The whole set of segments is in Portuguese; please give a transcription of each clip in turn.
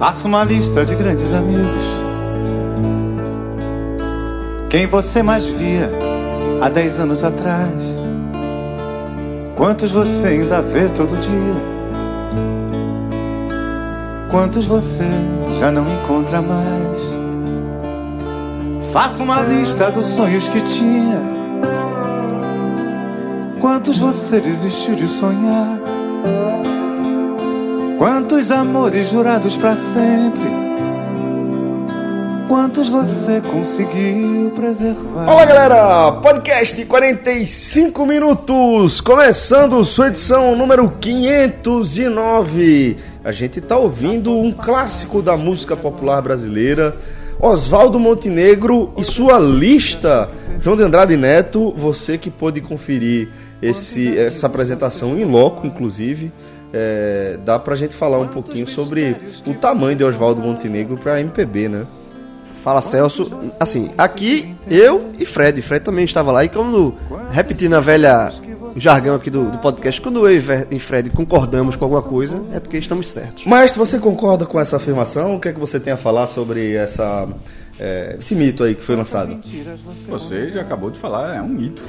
Faça uma lista de grandes amigos. Quem você mais via há dez anos atrás? Quantos você ainda vê todo dia? Quantos você já não encontra mais? Faça uma lista dos sonhos que tinha. Quantos você desistiu de sonhar? Quantos amores jurados para sempre? Quantos você conseguiu preservar? Olá, galera! Podcast 45 minutos, começando sua edição número 509. A gente tá ouvindo um clássico da música popular brasileira, Oswaldo Montenegro e sua lista. João de Andrade Neto, você que pôde conferir esse, essa apresentação em loco, inclusive. É, dá pra gente falar um pouquinho sobre o tamanho de Oswaldo Montenegro pra MPB, né? Fala Celso, assim, aqui eu e Fred, Fred também estava lá e quando repetindo a velha jargão aqui do, do podcast, quando eu e Fred concordamos com alguma coisa, é porque estamos certos. Mas você concorda com essa afirmação? O que é que você tem a falar sobre essa é, esse mito aí que foi lançado? Você já acabou de falar, é um mito.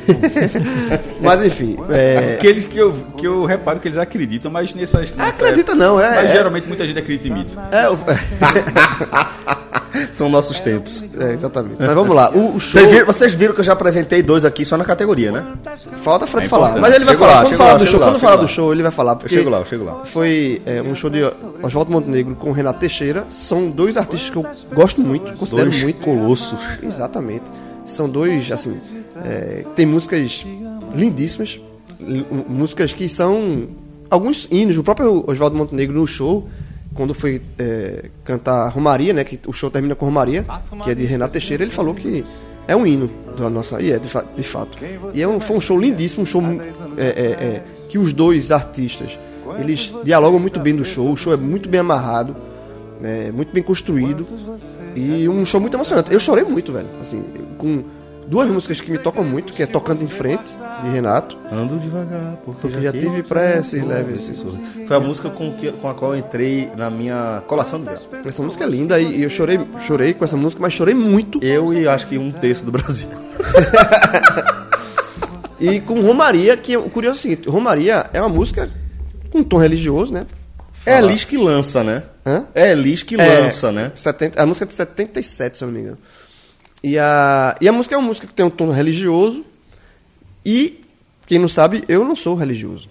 mas enfim. É... Aqueles que eu, que eu reparo que eles acreditam, mas nessas. nessa Acredita não, é. Mas é... geralmente muita gente acredita em mito. É, eu... São nossos tempos. É, exatamente. Mas vamos lá. O, o show... vocês, viram, vocês, viram, que eu já apresentei dois aqui só na categoria, né? Falta Fred é falar. Mas ele vai chego falar. Lá, quando falar lá, do show, lá, quando falar do show, ele vai falar. Eu chego lá, eu chego lá. Foi é, um show de Oswaldo Montenegro com Renato Teixeira. São dois artistas que eu gosto muito, considero dois muito. Colossos. Exatamente. São dois, assim. É, tem músicas lindíssimas. Músicas que são alguns hinos. O próprio Oswaldo Montenegro no show quando foi é, cantar Romaria, né, que o show termina com Romaria, que é de Renato Teixeira, ele falou que é um hino da nossa. E é, de, fa de fato. E é um, foi um show lindíssimo, um show é, é, é, que os dois artistas eles dialogam muito bem do show, o show é muito bem amarrado, é, muito bem construído e um show muito emocionante. Eu chorei muito, velho, assim, com duas músicas que me tocam muito, que é Tocando em Frente, de Renato. Ando devagar, porque, porque já, já tive pressa e leve esse Foi a música com, que, com a qual eu entrei na minha colação de grau. Essa música é linda e eu chorei, chorei com essa música, mas chorei muito. Eu e acho que um terço do Brasil. e com Romaria, que o curioso é o seguinte, Romaria é uma música com um tom religioso, né? É Elis que lança, né? Hã? É Elis que é, lança, né? 70, a música é de 77, se eu não me engano. E a, e a música é uma música que tem um tom religioso. E, quem não sabe, eu não sou religioso.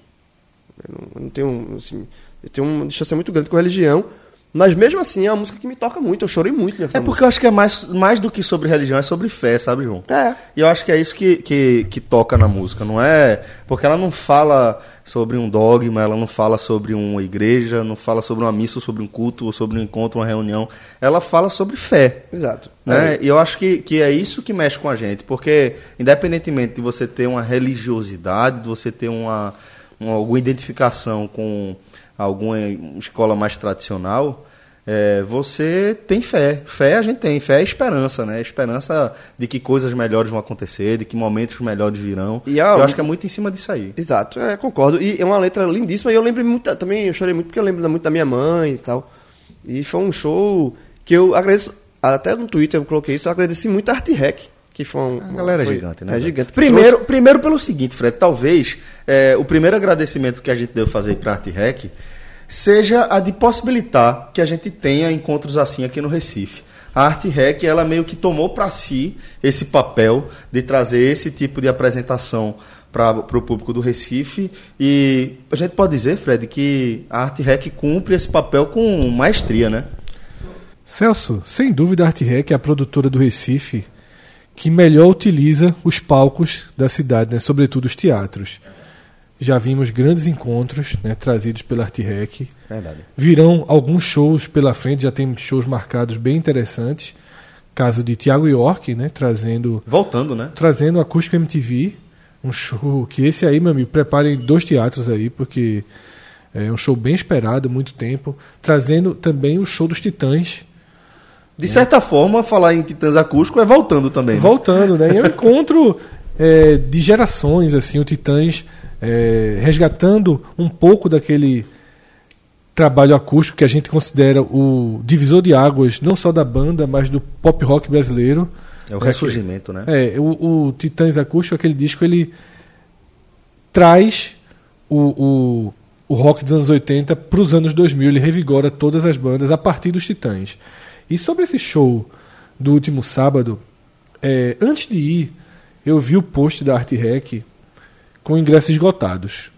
Eu não, eu não tenho, assim, eu tenho uma distância muito grande com religião. Mas mesmo assim é uma música que me toca muito, eu chorei muito nessa É porque música. eu acho que é mais, mais do que sobre religião, é sobre fé, sabe, João? É. E eu acho que é isso que, que, que toca na música, não é. Porque ela não fala sobre um dogma, ela não fala sobre uma igreja, não fala sobre uma missa, sobre um culto, ou sobre um encontro, uma reunião. Ela fala sobre fé. Exato. Né? É. E eu acho que, que é isso que mexe com a gente, porque independentemente de você ter uma religiosidade, de você ter uma, uma alguma identificação com alguma escola mais tradicional, é, você tem fé. Fé a gente tem, fé é esperança, né? Esperança de que coisas melhores vão acontecer, de que momentos melhores virão. E a... Eu acho que é muito em cima disso aí. Exato, é, concordo. E é uma letra lindíssima. E eu lembro muito, também eu chorei muito porque eu lembro muito da minha mãe e tal. E foi um show que eu agradeço, até no Twitter eu coloquei isso, eu agradeci muito a Art Rec. Que foi um, a galera é foi, é gigante, né? É gigante. Primeiro, trouxe... primeiro pelo seguinte, Fred, talvez é, o primeiro agradecimento que a gente deve fazer para a Art Rec seja a de possibilitar que a gente tenha encontros assim aqui no Recife. A Arte Rec, ela meio que tomou para si esse papel de trazer esse tipo de apresentação para o público do Recife. E a gente pode dizer, Fred, que a Arte Rec cumpre esse papel com maestria, né? Celso, sem dúvida a Arte Rec é a produtora do Recife que melhor utiliza os palcos da cidade, né? sobretudo os teatros. Já vimos grandes encontros né, trazidos pela Arte Rec. Verdade. Virão alguns shows pela frente, já tem shows marcados bem interessantes. Caso de Tiago York, né, trazendo. Voltando, né? Trazendo Acústico MTV. Um show que esse aí, meu amigo, preparem dois teatros aí, porque é um show bem esperado, muito tempo. Trazendo também o show dos Titãs. De certa forma, falar em Titãs Acústico é voltando também. Né? Voltando, né? E é um encontro é, de gerações, assim, o Titãs é, resgatando um pouco daquele trabalho acústico que a gente considera o divisor de águas, não só da banda, mas do pop rock brasileiro. É o ressurgimento, né? É, o, o Titãs Acústico, aquele disco, ele traz o, o, o rock dos anos 80 para os anos 2000. Ele revigora todas as bandas a partir dos Titãs. E sobre esse show do último sábado, é, antes de ir, eu vi o post da Art Rec com ingressos esgotados.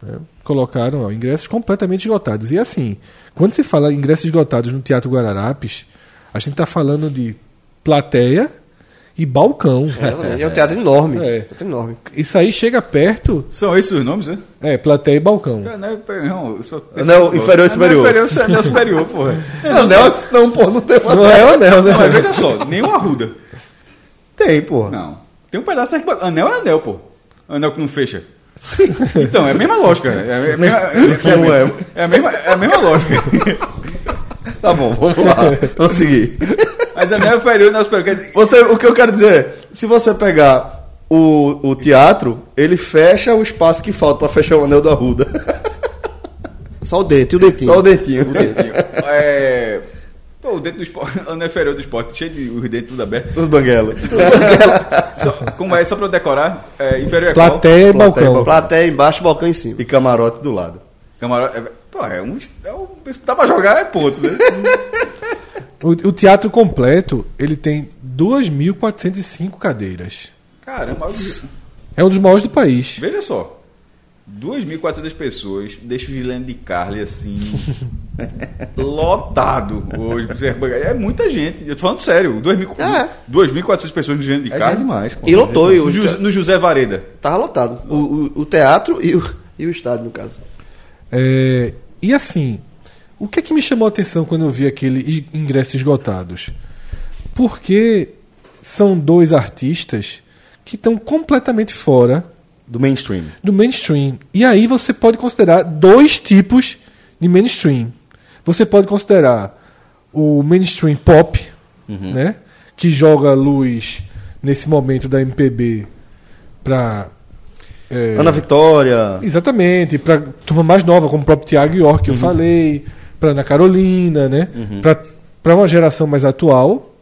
né? Colocaram ó, ingressos completamente esgotados. E assim, quando se fala ingressos esgotados no Teatro Guararapes, a gente está falando de plateia e balcão. É, é um teatro enorme. É. Teatro enorme. Isso aí chega perto. São esses os nomes, né? É, plateia e balcão. Anel, superior, não, eu sou- Anel inferior e superior. Anel inferior, anel superior, porra. Não, não, não, pô, não tem Não é o anel, né? Não, mas veja só, nenhum arruda. Tem, porra. Não. Tem um pedaço aqui. Anel é anel, pô. Anel que não fecha. Então, é a mesma lógica. É a mesma, é, é, a Não é. mesma- é a mesma, é a mesma lógica. Tá bom, vamos lá. Vamos seguir. Mas anel inferior anel superior. quer dizer- Você, o que eu quero dizer é, se você pegar o, o teatro, ele fecha o espaço que falta pra fechar o anel da ruda. Só o dente, e o dentinho. Só o dentinho. É. Pô, o dentro do esporte, anel inferior do esporte, cheio de os dentes tudo aberto. Tudo banguela. Só, como é, só pra eu decorar, é, inferior é qual? Plateia e balcão. balcão. Plateia embaixo, balcão em cima. E camarote do lado. Camarote. É, pô, é um. É um se dá pra jogar, é ponto, né? O, o teatro completo, ele tem 2.405 cadeiras. Caramba, É um dos maiores do país. veja só. 2.400 pessoas, deixa o Gilene de Carli assim. lotado hoje. É muita gente. Eu tô falando sério. 2.000 É. 2.400 pessoas no Gilene de É já Carli. demais, pô. E lotou, e o no, José, no José Vareda. Tava lotado. O, o, o teatro e o, e o estádio, no caso. É, e assim, o que é que me chamou a atenção quando eu vi aquele ingressos esgotados? Porque são dois artistas que estão completamente fora Do mainstream. do mainstream. E aí você pode considerar dois tipos de mainstream. Você pode considerar o mainstream pop, né, que joga luz nesse momento da MPB para Ana Vitória. Exatamente, para turma mais nova, como o próprio Tiago York, que eu falei, para Ana Carolina, né? Para uma geração mais atual.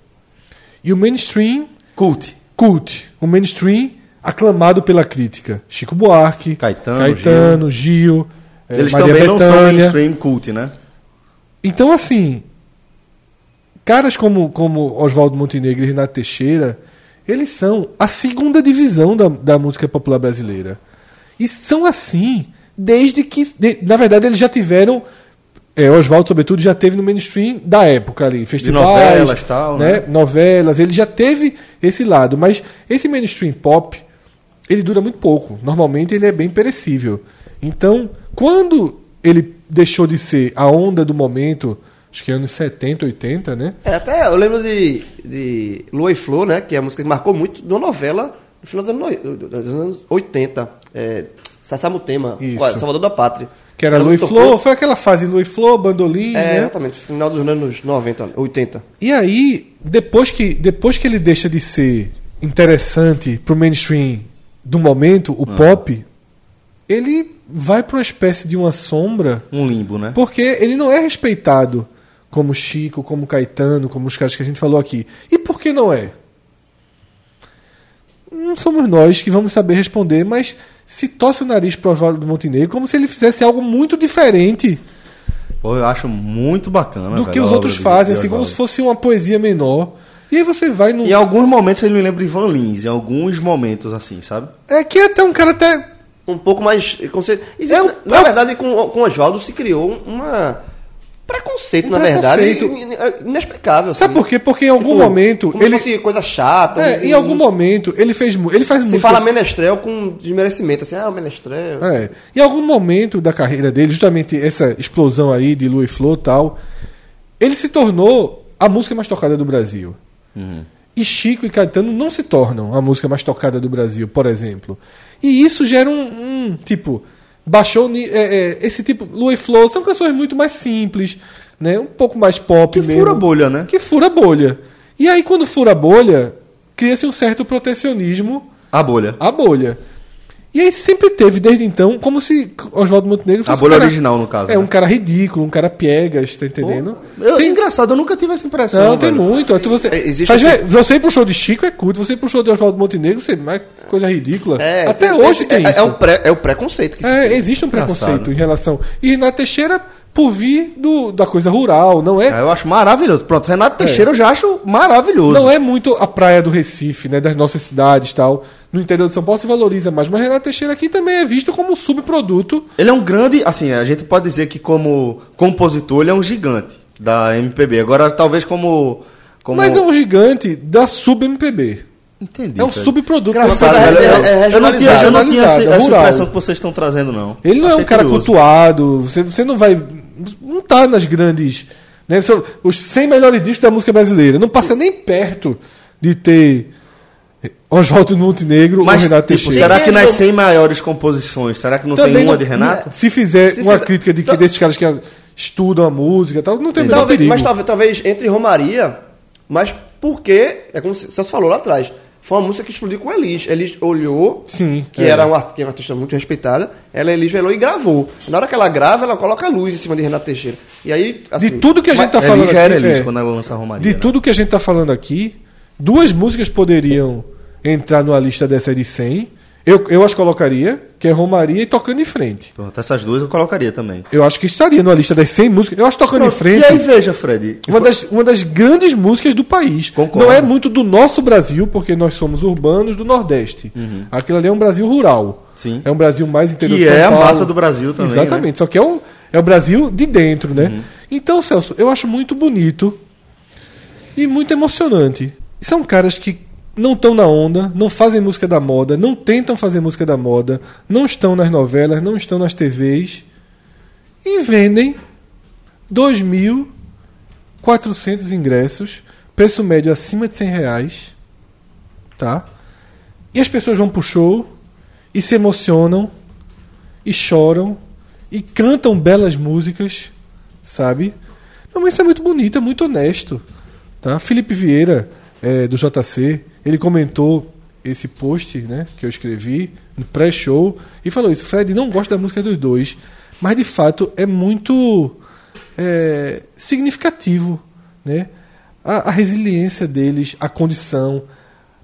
E o mainstream Cult. cult, o mainstream aclamado pela crítica. Chico Buarque, Caetano, Caetano Gil, eh, Eles Maria também não são Bethânia. mainstream cult, né? Então, assim, caras como, como Oswaldo Montenegro e Renato Teixeira, eles são a segunda divisão da, da música popular brasileira. E são assim desde que. de- na verdade, eles já tiveram. É, Oswaldo, sobretudo, já teve no mainstream da época ali, festivais, novelas, tal, né? né? Novelas, ele já teve esse lado, mas esse mainstream pop, ele dura muito pouco. Normalmente ele é bem perecível. Então, quando ele deixou de ser a onda do momento, acho que anos 70, 80, né? É, até eu lembro de, de Lua e Flor, né? Que é a música que marcou muito de uma novela no final dos anos, noi- dos anos 80. É, Sassamutema. Salvador da Pátria. Que era Ela Lu e Flor, foi aquela fase Lu e Flor, Bandolim, É, né? exatamente, final dos anos 90, 80. E aí, depois que, depois que ele deixa de ser interessante pro mainstream do momento, o pop, ele vai para uma espécie de uma sombra, Um limbo, né? porque ele não é respeitado como Chico, como Caetano, como os caras que a gente falou aqui. E por que não é? Não somos nós que vamos saber responder, mas se torce o nariz pro Oswaldo Montenegro como se ele fizesse algo muito diferente Pô, eu acho muito bacana. do velho, que os outros fazem, assim, como se fosse uma poesia menor. E aí você vai no. Em alguns momentos ele me lembra Ivan Lins, em alguns momentos assim, sabe? É que é até um cara até. Um pouco mais. Existe- É um- na é verdade, com, com Oswaldo se criou uma. Preconceito, Um na verdade, preconceito. in- in- inexplicável. Sabe assim. por quê? Porque em algum Tipo, momento. Como ele, se fosse coisa chata. é, um- em algum um- momento ele fez. Ele faz Se fala menestrel com desmerecimento, assim, ah, o menestrel. É. Em algum momento da carreira dele, justamente essa explosão aí de Lu e Flor e tal, ele se tornou a música mais tocada do Brasil. E Chico e Caetano não se tornam a música mais tocada do Brasil, por exemplo. E isso gera um, um, tipo. Baixou é, é, esse tipo. Lu e Flor são canções muito mais simples, né? Um pouco mais pop Que mesmo. fura bolha, né? Que fura bolha. E aí, quando fura bolha, cria-se um certo protecionismo A bolha. a bolha. E aí sempre teve, desde então, como se Oswaldo Montenegro A fosse bolha um cara, original, no caso. É, né? um cara ridículo, um cara piegas, tá entendendo? Eu, Tem- Engraçado, eu nunca tive essa impressão. Não, tem velho. muito. Aí tu- Você, É, existe faz ver- você ir pro show de Chico é culto, você ir pro show de Oswaldo Montenegro, você mais coisa ridícula. É, Até tem- hoje é, tem é, isso. É, um pré, é o preconceito que se É, tem. existe um preconceito Engraçado. em relação. E Renato Teixeira, por vir do, da coisa rural, não é, Ah, eu acho maravilhoso. Pronto, Renato Teixeira eu já acho maravilhoso. não é muito a praia do Recife, né? Das nossas cidades e tal. No interior de São Paulo se valoriza mais, mas Renato Teixeira aqui também é visto como um subproduto. Ele é um grande, assim, a gente pode dizer que como compositor ele é um gigante da MPB. Agora, talvez como... como... Mas é um gigante da sub-MPB. Entendi. É um velho. subproduto. Engraçado, da- velho. é- Eu- é eu não tinha, eu não tinha essa, essa rural. impressão que vocês estão trazendo, não. Ele não é um cara curioso. cultuado, você, você não vai. Não tá nas grandes. Né, são os 100 melhores discos da música brasileira. Não passa nem perto de ter Oswaldo Montenegro Mas, ou Renato tipo, Teixeira. será que nas 100 maiores composições, será que não tem uma não- de Renato? Se fizer Se uma fizer- crítica de que desses caras que estudam a música e tal, não tem Talvez, mas talvez, talvez entre Romaria, mas porque, é como você falou lá atrás, foi uma música que explodiu com Elis. Elis olhou, Sim, que é. era uma, que é uma artista muito respeitada, ela Elis velou e gravou. Na hora que ela grava, ela coloca a luz em cima de Renato Teixeira. E aí, assim, De tudo que a gente tá Elis falando já era aqui, Elis é, quando ela lança a Romaria. de né? tudo que a gente tá falando aqui, duas músicas poderiam entrar numa lista dessa de 100. Eu, eu as colocaria, que é Romaria e Tocando em Frente. Pronto, essas duas eu colocaria também. Eu acho que estaria numa lista das 100 músicas. Eu acho Tocando em Pronto, Frente E aí, veja, Fred. uma, das, uma das grandes músicas do país. Concordo. Não é muito do nosso Brasil, porque nós somos urbanos do Nordeste. Aquilo ali é um Brasil rural. Sim. É um Brasil mais interior Que é a massa do Brasil também, né? Exatamente. Só que é o, é o Brasil de dentro, né? Então, Celso, eu acho muito bonito e muito emocionante. São caras que não estão na onda, não fazem música da moda, não tentam fazer música da moda, não estão nas novelas, não estão nas TVs e vendem 2.400 ingressos, preço médio acima de 100 reais, tá? E as pessoas vão pro show e se emocionam e choram e cantam belas músicas, sabe? Mas isso é muito bonito, é muito honesto. Tá? Felipe Vieira, é, do JC, ele comentou esse post né, que eu escrevi no pré-show e falou isso. Fred não gosta da música dos dois, mas de fato é muito é, significativo. Né? A, a resiliência deles, a condição.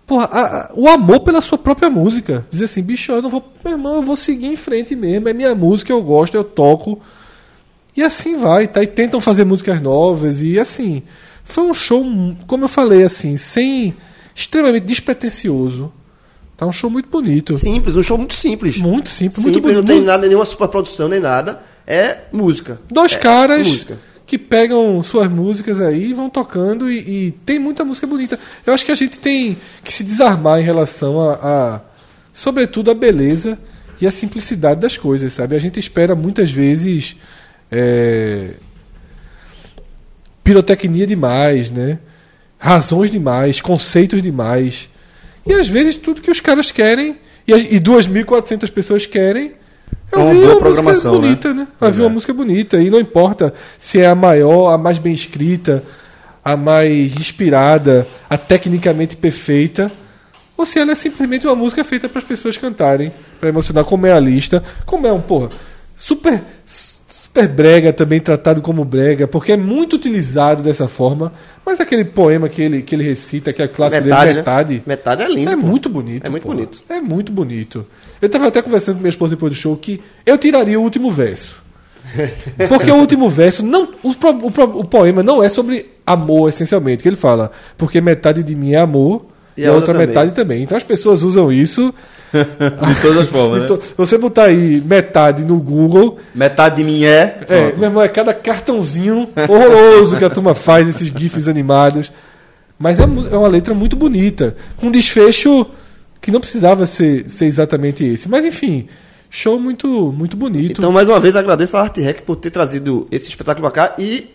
Porra, a- a- o amor pela sua própria música. Dizer assim, bicho, eu não vou. Meu irmão, eu vou seguir em frente mesmo. É minha música, eu gosto, eu toco. E assim vai, tá? E tentam fazer músicas novas. E assim, foi um show, como eu falei, assim, sem. Extremamente despretensioso. Tá um show muito bonito. simples, um show muito simples. Muito simples, Simples, muito bonito. não tem nada, nenhuma superprodução, nem nada. É música. Dois É caras música. que pegam suas músicas aí e vão tocando e, e tem muita música bonita. Eu acho que a gente tem que se desarmar em relação a, a- sobretudo, a beleza e a simplicidade das coisas, sabe? A gente espera muitas vezes é, pirotecnia demais, né? Razões demais, conceitos demais. E às vezes tudo que os caras querem e, e 2.400 pessoas querem é É uma ouvir boa uma música né? bonita, né? Pois Ouvir é. uma música bonita. E não importa se é a maior, a mais bem escrita, a mais inspirada, a tecnicamente perfeita, ou se ela é simplesmente uma música feita para as pessoas cantarem, para emocionar, como é a lista, como é um, porra, super super brega também tratado como brega, porque é muito utilizado dessa forma, mas aquele poema que ele, que ele recita, que é clássico Metade, dele, né? metade, Metade é lindo. é pô. muito bonito. É muito porra. bonito. É muito bonito. Eu tava até conversando com minha esposa depois do show que eu tiraria o último verso. Porque o último verso, não, o, o o poema não é sobre amor, essencialmente, que ele fala. Porque metade de mim é amor e, a outra, também. metade também. Então as pessoas usam isso. De todas as formas, né? Então, você botar aí metade no Google, Metade de mim é. é, pronto. meu irmão, é cada cartãozinho horroroso que a turma faz, esses GIFs animados. Mas é, é uma letra muito bonita, com um desfecho que não precisava ser, ser exatamente esse. Mas enfim, show muito, muito bonito. Então, mais uma vez, agradeço a Art Rec por ter trazido esse espetáculo pra cá e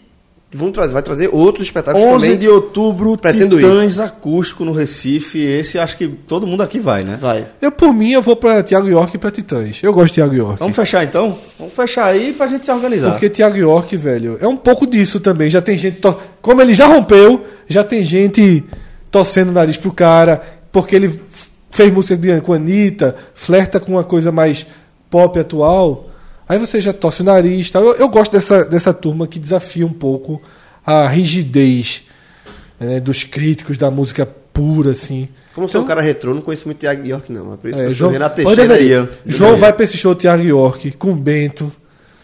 vão trazer, vai trazer outros espetáculos 11 também. de outubro, Pretendo Titãs Acústico no Recife. Esse acho que todo mundo aqui vai, né? Vai. Eu, por mim, eu vou pra Thiago York e pra Titãs. Eu gosto de Thiago York. Vamos fechar então? Vamos fechar aí pra gente se organizar. Porque Thiago York, velho, é um pouco disso também. Já tem gente. to- Como ele já rompeu, já tem gente torcendo o nariz pro cara, porque ele fez música com a Anitta, flerta com uma coisa mais pop atual, aí você já torce o nariz. Tal. Eu, eu gosto dessa, dessa turma que desafia um pouco a rigidez né, dos críticos da música pura, assim. Como sou um cara retrô, não conheço muito Thiago York, não. É por isso É, que eu João, sou Renato Teixeira. Ian. João vai pra esse show Thiago York com Bento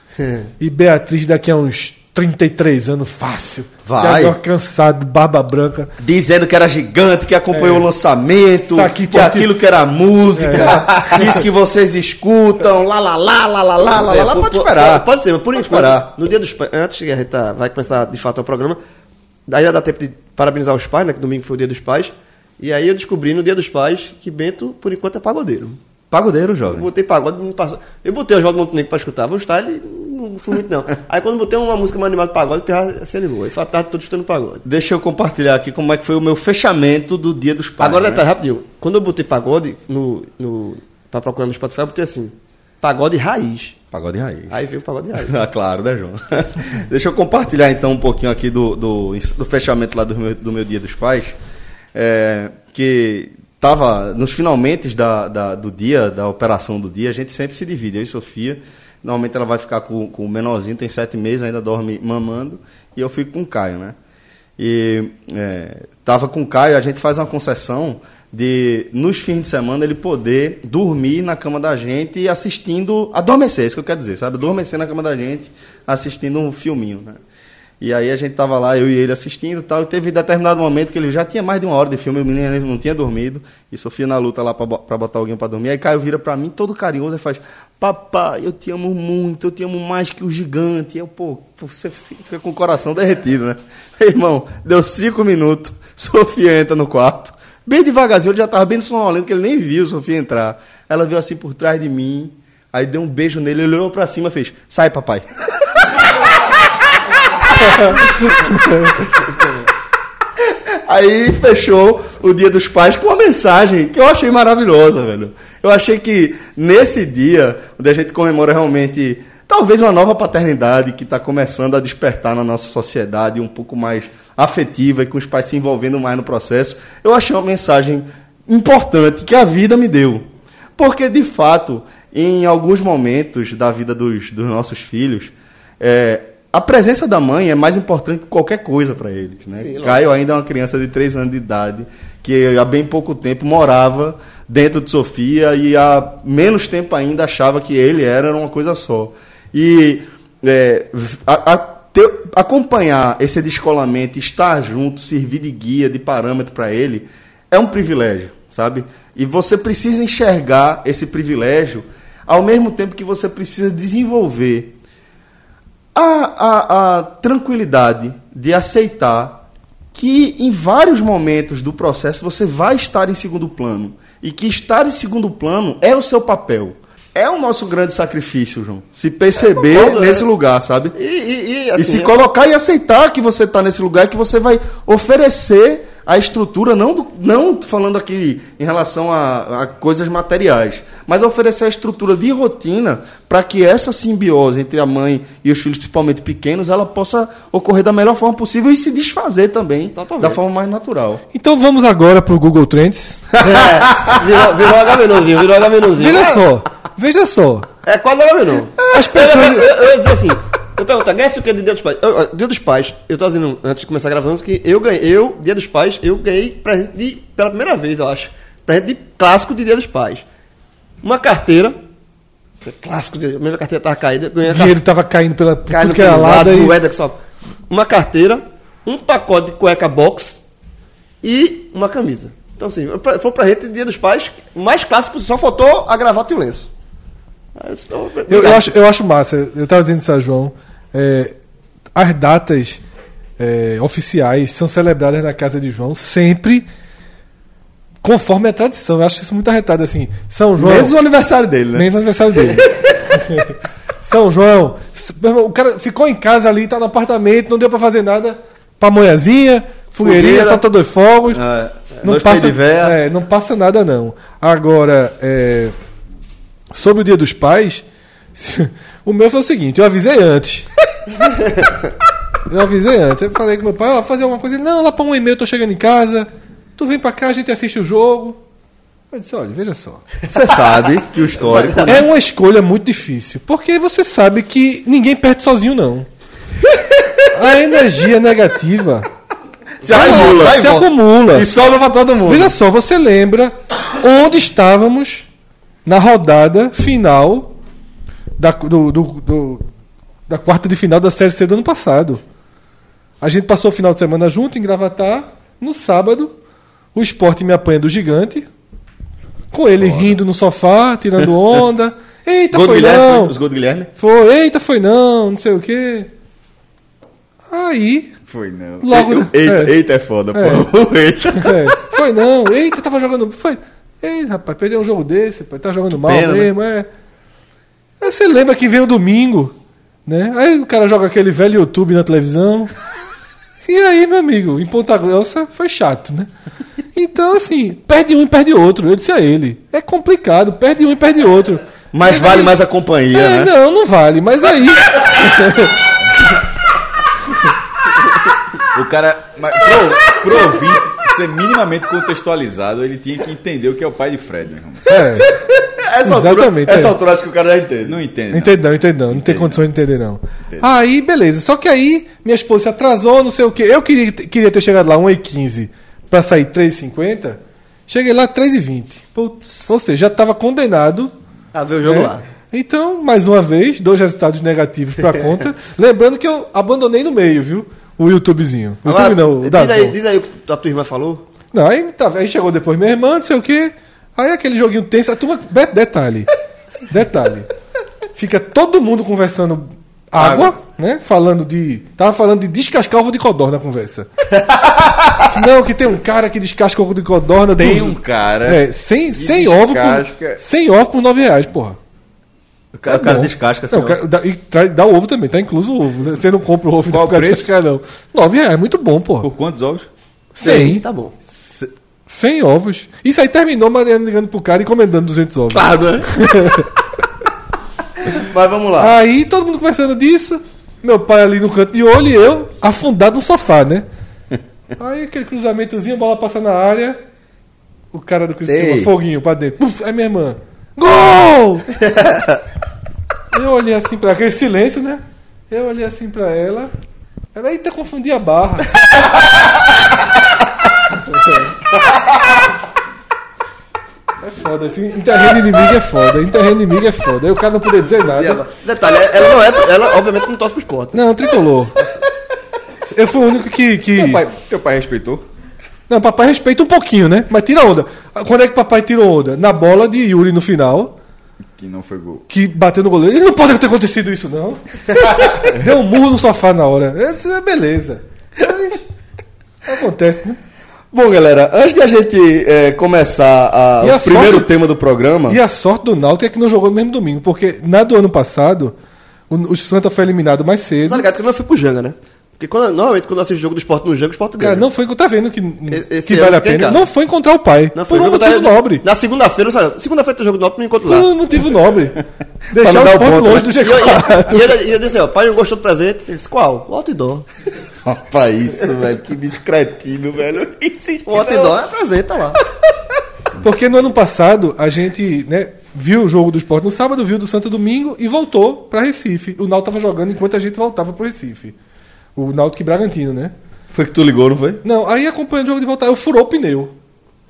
e Beatriz daqui a uns 33 anos, fácil. Vai. York cansado, barba branca. Dizendo que era gigante, que acompanhou É. o lançamento, que aquilo que era música, isso que vocês escutam, lá, lá, lá, lá, lá, lá, lá, É, lá, po- pode po- esperar. Pode ser, mas por Pode enquanto, esperar. no dia dos pais, antes que a gente tá- vai começar de fato o programa, daí já dá tempo de parabenizar os pais, né? Que domingo foi o dia dos pais. E aí eu descobri no dia dos pais que Bento, por enquanto, é pagodeiro. Pagodeiro, Eu jovem. botei pagode, não passou. Eu botei o Oswaldo Montenegro pra escutar, vou estar, ele não fui muito não. Aí quando botei uma música mais animada de pagode, o Pirra se animou. Aí falou, tá todo escutando pagode. Deixa eu compartilhar aqui como é que foi o meu fechamento do dia dos pais. Agora, né? detalhe, rapidinho. Quando eu botei pagode no, no, pra procurar no Spotify, eu botei assim, pagode raiz. Pagode raiz. Aí veio o pagode raiz. Ah, claro, né, João? Deixa eu compartilhar então um pouquinho aqui do, do, do fechamento lá do meu, do meu Dia dos Pais. É, que estava nos finalmente da, da- do dia, da operação do dia, a gente sempre se divide, eu e Sofia. Normalmente ela vai ficar com, com o menorzinho, tem sete meses, ainda dorme mamando, e eu fico com o Caio, né? E é, tava com o Caio, a gente faz uma concessão de, nos fins de semana, ele poder dormir na cama da gente assistindo, adormecer, é isso que eu quero dizer, sabe? Adormecer na cama da gente assistindo um filminho, né? E aí a gente tava lá, eu e ele assistindo tal, e teve determinado momento que ele já tinha mais de uma hora de filme, o menino não tinha dormido, e Sofia na luta lá pra botar alguém pra dormir. Aí Caio vira pra mim todo carinhoso e faz: Papai, eu te amo muito, eu te amo mais que o gigante. E eu, pô, você fica com o coração derretido, né? Irmão, deu cinco minutos, Sofia entra no quarto, bem devagarzinho, ele já tava bem sonolento, que ele nem viu Sofia entrar. Ela veio assim por trás de mim, aí deu um beijo nele, ele olhou pra cima e fez: Sai, papai. Aí fechou o Dia dos Pais com uma mensagem que eu achei maravilhosa, velho. Eu achei que nesse dia, onde a gente comemora realmente talvez uma nova paternidade que está começando a despertar na nossa sociedade um pouco mais afetiva e com os pais se envolvendo mais no processo, eu achei uma mensagem importante que a vida me deu. Porque, de fato, em alguns momentos da vida dos, dos nossos filhos, é, a presença da mãe é mais importante que qualquer coisa para eles. Né? Sim. Caio ainda é uma criança de 3 anos de idade, que há bem pouco tempo morava dentro de Sofia e há menos tempo ainda achava que ele era uma coisa só. E é, a- a- ter- acompanhar esse descolamento, estar junto, servir de guia, de parâmetro para ele, é um privilégio, sabe? E você precisa enxergar esse privilégio ao mesmo tempo que você precisa desenvolver a, a, a tranquilidade de aceitar que em vários momentos do processo você vai estar em segundo plano. E que estar em segundo plano é o seu papel. É o nosso grande sacrifício, João. Se perceber concordo, nesse é. lugar, sabe? E, e, e, e assim, se eu- colocar e aceitar que você está nesse lugar, que você vai oferecer a estrutura, não, do- não falando aqui em relação a, a coisas materiais, mas oferecer a estrutura de rotina para que essa simbiose entre a mãe e os filhos, principalmente pequenos, ela possa ocorrer da melhor forma possível e se desfazer também Totalmente. da forma mais natural. Então vamos agora pro Google Trends. É, virou, virou H-menuzinho, virou H-menuzinho. Veja só, veja só. É quase H-menu. As pessoas- Eu, eu, eu ia dizer assim, eu pergunto, ganha o que de Dia dos Pais? Eu, dia dos Pais, eu tô dizendo, antes de começar gravando, que eu ganhei, eu, Dia dos Pais, eu ganhei presente de, pela primeira vez, eu acho, presente de clássico de Dia dos Pais. Uma carteira, clássico, de- a minha carteira tava caída, ganhei O dinheiro tava caindo pela por Cai tudo no que era lado lado, e moeda que só. Uma carteira, um pacote de cueca box e uma camisa. Então, assim, foi pra gente, Dia dos Pais, o mais clássico, só faltou a gravata e o lenço. Eu "Então, Eu, obrigado." eu acho, eu acho massa. Eu estava dizendo isso a João. É, as datas é, oficiais são celebradas na casa de João sempre conforme a tradição. Eu acho isso muito arretado. Assim, São João. Menos o aniversário dele, né? Menos o aniversário dele. São João. O cara ficou em casa ali, tá no apartamento, não deu pra fazer nada. Pamonhazinha, fogueirinha, solta dois fogos. É, não, passa, é, não passa nada, não. Agora, é, sobre o Dia dos Pais, o meu foi o seguinte: eu avisei antes. eu avisei antes. Eu falei com meu pai: ó, fazer alguma coisa. Ele, não, lá pra um e-mail, eu tô chegando em casa. Tu vem pra cá, a gente assiste o jogo. Eu disse, olha, veja só. Você sabe que o histórico. É uma escolha muito difícil, porque você sabe que ninguém perde sozinho, não. A energia negativa Se acumula. se e acumula. E sobra pra todo mundo. Veja só, você lembra onde estávamos na rodada final da, do- do- do- da quarta de final da Série C do ano passado. A gente passou o final de semana junto em Gravatar. No sábado, o esporte me apanha do gigante. Com ele rindo no sofá, tirando onda. Eita, foi não. foi? Os gols do Guilherme? Foi, eita, foi não, não sei o quê. Aí, Foi, não. logo. Eita, é. eita é foda, pô. Eita. É, foi não. Eita, tava jogando. Foi. Ei, rapaz, perdeu um jogo desse, tá jogando mal Pena, né? mesmo, é. Aí você lembra que vem o domingo, né? Aí o cara joga aquele velho YouTube na televisão. E aí, meu amigo, em Ponta Grossa foi chato, né? Então, assim, perde um e perde outro. Eu disse a ele. É complicado, perde um e perde outro. Mas Aí- vale mais a companhia, É, né? não, não vale. Mas aí. O cara. Mas pro, pro ouvinte ser minimamente contextualizado, ele tinha que entender o que é o pai de Fred, meu irmão. É, Essa altura, Exatamente, essa é. altura acho que o cara já entende. Não entende. não. Entende não, entende não. Não tem condições de entender, não. Aí, beleza. Só que aí, minha esposa se atrasou, não sei o quê. Eu queria, queria ter chegado lá 1h15 pra sair 3h50. Cheguei lá 3h20. Putz. Ou seja, já estava condenado. Ah, ver o jogo né? lá. Então, mais uma vez, dois resultados negativos pra conta. Lembrando que eu abandonei no meio, viu? O YouTubezinho. O Agora, YouTube não, o diz, aí, diz aí o que a tua irmã falou. Não, aí, tá, aí chegou depois minha irmã, não sei o quê. Aí aquele joguinho tenso. A turma, de- detalhe. detalhe. Fica todo mundo conversando água, né? Falando de. Tava falando de descascar ovo de codorna na conversa. não, que tem um cara que descasca ovo de codorna. Tem dos- um cara. É, sem, sem ovo por. Sem ovo por 9 reais, porra. O cara, o cara Bom. descasca assim. Não, ó. o cara dá, e traz- dá o ovo também, tá incluso o ovo. Né? Você não compra o ovo Qual do cara preço? descascar, não. 9 reais, muito bom, porra. Por quantos ovos? 100. Tá bom. 100 ovos. Isso aí terminou Mariana ligando pro cara e encomendando 200 ovos. Claro, né? Mas vamos lá. Aí todo mundo conversando disso. Meu pai ali no canto de olho e eu afundado no sofá, né? Aí aquele cruzamentozinho, a bola passa na área. O cara do Criciúma, foguinho pra dentro. Puf, aí minha irmã. Gol! eu olhei assim pra aquele silêncio, né? Eu olhei assim pra ela. Ela, eita, confundi a barra. É foda, assim, em terreno inimigo é foda, em terreno inimigo é foda. Aí o cara não poder dizer nada. ela- Detalhe, ela não é. Ela obviamente não torce pro esporte. Não, tricolor. Eu fui o único que. que... Teu pai, teu pai respeitou? Não, papai respeita um pouquinho, né? Mas tira onda. Quando é que papai tirou onda? Na bola de Yuri no final, Que não foi gol. que bateu no goleiro. Ele não pode ter acontecido isso, não. Deu um murro no sofá na hora. Eu disse, "É, beleza. Mas acontece, né? Bom, galera, antes de a gente é, começar a- a o primeiro sorte- tema do programa. E a sorte do Náutico é que não jogou no mesmo domingo, porque na do ano passado, o, o Santa foi eliminado mais cedo. Tá ligado que eu não fui pro Janga, né? Porque quando, normalmente quando eu assisto jogo do esporte no Janga, o esporte ganha. Cara, não foi. Tá vendo que, esse que vale a pena? Não foi encontrar o pai. Não, por um jogo motivo nobre. Na segunda-feira, sabe? segunda-feira tem jogo do Náutico, não encontro lá. Por um motivo nobre. Deixar o ponto, longe né? do E eu, G4. e, eu, e eu disse, ó, pai não gostou do presente. Ele disse, qual? O outdoor. Rapaz, isso, velho. Que bicho cretino, velho. O outdoor é presente, tá lá. Porque no ano passado a gente né, viu o jogo do esporte no sábado, viu do Santo Domingo e voltou para Recife. O Náutico tava jogando enquanto a gente voltava pro Recife. O Náutico e Bragantino, né? Foi que tu ligou, não foi? Não, aí acompanhando o jogo de volta, eu furou o pneu.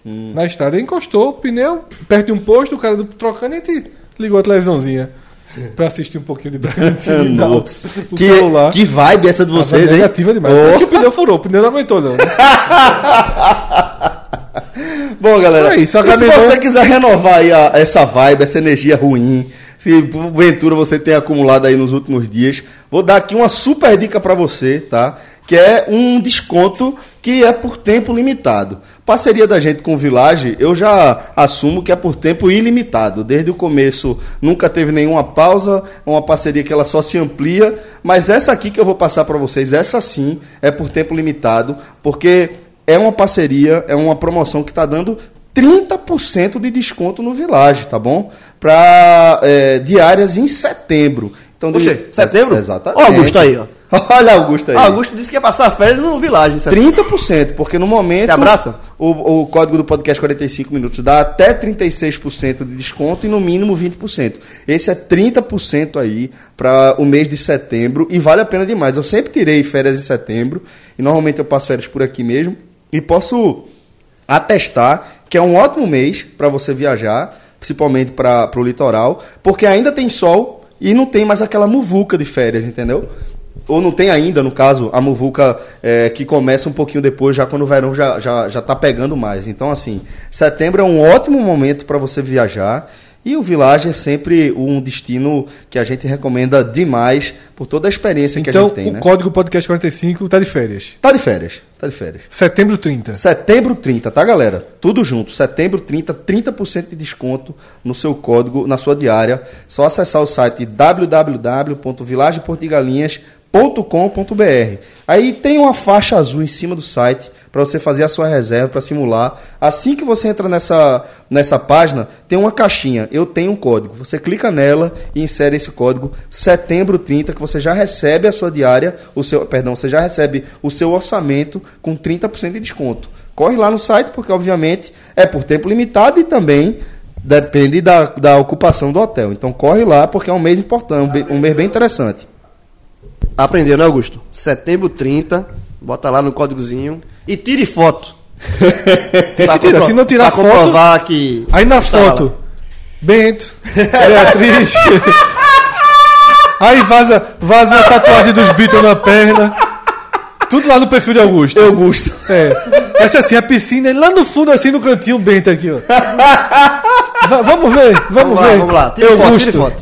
Hum. Na estrada. Aí encostou o pneu, perto de um posto, o cara do- trocando e a gente ligou a televisãozinha. Pra assistir um pouquinho de Bragantino e Nossa. Que, celular. que vibe essa de vocês, hein? negativa demais. Oh. O pneu furou, o pneu não aguentou, não. Bom, galera, É isso, se você quiser renovar aí a- essa vibe, essa energia ruim, se porventura você tem acumulado aí nos últimos dias, vou dar aqui uma super dica pra você, tá? Que é um desconto que é por tempo limitado. Parceria da gente com o Village, eu já assumo que é por tempo ilimitado. Desde o começo nunca teve nenhuma pausa, é uma parceria que ela só se amplia, mas essa aqui que eu vou passar para vocês, essa sim é por tempo limitado, porque é uma parceria, é uma promoção que está dando 30% de desconto no Village, tá bom? Para diárias em setembro. Então, de- setembro? Exatamente. Ó, Augusto aí, ó. Olha Augusto aí. Augusto disse que ia passar férias no Village. certo? 30%, porque no momento. Te abraça? O, o código do podcast 45 minutos dá até 36% de desconto e no mínimo 20%. Esse é 30% aí para o mês de setembro e vale a pena demais. Eu sempre tirei férias em setembro e normalmente eu passo férias por aqui mesmo e posso atestar que é um ótimo mês para você viajar, principalmente para o litoral, porque ainda tem sol e não tem mais aquela muvuca de férias, entendeu? Ou não tem ainda, no caso, a muvuca é, que começa um pouquinho depois, já quando o verão já, já, já tá pegando mais. Então, assim, setembro é um ótimo momento para você viajar. E o Village é sempre um destino que a gente recomenda demais por toda a experiência que a Então, gente tem, o né? código podcast 45 tá de férias. Tá de férias, tá de férias. Setembro 30. Setembro 30, tá, galera? Tudo junto. Setembro 30, 30% de desconto no seu código, na sua diária. Só acessar o site www.vilageportigalinhas.com.br. Aí tem uma faixa azul em cima do site para você fazer a sua reserva, para simular. Assim que você entra nessa, nessa página, tem uma caixinha. Eu tenho um código. Você clica nela e insere esse código setembro 30, que você já recebe a sua diária, o seu, perdão, você já recebe o seu orçamento com 30% de desconto. Corre lá no site, porque obviamente é por tempo limitado e também depende da, da ocupação do hotel. Então corre lá, porque é um mês importante, um mês bem interessante. Aprendeu, né, Augusto? Setembro 30, bota lá no códigozinho e tire foto. Pra Tira, se não tirar pra foto- comprovar que. Aí na está foto, lá. Bento, Beatriz. Aí vaza, vaza a tatuagem dos Beatles na perna. Tudo lá no perfil de Augusto. Eu gosto. É. Essa assim, a piscina, e lá no fundo, assim, no cantinho, o Bento aqui, ó. Va- vamos ver, vamos, Vamos lá, ver. vamos lá. Tire Eu foto, gosto. tire foto.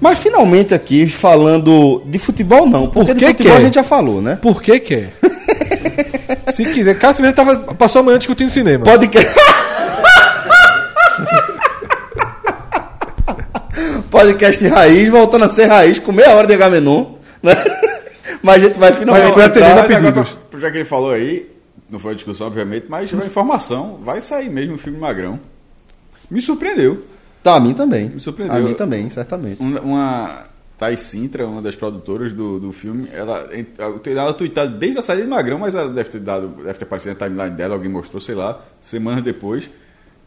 Mas finalmente aqui, falando de futebol, não. Porque Por de que futebol que é? a gente já falou, né? Por que quer? Se quiser. Cássio mesmo tava, passou amanhã discutindo cinema. Podcast. Podcast raiz, voltando a ser raiz, com meia hora de Agamenon, né? Mas a gente vai finalmente. Mas foi atendendo a Mas agora, pedidos. já que ele falou aí, não foi a discussão, obviamente, mas foi informação. Vai sair mesmo o filme Magrão. Me surpreendeu. Tá, a mim também. Me surpreendeu. A mim também, certamente. Uma, uma Thais Sintra, uma das produtoras do, do filme, ela, ela tweetada desde a saída de Magrão, mas ela deve ter dado, deve ter aparecido na timeline dela, alguém mostrou, sei lá, semanas depois.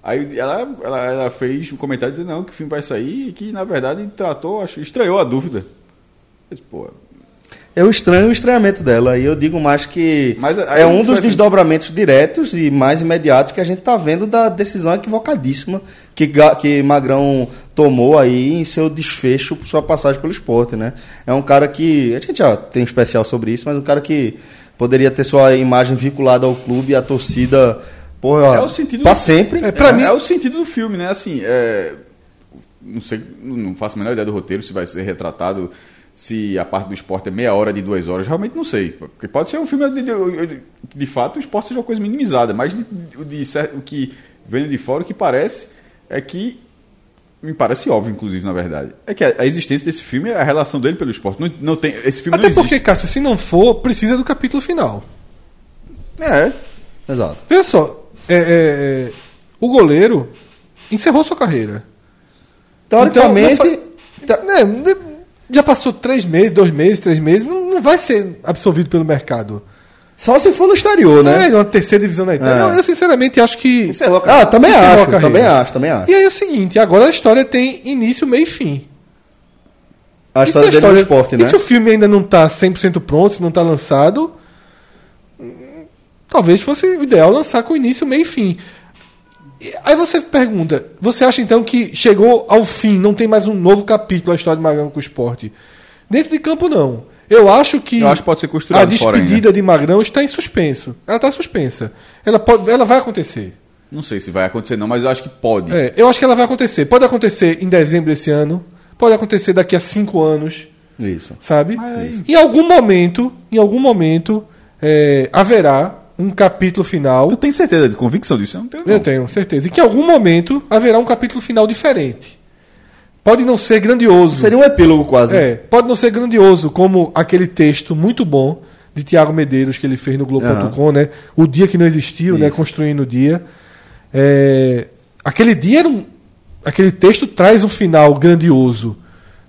Aí ela, ela, ela fez um comentário dizendo não, que o filme vai sair e que, na verdade, tratou, acho, estranhou a dúvida. Eu disse, pô, Eu estranho o estranhamento dela. E eu digo mais que Mas é um dos desdobramentos diretos e mais imediatos que a gente está vendo da decisão equivocadíssima que, que Magrão tomou aí em seu desfecho sua passagem pelo esporte, né? É um cara que. A gente já tem um especial sobre isso, mas um cara que poderia ter sua imagem vinculada ao clube e à torcida. Porra, É o sentido pra do- sempre. É, pra é, mim- é o sentido do filme, né? Assim, é, não sei, não faço a menor ideia do roteiro, se vai ser retratado, se a parte do esporte é meia hora de duas horas, realmente não sei. Porque pode ser um filme de, de, de fato o esporte seja uma coisa minimizada, mas de, o que vendo de fora, o que parece é que me parece óbvio, inclusive, na verdade. É que a, a existência desse filme é a relação dele pelo esporte. Não, não tem, esse filme Até não porque, existe. Cássio, se não for, precisa do capítulo final. É. Exato. Veja só, é, é, é, o goleiro encerrou sua carreira. Teoricamente. Então, não fa- né, já passou três meses, dois meses, três meses, não, não vai ser absorvido pelo mercado. Só se for no exterior, né? É, uma terceira divisão na Itália. É. Eu, eu, sinceramente acho que. Encerrou a carreira. Ah, também Encerrou a acho, também acho, também acho. E aí é o seguinte, agora a história tem início, meio e fim. A E se história dele no esporte, e né? se o filme ainda não está 100% pronto, se não está lançado, hum, talvez fosse o ideal lançar com início, meio e fim. Aí você pergunta, você acha então que chegou ao fim, não tem mais um novo capítulo a história de Magrão com o esporte? Dentro de campo, não. Eu acho que, Eu acho que a fora despedida de Magrão está em suspenso. Ela está suspensa. Ela, pode, ela vai acontecer. Não sei se vai acontecer, não, mas eu acho que pode. É, eu acho que ela vai acontecer. Pode acontecer em dezembro desse ano, pode acontecer daqui a cinco anos. Isso. sabe? Mas- Em algum momento, em algum momento, é, haverá um capítulo final. Tu tem certeza de convicção disso? Eu não tenho. Eu não. tenho certeza. E que em algum momento haverá um capítulo final diferente. Pode não ser grandioso. Seria um epílogo quase. né? É, pode não ser grandioso, como aquele texto muito bom de Tiago Medeiros que ele fez no Globo.com, né? O dia que não existiu, né? Construindo o dia. É, aquele dia era um, aquele texto traz um final grandioso,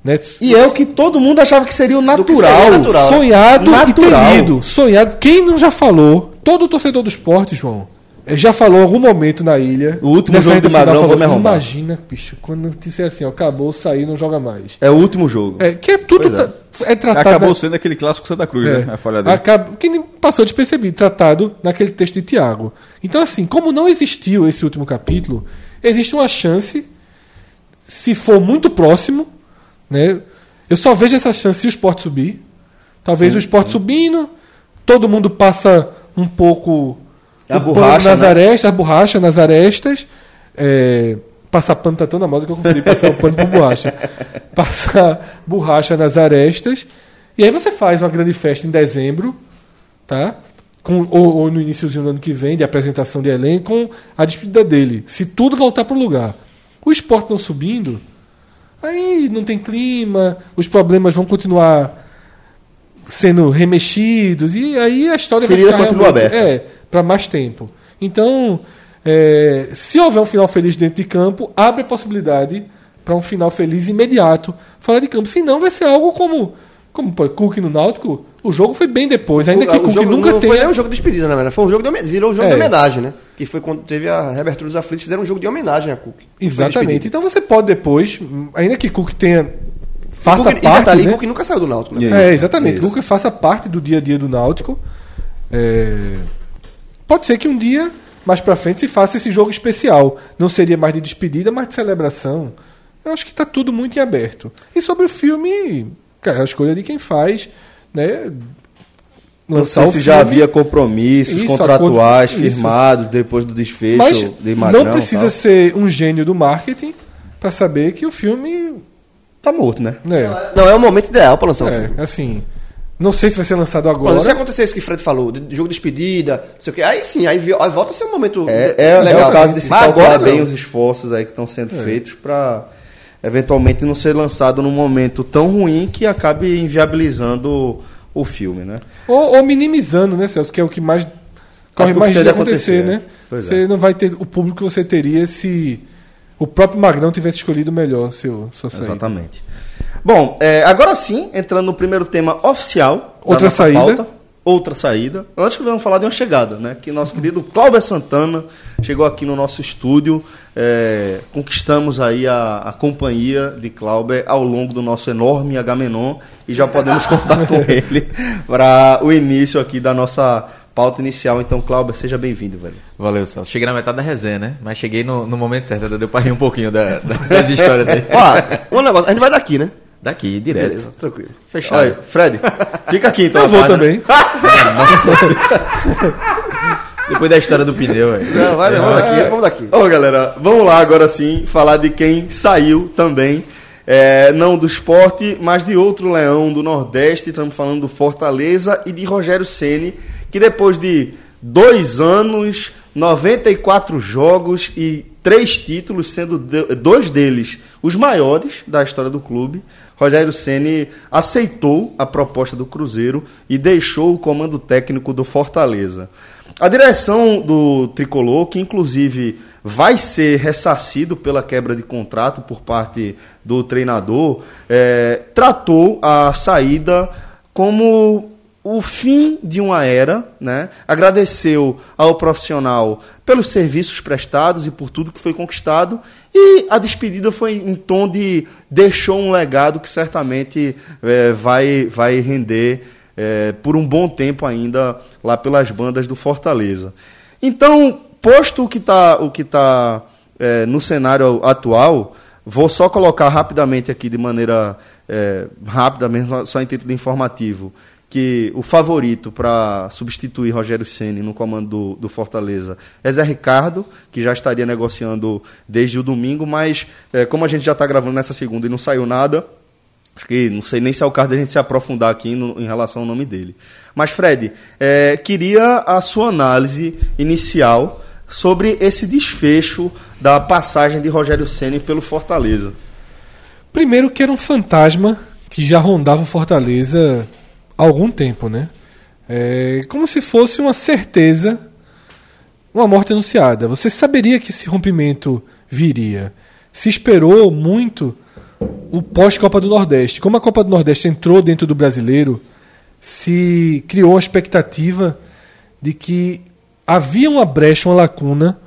né? E é o que todo mundo achava que seria o natural. seria natural. sonhado Natural. e temido. Sonhado. Quem não já falou? Todo torcedor do esporte, João, eh, já falou em algum momento na ilha. O último jogo do Magrão, final, vou me falou, arrombar. Imagina, bicho, quando disser assim, ó, acabou, saiu, não joga mais. É o último jogo. É, que é tudo Pois é. é tratado Acabou na- sendo aquele clássico Santa Cruz, é, né? A falha dele. acaba, que nem passou despercebido, tratado naquele texto de Tiago. Então, assim, como não existiu esse último capítulo, existe uma chance, se for muito próximo, né? Eu só vejo essa chance se o esporte subir. Talvez o esporte subindo, todo mundo passa um pouco A borracha, nas né? arestas, a borracha nas arestas. É, passar pano tá tão na moda que eu confundi passar o pano por borracha. Passar borracha nas arestas. E aí você faz uma grande festa em dezembro, tá? Com, ou, ou no iníciozinho do ano que vem, de apresentação de elenco, com a despedida dele. Se tudo voltar para o lugar. O esporte não subindo, aí não tem clima, os problemas vão continuar sendo remexidos, e aí a história Ferida vai ficar continua aberta. É, para mais tempo. Então, é, se houver um final feliz dentro de campo, abre a possibilidade para um final feliz imediato fora de campo. Se não, vai ser algo como, como pô, Cook no Náutico. O jogo foi bem depois, ainda que o Cook jogo nunca não foi tenha. nem um jogo de despedida, na verdade. Foi um jogo de. Virou um jogo É. de homenagem, né? Que foi quando teve a reabertura dos aflitos, fizeram um jogo de homenagem a Cook. Foi Exatamente. Então você pode depois, ainda que Cook tenha faça Cook, e parte, detalhe, né? Nunca saiu do Náutico, né? É, exatamente. isso. Cook faça parte do dia a dia do Náutico. É, Pode ser que um dia, mais pra frente, se faça esse jogo especial. Não seria mais de despedida, mas de celebração. Eu acho que tá tudo muito em aberto. E sobre o filme, cara, a escolha de quem faz, né? Não sei se já havia compromissos Isso, contratuais firmados depois do desfecho Mas de Magrão. não precisa tal. ser um gênio do marketing pra saber que o filme. Tá morto, né? Né, Não, é o momento ideal pra lançar o é, filme. assim. Não sei se vai ser lançado agora. se acontecer isso que o Fred falou, de de jogo de despedida, não sei o quê, aí sim, aí, aí volta a ser um momento É, de- é, legal. é o caso de se Mas calcular bem não. os esforços aí que estão sendo feitos para eventualmente não ser lançado num momento tão ruim que acabe inviabilizando o filme, né? Ou, ou minimizando, né, Celso? Que é o que mais corre É que mais de acontecer, acontecer, né? é. Pois Você não vai ter o público que você teria se o próprio Magrão tivesse escolhido melhor seu, sua saída. Exatamente. Bom, é, agora sim, entrando no primeiro tema oficial. Outra saída. pauta, outra saída. Antes que vamos falar de uma chegada, né? Que nosso querido Cláudio Santana chegou aqui no nosso estúdio. é, conquistamos aí a, a companhia de Cláudio ao longo do nosso enorme Agamenon e já podemos contar com ele para o início aqui da nossa pauta inicial. Então, Cláudio, seja bem-vindo, velho. Valeu, Celso. Cheguei na metade da resenha, né? Mas cheguei no, no momento certo, deu pra rir um pouquinho da- da- das histórias aí. Ó, um negócio, a gente vai daqui, né? Daqui, direto. Beleza, tranquilo. Fechado. Olha, Fred, fica aqui então. Eu vou rapaz, né? também. Depois da história do pneu, velho. Não, vai, vamos daqui, vamos daqui. Ô galera, vamos lá agora sim falar de quem saiu também. É, não do esporte, mas de outro leão do Nordeste. Estamos falando do Fortaleza e de Rogério Ceni, que depois de dois anos, 94 jogos e três títulos, sendo dois deles os maiores da história do clube, Rogério Ceni aceitou a proposta do Cruzeiro e deixou o comando técnico do Fortaleza. A direção do Tricolor, que inclusive vai ser ressarcido pela quebra de contrato por parte do treinador, eh, tratou a saída como o fim de uma era, né? agradeceu ao profissional pelos serviços prestados e por tudo que foi conquistado, e a despedida foi em tom de deixou um legado que certamente eh, vai, vai render eh, por um bom tempo ainda lá pelas bandas do Fortaleza. Então, posto o que está tá, eh, no cenário atual, vou só colocar rapidamente aqui de maneira eh, rápida, mesmo só em título informativo, que o favorito para substituir Rogério Ceni no comando do, do Fortaleza é Zé Ricardo, que já estaria negociando desde o domingo, mas eh, como a gente já está gravando nessa segunda e não saiu nada, Acho que não sei nem se é o caso da gente se aprofundar aqui no- em relação ao nome dele. Mas, Fred, é, queria a sua análise inicial sobre esse desfecho da passagem de Rogério Ceni pelo Fortaleza. Primeiro que era um fantasma que já rondava o Fortaleza algum tempo, né? É, como se fosse uma certeza, uma morte anunciada. Você saberia que esse rompimento viria. Se esperou muito o pós-Copa do Nordeste. Como a Copa do Nordeste entrou dentro do brasileiro, se criou uma expectativa de que havia uma brecha, uma lacuna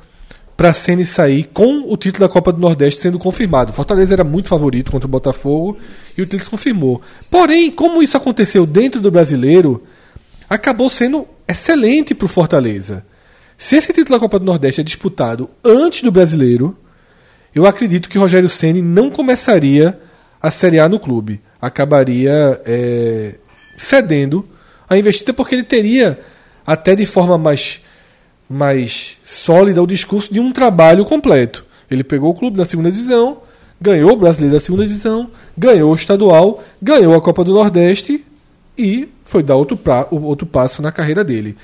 para a Ceni sair com o título da Copa do Nordeste sendo confirmado. Fortaleza era muito favorito contra o Botafogo e o se confirmou. Porém, como isso aconteceu dentro do brasileiro, acabou sendo excelente para o Fortaleza. Se esse título da Copa do Nordeste é disputado antes do brasileiro, eu acredito que Rogério Ceni não começaria a Série A no clube. Acabaria é, cedendo a investida porque ele teria, até de forma mais, mais sólida, o discurso de um trabalho completo. Ele pegou o clube na segunda divisão, ganhou o brasileiro da segunda divisão, ganhou o estadual, ganhou a Copa do Nordeste e foi dar outro, pra, outro passo na carreira dele.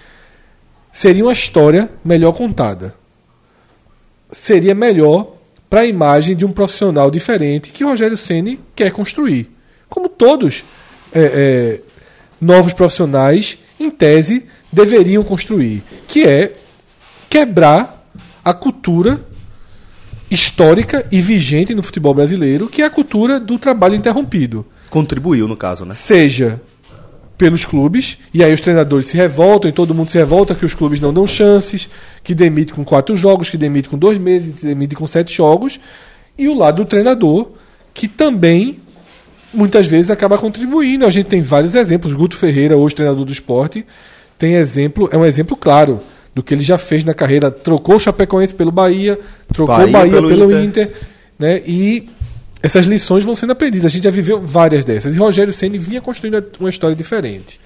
Seria uma história melhor contada seria melhor para a imagem de um profissional diferente que o Rogério Ceni quer construir. Como todos é, é, novos profissionais, em tese, deveriam construir, que é quebrar a cultura histórica e vigente no futebol brasileiro, que é a cultura do trabalho interrompido Contribuiu, no caso, né? seja pelos clubes, e aí os treinadores se revoltam e todo mundo se revolta que os clubes não dão chances, que demite com quatro jogos, que demite com dois meses, que demite com sete jogos, e o lado do treinador, que também muitas vezes acaba contribuindo. A gente tem vários exemplos. Guto Ferreira, hoje treinador do esporte, tem exemplo, é um exemplo claro do que ele já fez na carreira. Trocou o Chapecoense pelo Bahia, trocou Bahia o Bahia pelo pelo, Inter. Inter, né? E essas lições vão sendo aprendidas. A gente já viveu várias dessas. E Rogério Ceni vinha construindo uma história diferente.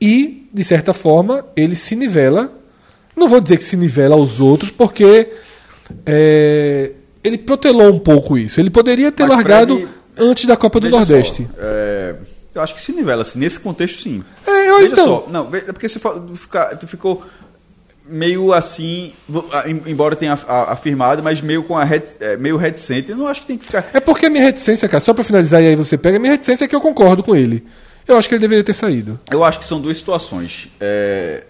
E, de certa forma, ele se nivela. Não vou dizer que se nivela aos outros, porque é, ele protelou um pouco isso. Ele poderia ter Mas, largado Fred, antes da Copa do Nordeste. só, é, eu acho que se nivela, assim, nesse contexto sim. É, eu Veja então. só, não, é porque você fica- tu ficou meio assim, embora tenha afirmado, mas meio com a ret- é, meio reticente. Eu não acho que tem que ficar. É porque a minha reticência, cara, só pra finalizar e aí você pega, a minha reticência é que eu concordo com ele. Eu acho que ele deveria ter saído. Eu acho que são duas situações. É,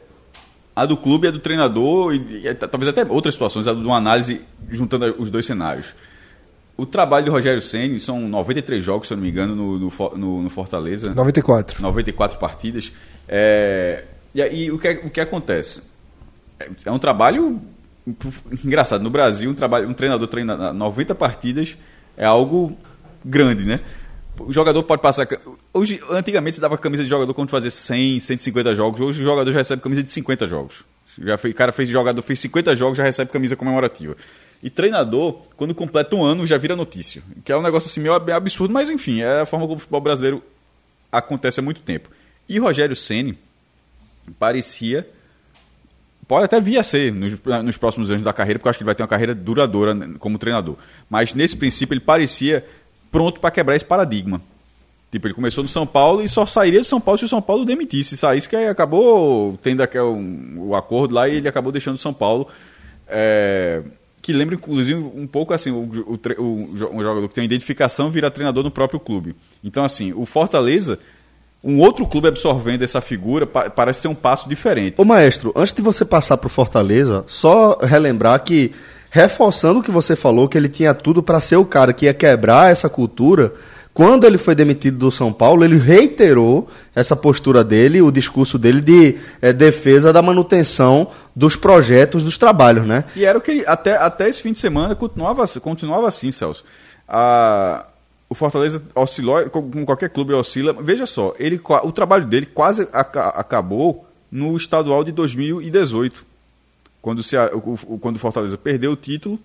a do clube e a do treinador, e, e t- talvez até outras situações, a de uma análise juntando os dois cenários. O trabalho de Rogério Ceni são 93 jogos, se eu não me engano, no, no no- Fortaleza. 94. 94 partidas. É, e aí o que, o que acontece? É, é um trabalho engraçado. No Brasil, um, trabalho, um treinador treina 90 partidas é algo grande, né? O jogador pode passar. Hoje, antigamente, se dava camisa de jogador quando fazia 100, 150 jogos. Hoje o jogador já recebe camisa de 50 jogos. Já fez, o cara fez jogador, fez 50 jogos, já recebe camisa comemorativa. E treinador, quando completa um ano, já vira notícia. Que é um negócio assim meio ab- absurdo, mas enfim, é a forma como o futebol brasileiro acontece há muito tempo. E Rogério Ceni parecia pode até vir a ser nos, nos próximos anos da carreira, porque eu acho que ele vai ter uma carreira duradoura como treinador. Mas nesse princípio ele parecia pronto para quebrar esse paradigma. Tipo, ele começou no São Paulo e só sairia de São Paulo se o São Paulo demitisse. Saísse que acabou tendo aquele, um, o acordo lá e ele acabou deixando o São Paulo. é, que lembra, inclusive, um pouco assim, o, o, o jo- jogador que tem uma identificação vira treinador no próprio clube. Então, assim, o Fortaleza, um outro clube absorvendo essa figura, pa- parece ser um passo diferente. Ô maestro, antes de você passar pro Fortaleza, só relembrar que, reforçando o que você falou, que ele tinha tudo para ser o cara que ia quebrar essa cultura, quando ele foi demitido do São Paulo, ele reiterou essa postura dele, o discurso dele de eh, defesa da manutenção dos projetos, dos trabalhos, né? E era o que ele- até, até esse fim de semana continuava, continuava assim, Celso. O Fortaleza oscilou, com com qualquer clube oscila. Veja só, ele, o trabalho dele quase aca- acabou no estadual de 2018, quando, o Cea- o- o- quando o Fortaleza perdeu o título.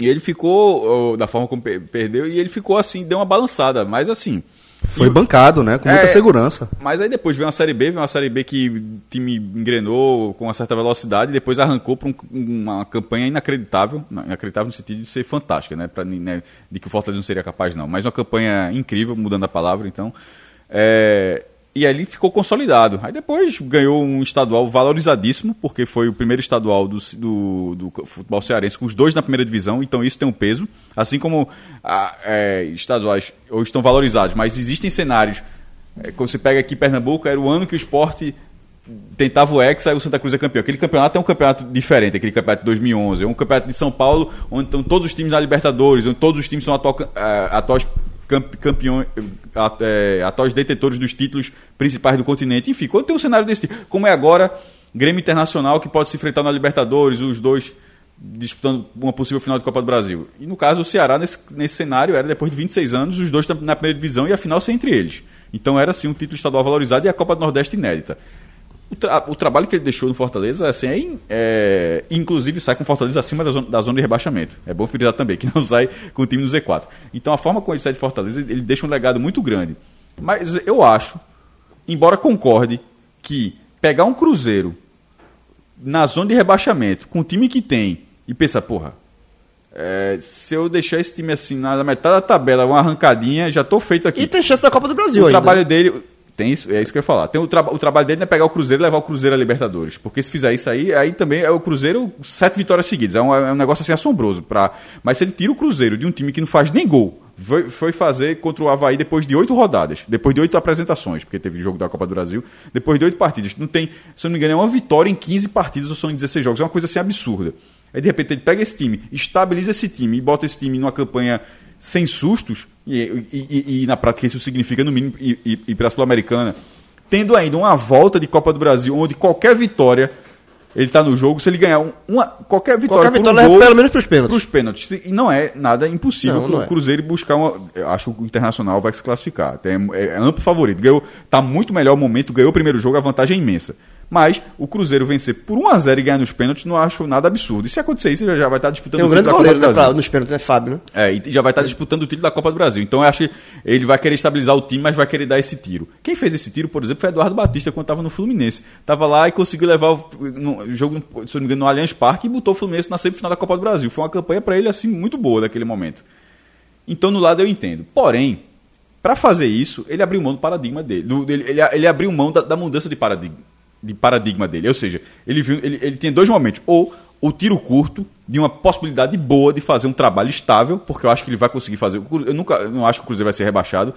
E ele ficou, da forma como pe- perdeu, e ele ficou assim, deu uma balançada. Mas assim, Foi bancado, né? Com muita É. segurança. Mas aí depois veio uma Série B, veio uma Série B que o time engrenou com uma certa velocidade e depois arrancou para uma campanha inacreditável, inacreditável no sentido de ser fantástica, né? Pra, né? De que o Fortaleza não seria capaz, não. Mas uma campanha incrível, mudando a palavra, então. É, E ali ficou consolidado. Aí depois ganhou um estadual valorizadíssimo, porque foi o primeiro estadual do, do, do futebol cearense, com os dois na primeira divisão, então isso tem um peso. Assim como ah, é, estaduais hoje estão valorizados, mas existem cenários. É, quando você pega aqui Pernambuco, era o ano que o esporte tentava o Hexa e o Santa Cruz é campeão. Aquele campeonato é um campeonato diferente, aquele campeonato de 2011. É um campeonato de São Paulo, onde estão todos os times na Libertadores, onde todos os times são atual, eh, atuais campeões, eh, atuais detetores dos títulos principais do continente. Enfim, quando tem um cenário desse tipo, como é agora, Grêmio Internacional que pode se enfrentar na Libertadores, os dois disputando uma possível final de Copa do Brasil. E no caso, o Ceará, nesse, nesse cenário, era depois de 26 anos, os dois na primeira divisão e a final ser entre eles. Então era assim um título estadual valorizado e a Copa do Nordeste inédita. O, tra- o trabalho que ele deixou no Fortaleza, assim, é, in- é- inclusive sai com o Fortaleza acima da zona, da zona de rebaixamento. É bom frisar também, que não sai com o time do Z4. Então a forma como ele sai de Fortaleza, ele deixa um legado muito grande. Mas eu acho, embora concorde, que pegar um Cruzeiro na zona de rebaixamento, com o time que tem, e pensar, porra, é, se eu deixar esse time assim na metade da tabela, uma arrancadinha, já tô feito aqui E tem chance da Copa do Brasil o ainda. trabalho dele. Tem isso, é isso que eu ia falar. Tem o, traba- o trabalho dele é pegar o Cruzeiro e levar o Cruzeiro à Libertadores. Porque se fizer isso aí, aí também é o Cruzeiro sete vitórias seguidas. É um, é um negócio assim assombroso. Pra... Mas se ele tira o Cruzeiro de um time que não faz nem gol, foi, foi fazer contra o Havaí depois de oito rodadas, depois de oito apresentações, porque teve jogo da Copa do Brasil, depois de oito partidas. Não tem, se eu não me engano, é uma vitória em 15 partidas ou são em 16 jogos. É uma coisa assim absurda. Aí de repente ele pega esse time, estabiliza esse time e bota esse time numa campanha sem sustos, e, e- e- e na prática isso significa, no mínimo, ir, ir, ir para a Sul-Americana, tendo ainda uma volta de Copa do Brasil, onde qualquer vitória ele está no jogo, se ele ganhar um- uma, qualquer vitória, Qualquer vitória um gol, pelo menos pros pênaltis. pros pênaltis. E não é nada impossível Não, pro não é. Cruzeiro buscar uma. Eu acho que o Internacional vai se classificar. É, é amplo favorito. Ganhou, tá muito melhor o momento, ganhou o primeiro jogo, a vantagem é imensa. Mas o Cruzeiro vencer por 1x0 e ganhar nos pênaltis, não acho nada absurdo. E se acontecer isso, ele já vai estar disputando Tem um o título grande da Copa goleiro do né, pra, nos pênaltis, é Fábio, né? É, e já vai estar disputando o título da Copa do Brasil. Então eu acho que ele vai querer estabilizar o time, mas vai querer dar esse tiro. Quem fez esse tiro, por exemplo, foi Eduardo Batista quando estava no Fluminense. Tava lá e conseguiu levar o no, jogo, se não me engano, no Allianz Parque e botou o Fluminense na semifinal da Copa do Brasil. Foi uma campanha para ele assim muito boa naquele momento. Então no lado eu entendo. Porém, para fazer isso, ele abriu mão do paradigma dele. Ele, ele, ele abriu mão da, da mudança de paradigma, de paradigma dele. Ou seja, ele, viu, ele, ele tem dois momentos. Ou o tiro curto, de uma possibilidade boa de fazer um trabalho estável, porque eu acho que ele vai conseguir fazer. Eu nunca eu não acho que o Cruzeiro vai ser rebaixado.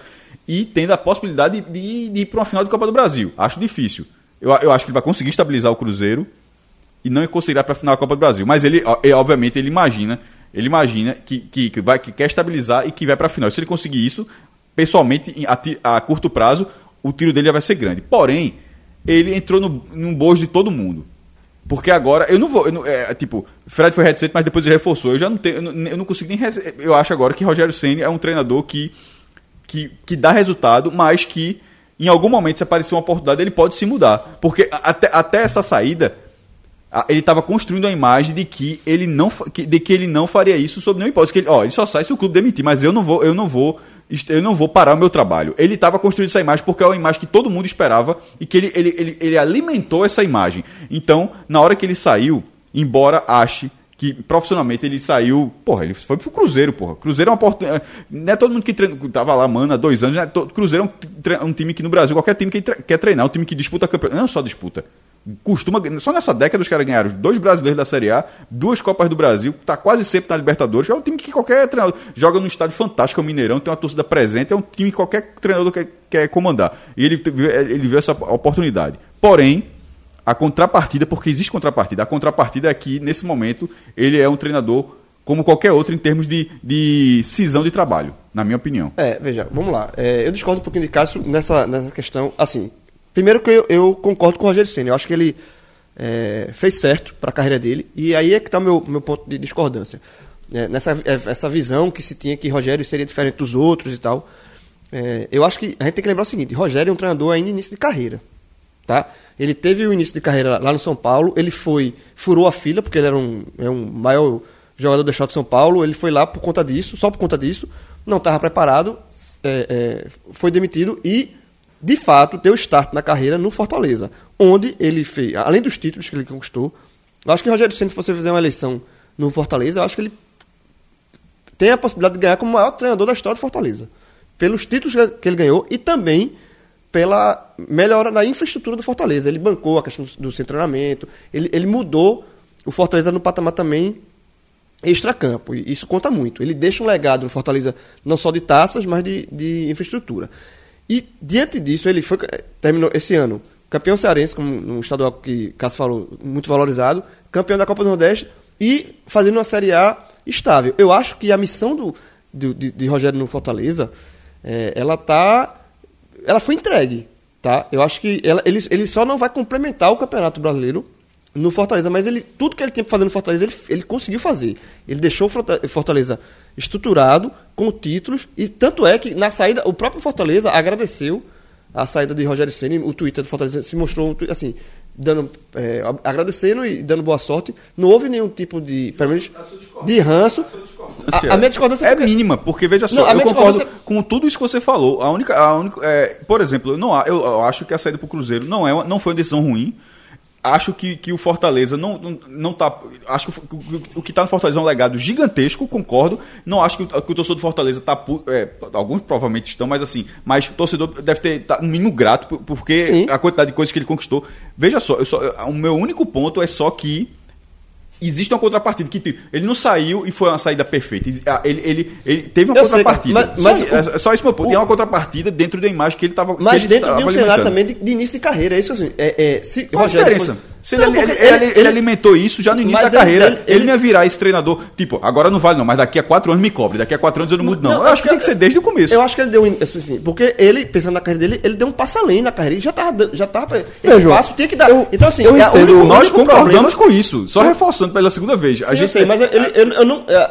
E tendo a possibilidade de, de, ir para uma final de Copa do Brasil. Acho difícil. Eu, eu acho que ele vai conseguir estabilizar o Cruzeiro e não conseguirá para a final da Copa do Brasil. Mas ele, e, obviamente, ele imagina, ele imagina que, que, que vai, que quer estabilizar e que vai para a final. Se ele conseguir isso, pessoalmente, a, a curto prazo, o tiro dele já vai ser grande. Porém, ele entrou no, num bojo de todo mundo. Porque agora, eu não vou. eu não- é, tipo, Fred foi headset, mas depois ele reforçou. Eu já não tenho. Eu não, eu não consigo nem. Eu acho agora que Rogério Senna é um treinador que, que, que dá resultado, mas que em algum momento, se aparecer uma oportunidade, ele pode se mudar. Porque até, até essa saída, ele estava construindo a imagem de que ele não de que ele não faria isso sob nenhuma hipótese que ele, ó, ele só sai se o clube demitir, mas eu não vou, eu não vou, eu não vou parar o meu trabalho. Ele estava construindo essa imagem porque é uma imagem que todo mundo esperava e que ele, ele, ele, ele alimentou essa imagem. Então, na hora que ele saiu, embora ache que profissionalmente ele saiu, porra, ele foi pro Cruzeiro, porra. Cruzeiro é uma oportunidade. Não é todo mundo que treina, tava lá, mano, há dois anos. Né? Cruzeiro é um, tre- um time que no Brasil, qualquer time que tre- quer treinar, um time que disputa campeonato. Não só disputa. Costuma, só nessa década os caras ganharam dois brasileiros da Série A, duas Copas do Brasil, tá quase sempre na Libertadores. É um time que qualquer treinador joga num estádio fantástico, é o Mineirão, tem uma torcida presente, é um time que qualquer treinador quer, quer comandar. E ele, ele viu essa oportunidade. Porém, a contrapartida, porque existe contrapartida, a contrapartida é que, nesse momento, ele é um treinador como qualquer outro em termos de, de cisão de trabalho, na minha opinião. É, veja, vamos lá. É, eu discordo um pouquinho de Cássio nessa, nessa questão. Assim, primeiro que eu, eu concordo com o Rogério Senna. Eu acho que ele é, fez certo para a carreira dele. E aí é que está o meu, meu ponto de discordância. É, nessa é, essa visão que se tinha que Rogério seria diferente dos outros e tal. É, eu acho que a gente tem que lembrar o seguinte: Rogério é um treinador ainda início de carreira. Tá? Ele teve o início de carreira lá no São Paulo, ele foi, furou a fila, porque ele era um, é um maior jogador do Shot de São Paulo, ele foi lá por conta disso, só por conta disso. não estava preparado, é, é, foi demitido e, de fato, deu start na carreira no Fortaleza, onde ele fez, além dos títulos que ele conquistou, eu acho que Rogério Ceni, se você fizer uma eleição no Fortaleza, eu acho que ele tem a possibilidade de ganhar como o maior treinador da história do Fortaleza. Pelos títulos que ele ganhou e também pela melhora da infraestrutura do Fortaleza. Ele bancou a questão do, seu treinamento, ele, ele mudou o Fortaleza no patamar também extracampo. E isso conta muito. Ele deixa um legado no Fortaleza não só de taças, mas de, de infraestrutura. E diante disso, ele foi terminou esse ano campeão cearense, como no estadual que Cássio falou, muito valorizado, campeão da Copa do Nordeste e fazendo uma Série A estável. Eu acho que a missão do, do de, de, Rogério no Fortaleza, é, ela tá, ela foi entregue, tá? Eu acho que ela, ele, ele só não vai complementar o Campeonato Brasileiro no Fortaleza, mas ele tudo que ele tinha fazendo no Fortaleza, ele, ele conseguiu fazer. Ele deixou o Fortaleza estruturado, com títulos, e tanto é que na saída, o próprio Fortaleza agradeceu a saída de Rogério Ceni, o Twitter do Fortaleza se mostrou assim, dando, é, agradecendo e dando boa sorte. Não houve nenhum tipo de, pelo menos, de ranço. A, a minha discordância é, mínima, porque veja só, não, eu concordo com tudo isso que você falou. A única, a única, é, por exemplo, não, eu, eu acho que a saída para o Cruzeiro não é, não foi uma decisão ruim acho que, que o Fortaleza não, não, não tá. Acho que o, o que está no Fortaleza é um legado gigantesco, concordo. Não acho que, que o torcedor do Fortaleza está. É, alguns provavelmente estão, mas assim. Mas o torcedor deve ter tá, no mínimo grato, porque Sim. a quantidade de coisas que ele conquistou. Veja só, eu só, o meu único ponto é só que existe uma contrapartida que tipo, ele não saiu e foi uma saída perfeita. Ah, ele, ele, ele teve uma eu contrapartida. Sei, mas, só, é só isso meu ponto. O, e é uma contrapartida dentro da imagem que ele estava. Mas dentro de um cenário também de, de, início de carreira. É isso assim. É, é, se Qual Rogério a diferença? Foi, se não, ele, ele, ele, ele, alimentou isso já no início da carreira. Ele, não ia virar esse treinador. Tipo, agora não vale não, mas daqui a quatro anos me cobre. Daqui a quatro anos eu não mudo, não. não eu acho que, tem que ser desde o começo. Eu acho que ele deu. Assim, porque ele, pensando na carreira dele, ele deu um passo além na carreira. Ele já tava. Já tava esse Veja, passo tinha que dar. Eu, então, assim, eu é, entendo, único, nós concordamos com isso. Só reforçando pela segunda vez. Sim, a gente eu sei, mas ele, eu, eu não. É,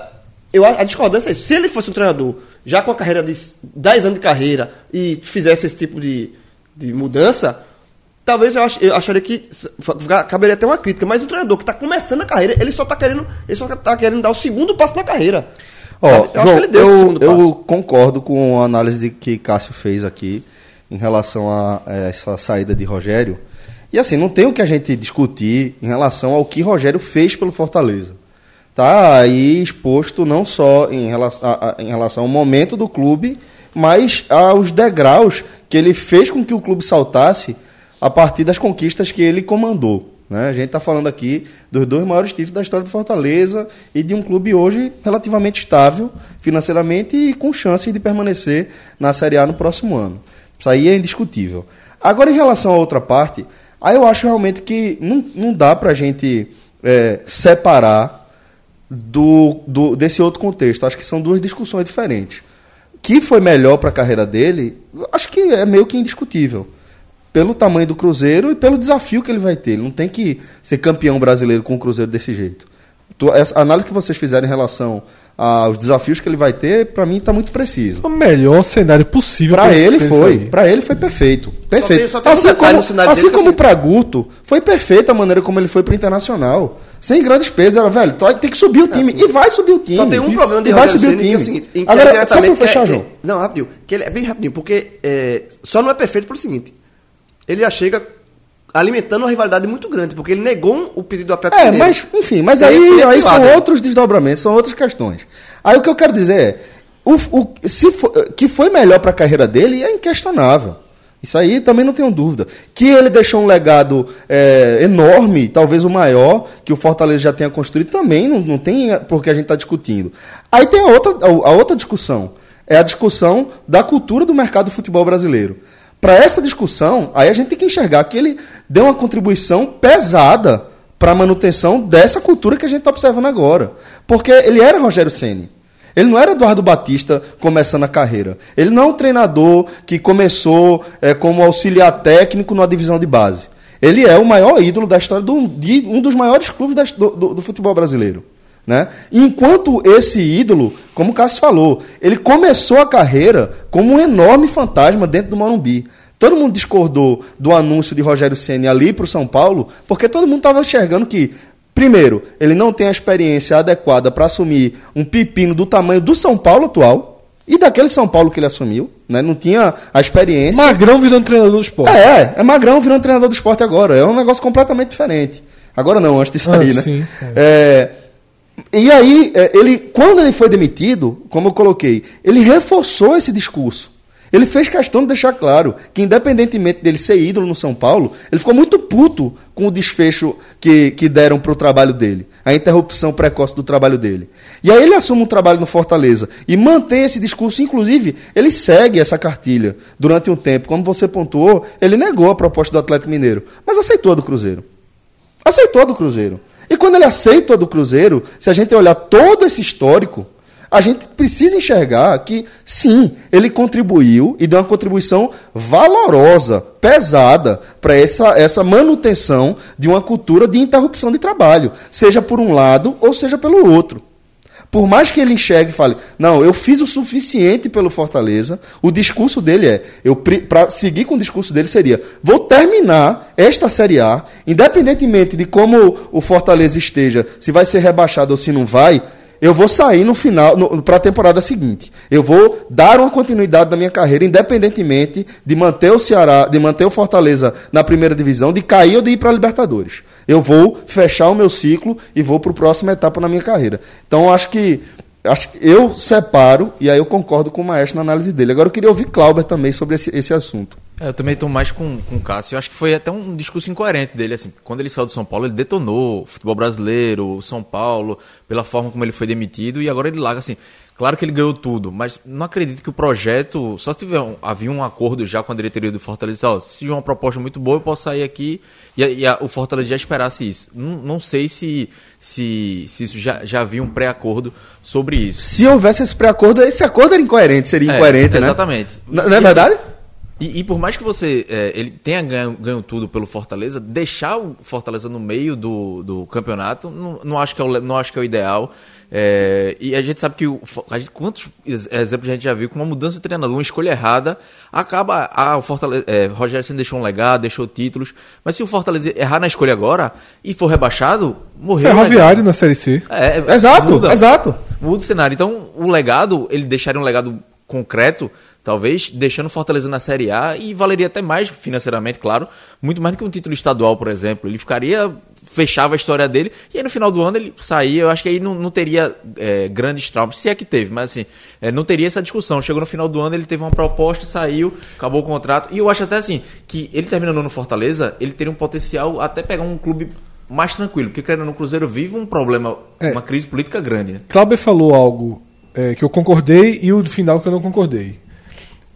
eu, a discordância é isso. Se ele fosse um treinador já com a carreira de 10 anos de carreira e fizesse esse tipo de, de mudança, talvez eu, ach, eu acharia que caberia até uma crítica, mas o treinador que está começando a carreira, ele só está querendo, ele só tá querendo dar o segundo passo na carreira. Ó, oh, João, eu, eu concordo com a análise que Cássio fez aqui em relação a, a essa saída de Rogério. E assim, não tem o que a gente discutir em relação ao que Rogério fez pelo Fortaleza. Tá aí exposto não só em relação, a, a, em relação ao momento do clube, mas aos degraus que ele fez com que o clube saltasse a partir das conquistas que ele comandou. Né? A gente está falando aqui dos dois maiores títulos da história do Fortaleza e de um clube hoje relativamente estável financeiramente e com chance de permanecer na Série A no próximo ano. Isso aí é indiscutível. Agora, em relação à outra parte, aí eu acho realmente que não, não dá para a gente é, separar do, do, desse outro contexto. Acho que são duas discussões diferentes. Que foi melhor para a carreira dele, acho que é meio que indiscutível pelo tamanho do Cruzeiro e pelo desafio que ele vai ter. Ele não tem que ser campeão brasileiro com o Cruzeiro desse jeito. Essa análise que vocês fizeram em relação aos desafios que ele vai ter, para mim está muito preciso. O melhor cenário possível para ele foi. Para ele foi perfeito. Perfeito. Só tem, só tem assim como, assim como assim. para Guto, foi perfeita a maneira como ele foi para Internacional. Sem grandes pesos, era, velho, tem que subir o time. É assim. E vai subir o time. Só tem um Isso. problema de e vai subir o time. Que é o seguinte, Agora, só para fechar, João. Não, rapidinho. Que ele é bem rapidinho, porque é, só não é perfeito pelo seguinte ele já chega alimentando uma rivalidade muito grande, porque ele negou o pedido do Atlético É, mas, enfim, mas aí, aí são outros desdobramentos, são outras questões. Aí o que eu quero dizer é, o, o, se for, que foi melhor para a carreira dele é inquestionável. Isso aí também não tenho dúvida. Que ele deixou um legado é, enorme, talvez o maior, que o Fortaleza já tenha construído, também não, não tem porque a gente está discutindo. Aí tem a outra, a outra discussão. É a discussão da cultura do mercado do futebol brasileiro. Para essa discussão, aí a gente tem que enxergar que ele deu uma contribuição pesada para a manutenção dessa cultura que a gente está observando agora. Porque ele era Rogério Ceni. Ele não era Eduardo Batista começando a carreira. Ele não é um treinador que começou é, como auxiliar técnico numa divisão de base. Ele é o maior ídolo da história do, de um dos maiores clubes da, do, do, do, futebol brasileiro. Né? enquanto esse ídolo, como o Cássio falou, ele começou a carreira como um enorme fantasma dentro do Morumbi. Todo mundo discordou do anúncio de Rogério Ceni ali para o São Paulo, porque todo mundo estava enxergando que, primeiro, ele não tem a experiência adequada para assumir um pepino do tamanho do São Paulo atual, E daquele São Paulo que ele assumiu, né? Não tinha a experiência. Magrão virando treinador do esporte. É, é Magrão virando treinador do esporte agora. É um negócio completamente diferente. Agora não, antes de sair, Ah, né? sim, É, e aí, é, ele, quando ele foi demitido, como eu coloquei, ele reforçou esse discurso. Ele fez questão de deixar claro que, independentemente dele ser ídolo no São Paulo, ele ficou muito puto com o desfecho que, que deram para o trabalho dele, a interrupção precoce do trabalho dele. E aí ele assume um trabalho no Fortaleza e mantém esse discurso. Inclusive, ele segue essa cartilha durante um tempo. Como você pontuou, ele negou a proposta do Atlético Mineiro, mas aceitou a do Cruzeiro. Aceitou a do Cruzeiro. E quando ele aceita a do Cruzeiro, se a gente olhar todo esse histórico, a gente precisa enxergar que, sim, ele contribuiu e deu uma contribuição valorosa, pesada, para essa, essa manutenção de uma cultura de interrupção de trabalho, seja por um lado ou seja pelo outro. Por mais que ele enxergue e fale, não, eu fiz o suficiente pelo Fortaleza, o discurso dele é, eu para seguir com o discurso dele seria, vou terminar esta Série A, independentemente de como o Fortaleza esteja, se vai ser rebaixado ou se não vai, eu vou sair no final, para a temporada seguinte. Eu vou dar uma continuidade na minha carreira, independentemente de manter o Ceará, de manter o Fortaleza na primeira divisão, de cair ou de ir para a Libertadores. Eu vou fechar o meu ciclo e vou para a próxima etapa na minha carreira. Então, acho que acho eu separo, e aí eu concordo com o Maestro na análise dele. Agora eu queria ouvir Clauber também sobre esse, esse assunto. É, eu também estou mais com, com o Cássio. Eu acho que foi até um discurso incoerente dele. Assim, quando ele saiu do São Paulo, ele detonou o futebol brasileiro, o São Paulo, pela forma como ele foi demitido, e agora ele larga assim. Claro que ele ganhou tudo, mas não acredito que o projeto. Só se tiver um, havia um acordo já com a diretoria do Fortaleza. Ó, se tiver uma proposta muito boa, eu posso sair aqui e, a, e a, o Fortaleza já esperasse isso. Não, não sei se, se, se isso já, já havia um pré-acordo sobre isso. Se houvesse esse pré-acordo, esse acordo era incoerente, seria É, incoerente, né? Exatamente. Não, é verdade? E, e por mais que você é, ele tenha ganho, ganho tudo pelo Fortaleza, deixar o Fortaleza no meio do, do campeonato não, não, acho que é o, não acho que é o ideal. É, e a gente sabe que o, gente, quantos ex- exemplos a gente já viu com uma mudança de treinador, uma escolha errada, acaba. Ah, o Fortaleza. É, Rogério Senna deixou um legado, deixou títulos. Mas se o Fortaleza errar na escolha agora e for rebaixado, morreu. Ferroviário na Série C. legado. É, Exato, muda exato. muda o cenário. Então, o legado, ele deixaria um legado concreto, talvez, deixando o Fortaleza na Série A e valeria até mais financeiramente, claro, muito mais do que um título estadual, por exemplo. Ele ficaria, fechava a história dele e aí no final do ano ele saía. Eu acho que aí não, não teria é, grandes traumas, se é que teve, mas assim, é, não teria essa discussão. Chegou no final do ano, ele teve uma proposta, saiu, acabou o contrato. E eu acho até assim, que ele terminando no Fortaleza, ele teria um potencial até pegar um clube mais tranquilo, porque querendo no Cruzeiro vive um problema, É. uma crise política grande, né? Falou algo é, que eu concordei e o final que eu não concordei.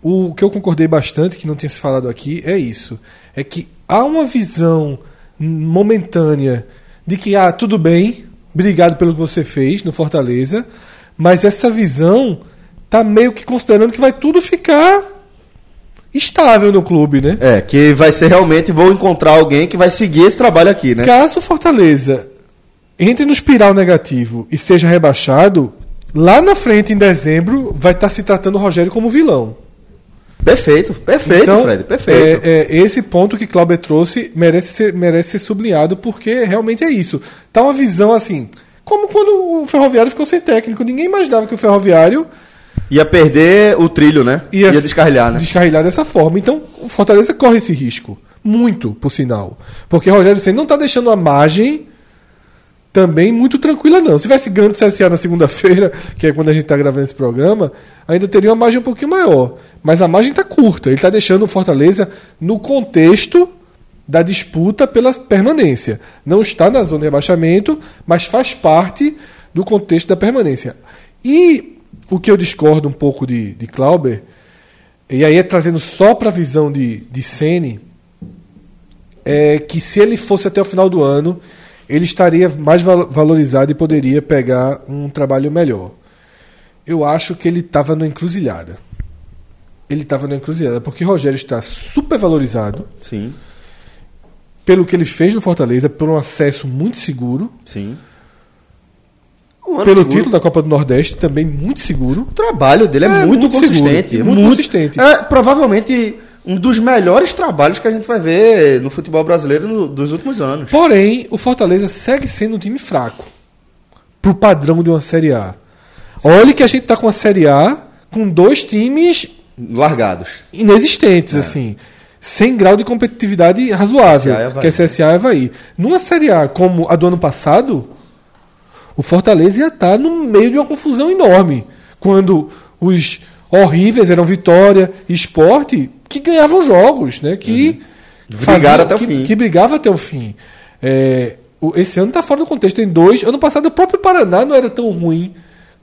O que eu concordei bastante, que não tinha se falado aqui, é isso. É que há uma visão momentânea de que, ah, tudo bem, obrigado pelo que você fez no Fortaleza, mas essa visão tá meio que considerando que vai tudo ficar estável no clube, né? É, que vai ser realmente, vou encontrar alguém que vai seguir esse trabalho aqui, né? Caso o Fortaleza entre no espiral negativo e seja rebaixado, lá na frente, em dezembro, vai estar se tratando o Rogério como vilão. Perfeito, perfeito, Então, Fred, perfeito. É, é, esse ponto que Clauber trouxe merece ser, merece ser sublinhado, porque realmente é isso. Tá uma visão assim. Como quando o Ferroviário ficou sem técnico. Ninguém imaginava que o Ferroviário Ia perder o trilho, né? ia, Ia descarrilhar, né? descarrilhar dessa forma. Então, o Fortaleza corre esse risco. Muito, por sinal. Porque Rogério Senna não está deixando a margem também muito tranquila, não. Se tivesse ganho do CSA na segunda-feira, que é quando a gente está gravando esse programa, ainda teria uma margem um pouquinho maior. Mas a margem está curta. Ele está deixando o Fortaleza no contexto da disputa pela permanência. Não está na zona de rebaixamento, mas faz parte do contexto da permanência. E o que eu discordo um pouco de, de Clauber, e aí é trazendo só para a visão de, de Sene, é que se ele fosse até o final do ano, ele estaria mais val- valorizado e poderia pegar um trabalho melhor. Eu acho que ele estava na encruzilhada. Ele estava na encruzilhada, porque Rogério está super valorizado Sim, pelo que ele fez no Fortaleza, por um acesso muito seguro, sim. Um pelo seguro. título da Copa do Nordeste também muito seguro. O trabalho dele é, É, muito, muito consistente. seguro, é muito consistente. É provavelmente um dos melhores trabalhos que a gente vai ver no futebol brasileiro no- dos últimos anos. Porém, o Fortaleza segue sendo um time fraco pro padrão de uma Série A. Olha que a gente tá com a Série A com dois times Largados. inexistentes, assim. Sem grau de competitividade razoável, CSA que é CSA e Havaí. Numa Série A como a do ano passado, o Fortaleza ia estar no meio de uma confusão enorme. Quando os horríveis eram Vitória e Esporte, que ganhavam jogos, né? Que Brigaram até o que, fim. Que brigava até o fim. É, esse ano está fora do contexto. Tem dois. Ano passado, o próprio Paraná não era tão ruim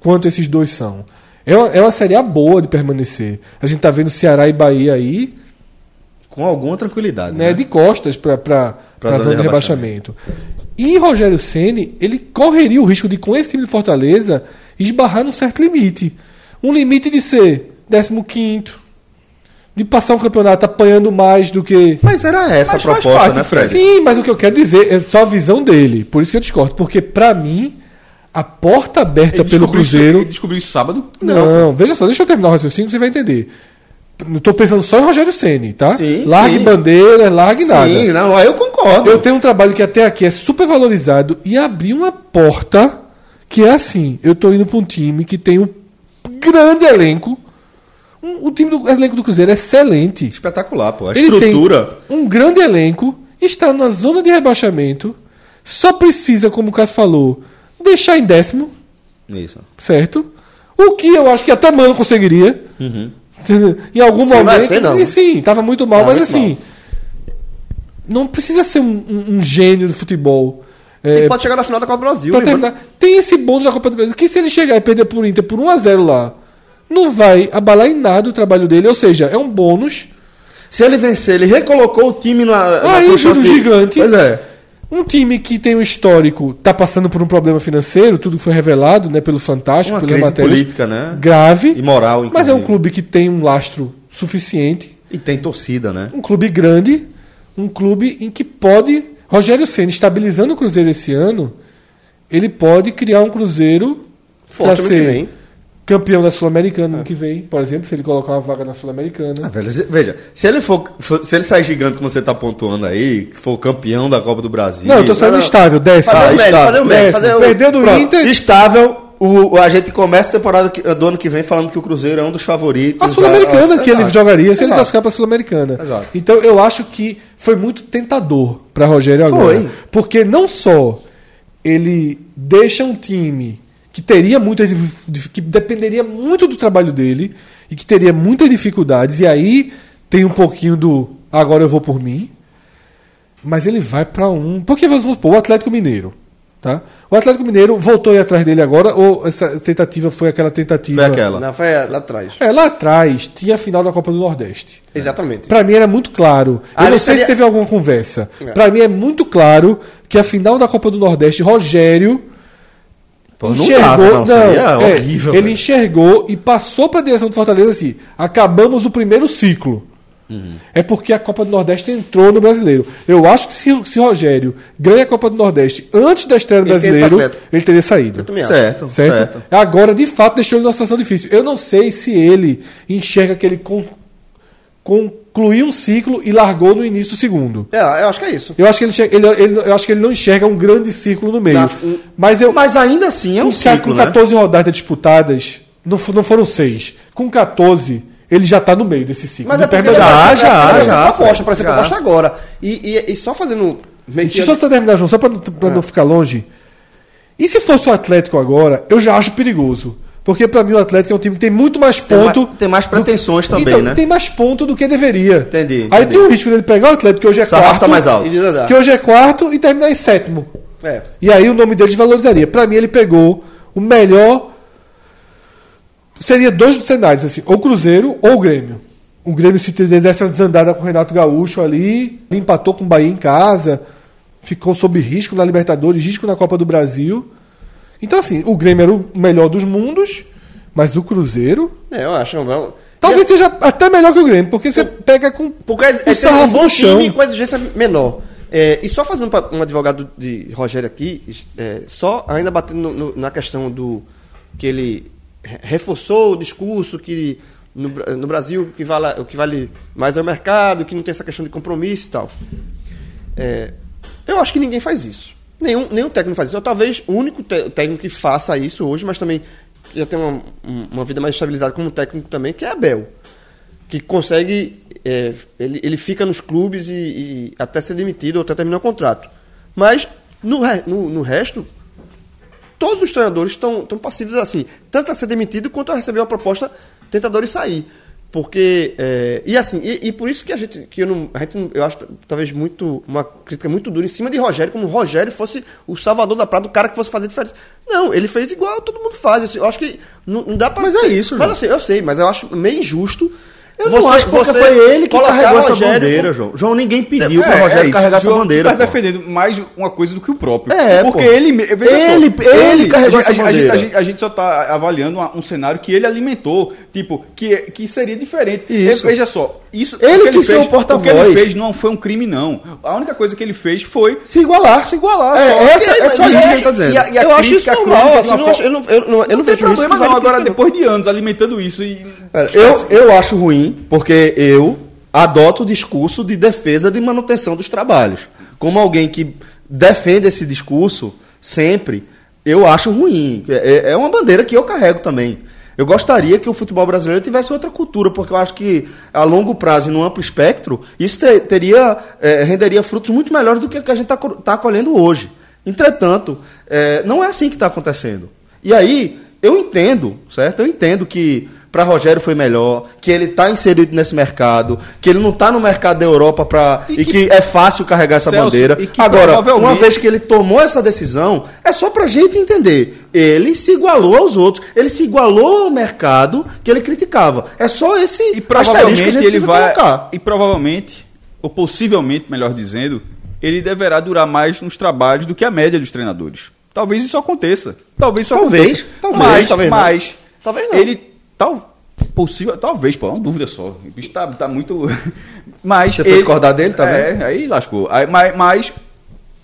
quanto esses dois são. É uma, é uma Série A boa de permanecer. A gente tá vendo Ceará e Bahia aí, Com alguma tranquilidade. né, né? de costas para a zona de de rebaixamento. E Rogério Ceni ele correria o risco de, com esse time de Fortaleza, esbarrar num certo limite. Um limite de ser 15 de passar um campeonato apanhando mais do que. Mas era essa Mas a proposta, parte, né, Fred? Sim, mas o que eu quero dizer é só a visão dele. Por isso que eu discordo. Porque, pra mim, a porta aberta Ele pelo isso- Cruzeiro. ele descobriu isso sábado? Não, veja só, deixa eu terminar o raciocínio, você vai entender. Não tô pensando só em Rogério Ceni, tá? Sim, largue sim. bandeira, largue nada. Sim, não, aí eu concordo. Eu tenho um trabalho que até aqui é super valorizado e abri uma porta que é assim: eu tô indo pra um time que tem um grande elenco. Um- o time do elenco do Cruzeiro é excelente. Espetacular, pô. A Ele tem estrutura. um grande elenco, está na zona de rebaixamento, só precisa, como o Cássio falou, deixar em décimo, Isso. certo? O que eu acho que até Mano conseguiria. Entendeu? Em algum Sim, momento. ser, não. E sim, estava muito mal, Tava mas muito assim. Não precisa ser um, um- um gênio do futebol. É, Ele pode chegar na final da Copa do Brasil. terminar. Tem esse bônus da Copa do Brasil que se ele chegar e perder por Inter por 1x0 lá, não vai abalar em nada o trabalho dele. Ou seja, é um bônus. Se ele vencer, ele recolocou o time na. na Aí, um de- gigante. Pois é. Um time que tem um histórico, tá passando por um problema financeiro, tudo foi revelado né, pelo Fantástico, Uma pelas crise matérias. política, né? Grave. E moral, Mas é um inclusive. clube que tem um lastro suficiente. E tem torcida, né? Um clube grande. Um clube em que pode. Rogério Senna estabilizando o Cruzeiro esse ano, ele pode criar um Cruzeiro Forte ano que ser vem. Campeão da Sul-Americana ano que vem, por exemplo, se ele colocar uma vaga na Sul-Americana. Ah, veja, se ele for, se ele sair gigante como você tá pontuando aí, for campeão da Copa do Brasil. não, eu tô saindo não. estável, décimo. Fazer o médio, estável, fazer o médio, fazer o- Perdeu do Pronto, Inter. estável. O, a gente começa a temporada que- do ano que vem falando que o Cruzeiro é um dos favoritos. A Sul-Americana que ele jogaria se ele Exato. classificar para a Sul-Americana. Então eu acho que foi muito tentador para Rogério agora. Foi. Porque não só ele deixa um time que teria muitas dif- que dependeria muito do trabalho dele e que teria muitas dificuldades e aí tem um pouquinho do agora eu vou por mim. Mas ele vai para um, porque vamos supor, o Atlético Mineiro, tá? O Atlético Mineiro voltou aí atrás dele agora ou essa tentativa foi aquela tentativa Foi aquela. Não, foi lá atrás. é, lá atrás tinha a final da Copa do Nordeste. Exatamente. Pra mim era muito claro. Ah, Eu não sei se seria- teve alguma conversa. É. Pra mim é muito claro que a final da Copa do Nordeste, Rogério Pô, não enxergou, dava, não, seria é, horrível, ele enxergou e passou pra direção do Fortaleza assim: acabamos o primeiro ciclo. Uhum. É porque a Copa do Nordeste entrou no brasileiro. Eu acho que se, se Rogério ganha a Copa do Nordeste antes da estreia do Ele teria brasileiro, ele teria saído. Eu também acho. Certo, Certo? certo. Agora, de fato, deixou ele numa situação difícil. Eu não sei se ele enxerga que ele con- concluiu um ciclo e largou no início do segundo. É, eu acho que é isso. Eu acho que ele, ele- ele- eu acho que ele não enxerga um grande ciclo no meio. Um- mas eu, Mas ainda assim é um um ciclo, com né? 14 rodadas disputadas, não, não foram seis. Com 14, ele já tá no meio desse ciclo. Mas De é porque permanência. Já, é- já, é- é- já, é proposta, para já. proposta agora. E, e, e só fazendo. Deixa eu só terminar, João, só pra, não- pra não ficar longe. E se fosse o Atlético agora, eu já acho perigoso. Porque pra mim o Atlético é um time que tem muito mais Tem ponto. mais- tem mais pretensões também, então, né? Tem mais ponto do que deveria. Entendi, Aí entendi. tem o risco dele pegar o Atlético, que hoje é Sarrafo quarto. tá mais alto. Que hoje é quarto e terminar em sétimo. É. E aí o nome dele desvalorizaria. Pra mim, ele pegou o melhor. Seria dois cenários, assim, ou o Cruzeiro ou o Grêmio. O Grêmio se desse uma desandada com o Renato Gaúcho ali, empatou com o Bahia em casa, ficou sob risco na Libertadores, risco na Copa do Brasil. Então, assim, o Grêmio era o melhor dos mundos, mas o Cruzeiro. É, eu acho. Não, Talvez seja até melhor que o Grêmio, porque você pega com. Porque é, é o sarrafo um bom time com exigência menor. É, e só fazendo pra um advogado de Rogério aqui, é, só ainda batendo no- no- na questão do que ele re- reforçou o discurso que no, no Brasil o que, vale, o que vale mais é o mercado, que não tem essa questão de compromisso e tal. É, eu acho que ninguém faz isso. Nenhum, nenhum técnico faz isso. Ou talvez o único técnico que faça isso hoje, mas também já tem uma, um- uma vida mais estabilizada como técnico também, que é Abel. Que consegue. é, ele, ele fica nos clubes e, e até ser demitido ou até terminar o contrato. Mas no, no, no resto, todos os treinadores estão passíveis assim, tanto a ser demitido quanto a receber uma proposta tentadora e sair. Porque. é, e assim, e, e por isso que a gente. Que eu, não, a gente não- eu acho talvez muito. Uma crítica muito dura em cima de Rogério, como o Rogério fosse o salvador da prata, o cara que fosse fazer diferença. Não, ele fez igual todo mundo faz. Eu acho que não, não dá pra. Mas é isso, Mas eu sei, eu sei, mas eu acho meio injusto. Eu não acho porque você foi ele que carregou essa Rogério bandeira, João. João, ninguém pediu É, pra Rogério é isso. carregar essa João, bandeira. Tu tá pô. defendendo mais uma coisa do que o próprio. É, porque pô. ele. me- veja só, Ele- ele carregou a essa a, bandeira. a, gente, a gente só tá avaliando um cenário que ele alimentou, tipo, que, que seria diferente. Isso. É, Veja só, isso Ele o que quis ser o fez, porta-voz. O que ele fez não foi um crime, não. A única coisa que ele fez foi Se igualar. se igualar. É, só. essa- é só isso que ele tá dizendo. e a- e a eu acho isso normal. Assim, não eu, não, eu, não, eu não não tem vejo problema, isso não. Agora, depois de anos alimentando isso e. Eu, eu acho ruim, porque eu adoto o discurso de defesa de manutenção dos trabalhos. Como alguém que defende esse discurso sempre, eu acho ruim. É, é uma bandeira que eu carrego também. Eu gostaria que o futebol brasileiro tivesse outra cultura, porque eu acho que a longo prazo e no amplo espectro, isso te- teria, é, renderia frutos muito melhores do que o que a gente está colhendo hoje. Entretanto, é, não é assim que está acontecendo. E aí, eu entendo, certo? Eu entendo que para Rogério foi melhor, que ele está inserido nesse mercado, que ele não está no mercado da Europa pra, e, que, é fácil carregar essa Celso, bandeira. e que Agora, provavelmente- uma vez que ele tomou essa decisão, é só pra gente entender. Ele se igualou aos outros, ele se igualou ao mercado que ele criticava. É só esse E provavelmente que ele vai. colocar. E provavelmente, ou possivelmente, melhor dizendo, ele deverá durar mais nos trabalhos do que a média dos treinadores. Talvez isso aconteça. Talvez isso Talvez, aconteça. talvez, mas, talvez mas Talvez não. ele tal possível, talvez, pô, é uma dúvida só. O bicho tá, tá muito mas Você foi discordar dele, tá É, aí lascou. Aí, mas, mas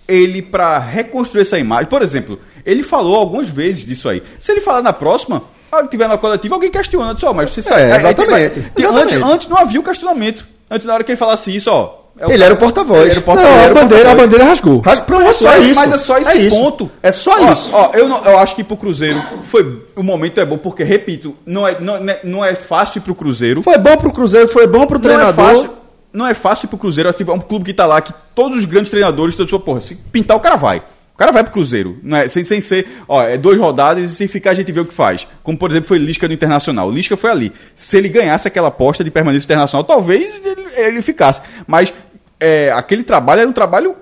ele para reconstruir essa imagem, por exemplo, ele falou algumas vezes disso aí. Se ele falar na próxima, ah, tiver na coletiva, alguém questiona, diz, ó, mas você É, exatamente, Tem- exatamente. Antes, antes não havia o questionamento. Antes na hora que ele falasse isso, ó, é o Ele era o porta-voz. O Não, porta-voz. a bandeira, a bandeira rasgou. Ras- Pronto, É só isso, isso. mas é só esse isso. ponto. É só Ó, isso. Ó, eu, não- eu acho que pro Cruzeiro foi o momento é bom porque repito, não é não, não é- não é fácil pro Cruzeiro. Foi bom pro Cruzeiro, foi bom pro Não é treinador. fácil. Não é fácil pro Cruzeiro, é, tipo, é um clube que tá lá que todos os grandes treinadores estão tipo, porra, se pintar o cara vai. O cara vai pro Cruzeiro, não é, sem, sem ser, ó, é duas rodadas e se ficar a gente vê o que faz. Como por exemplo foi Lisca no Internacional. O Lisca foi ali. Se ele ganhasse aquela aposta de permanência internacional, talvez ele, ele ficasse. Mas é, aquele trabalho era um trabalho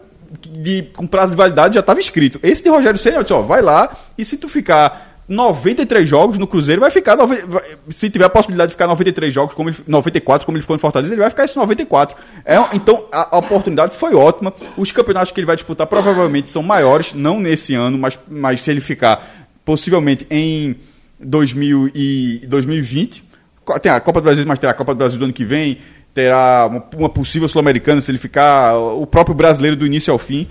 de, com prazo de validade já estava escrito. Esse de Rogério Senna, ó, vai lá e se tu ficar 93 jogos no Cruzeiro, vai ficar. vai- se tiver a possibilidade de ficar 93 jogos, como ele, 94, como ele ficou no Fortaleza, ele vai ficar esse 94. É, então a, a oportunidade foi ótima. Os campeonatos que ele vai disputar provavelmente são maiores, não nesse ano, mas, mas se ele ficar possivelmente em 2000 e 2020. Co- Tem a Copa do Brasil, mas terá a Copa do Brasil do ano que vem, terá uma, possível Sul-Americana se ele ficar, o próprio brasileiro do início ao fim.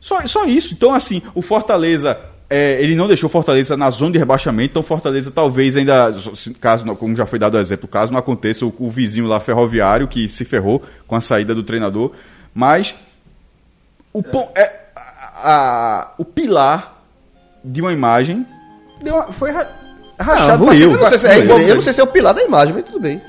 Só, só isso. Então, assim, o Fortaleza, é, ele não deixou o Fortaleza na zona de rebaixamento, então Fortaleza talvez ainda, caso, não- como já foi dado o exemplo, caso não aconteça, o, o vizinho lá ferroviário que se ferrou com a saída do treinador, mas o, pon- é, a- a- o pilar de uma imagem deu uma- foi ra- rachado. ruiu. Eu não, sei se é, eu não sei se é o pilar da imagem, mas tudo bem.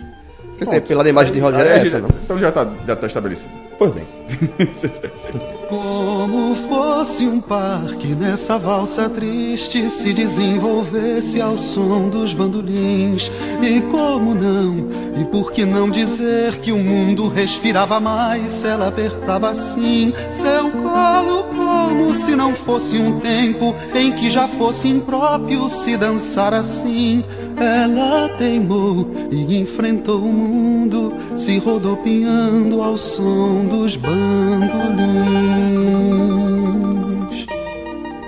Não sei se o pilar da imagem de Rogério É, essa, não. Então já está já tá estabelecido. Pois bem. Como fosse um parque nessa valsa triste se desenvolvesse ao som dos bandolins. E como não? E por que não dizer que o mundo respirava mais se ela apertava assim seu colo como se não fosse um tempo em que já fosse impróprio se dançar assim. Ela teimou e enfrentou o mundo, se rodopiando ao som dos bandolins.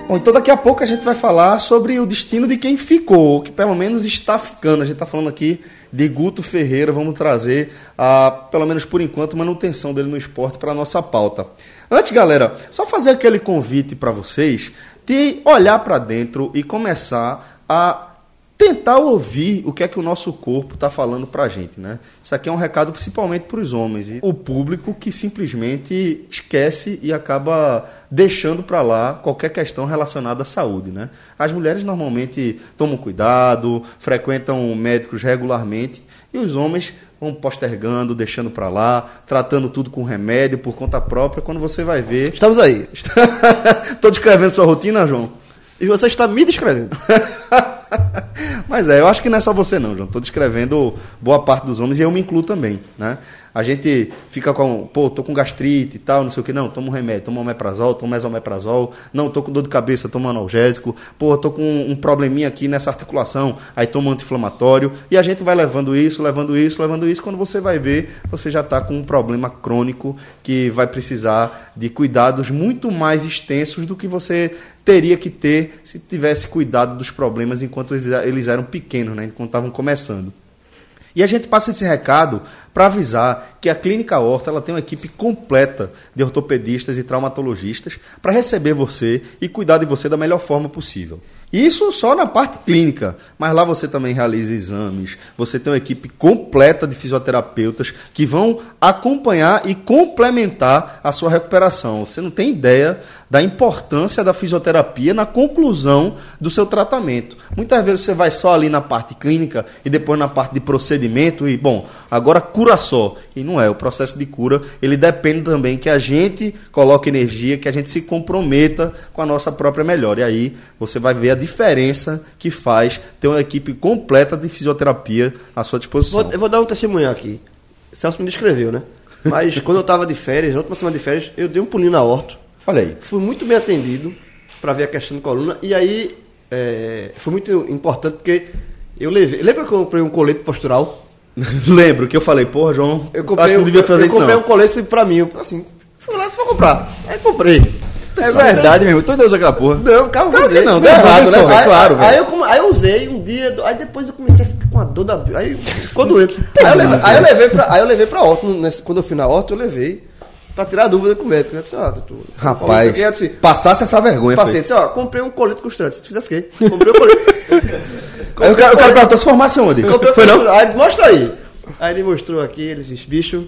Bom, então daqui a pouco a gente vai falar sobre o destino de quem ficou, que pelo menos está ficando. A gente está falando aqui de Guto Ferreira, vamos trazer, a, pelo menos por enquanto, manutenção dele no esporte para a nossa pauta. Antes, galera, só fazer aquele convite para vocês de olhar para dentro e começar a tentar ouvir o que é que o nosso corpo está falando para a gente, né? Isso aqui é um recado principalmente para os homens e o público que simplesmente esquece e acaba deixando para lá qualquer questão relacionada à saúde, né? As mulheres normalmente tomam cuidado, frequentam médicos regularmente e os homens vão postergando, deixando para lá, tratando tudo com remédio por conta própria. Quando você vai ver, Estamos aí. Estou descrevendo sua rotina, João? E você está me descrevendo. Mas é, eu acho que não é só você não, João. Estou descrevendo boa parte dos homens e eu me incluo também, né? A gente fica com, pô, tô com gastrite e tal, não sei o que, não, toma um remédio, toma um omeprazol, toma mesomeprazol, não, tô com dor de cabeça, toma analgésico, pô, tô com um probleminha aqui nessa articulação, aí toma anti-inflamatório, e a gente vai levando isso, levando isso, levando isso, quando você vai ver, você já está com um problema crônico que vai precisar de cuidados muito mais extensos do que você teria que ter se tivesse cuidado dos problemas enquanto eles eram pequenos, né, enquanto estavam começando. E a gente passa esse recado para avisar que a Clínica Horta ela tem uma equipe completa de ortopedistas e traumatologistas para receber você e cuidar de você da melhor forma possível. Isso só na parte clínica, mas lá você também realiza exames, você tem uma equipe completa de fisioterapeutas que vão acompanhar e complementar a sua recuperação. Você não tem ideia da importância da fisioterapia na conclusão do seu tratamento. Muitas vezes você vai só ali na parte clínica e depois na parte de procedimento e, bom, agora cura só. E não é, o processo de cura, ele depende também que a gente coloque energia, que a gente se comprometa com a nossa própria melhora. E aí você vai ver a diferença que faz ter uma equipe completa de fisioterapia à sua disposição. Vou, eu vou dar um testemunho aqui. Celso me descreveu, né? Mas quando eu estava de férias, na última semana de férias, eu dei um pulinho na horta. Olha aí. Fui muito bem atendido para ver a questão de coluna. E aí é, foi muito importante porque eu levei. Lembra que eu comprei um colete postural? Lembro que eu falei, porra, João, Eu comprei, acho que não devia fazer eu isso comprei não. um colete para mim. Eu, assim, fui lá, só vou comprar. Aí comprei. É verdade, meu irmão. Todo Deus aquela porra. Não, calma, Claro dizer. que não, deu errado, né, Aí-? Claro, aí, aí eu, aí eu usei um dia, aí depois eu comecei a ficar com a dor da. Aí ficou doendo. Aí eu, levei, aí eu levei pra, aí eu levei pra Quando eu fui na horta, eu levei pra tirar a dúvida com o médico. Né? Eu disse, ah, doutor, Rapaz, eu disse, passasse essa vergonha, passei, disse, ó, comprei um colete costurante. Se tu fizesse o quê? Comprei um colete. Aí o cara, o cara perguntou, se formasse onde? Comprei Foi não? Aí ele, mostra aí. Aí ele mostrou aqui, ele disse, bicho,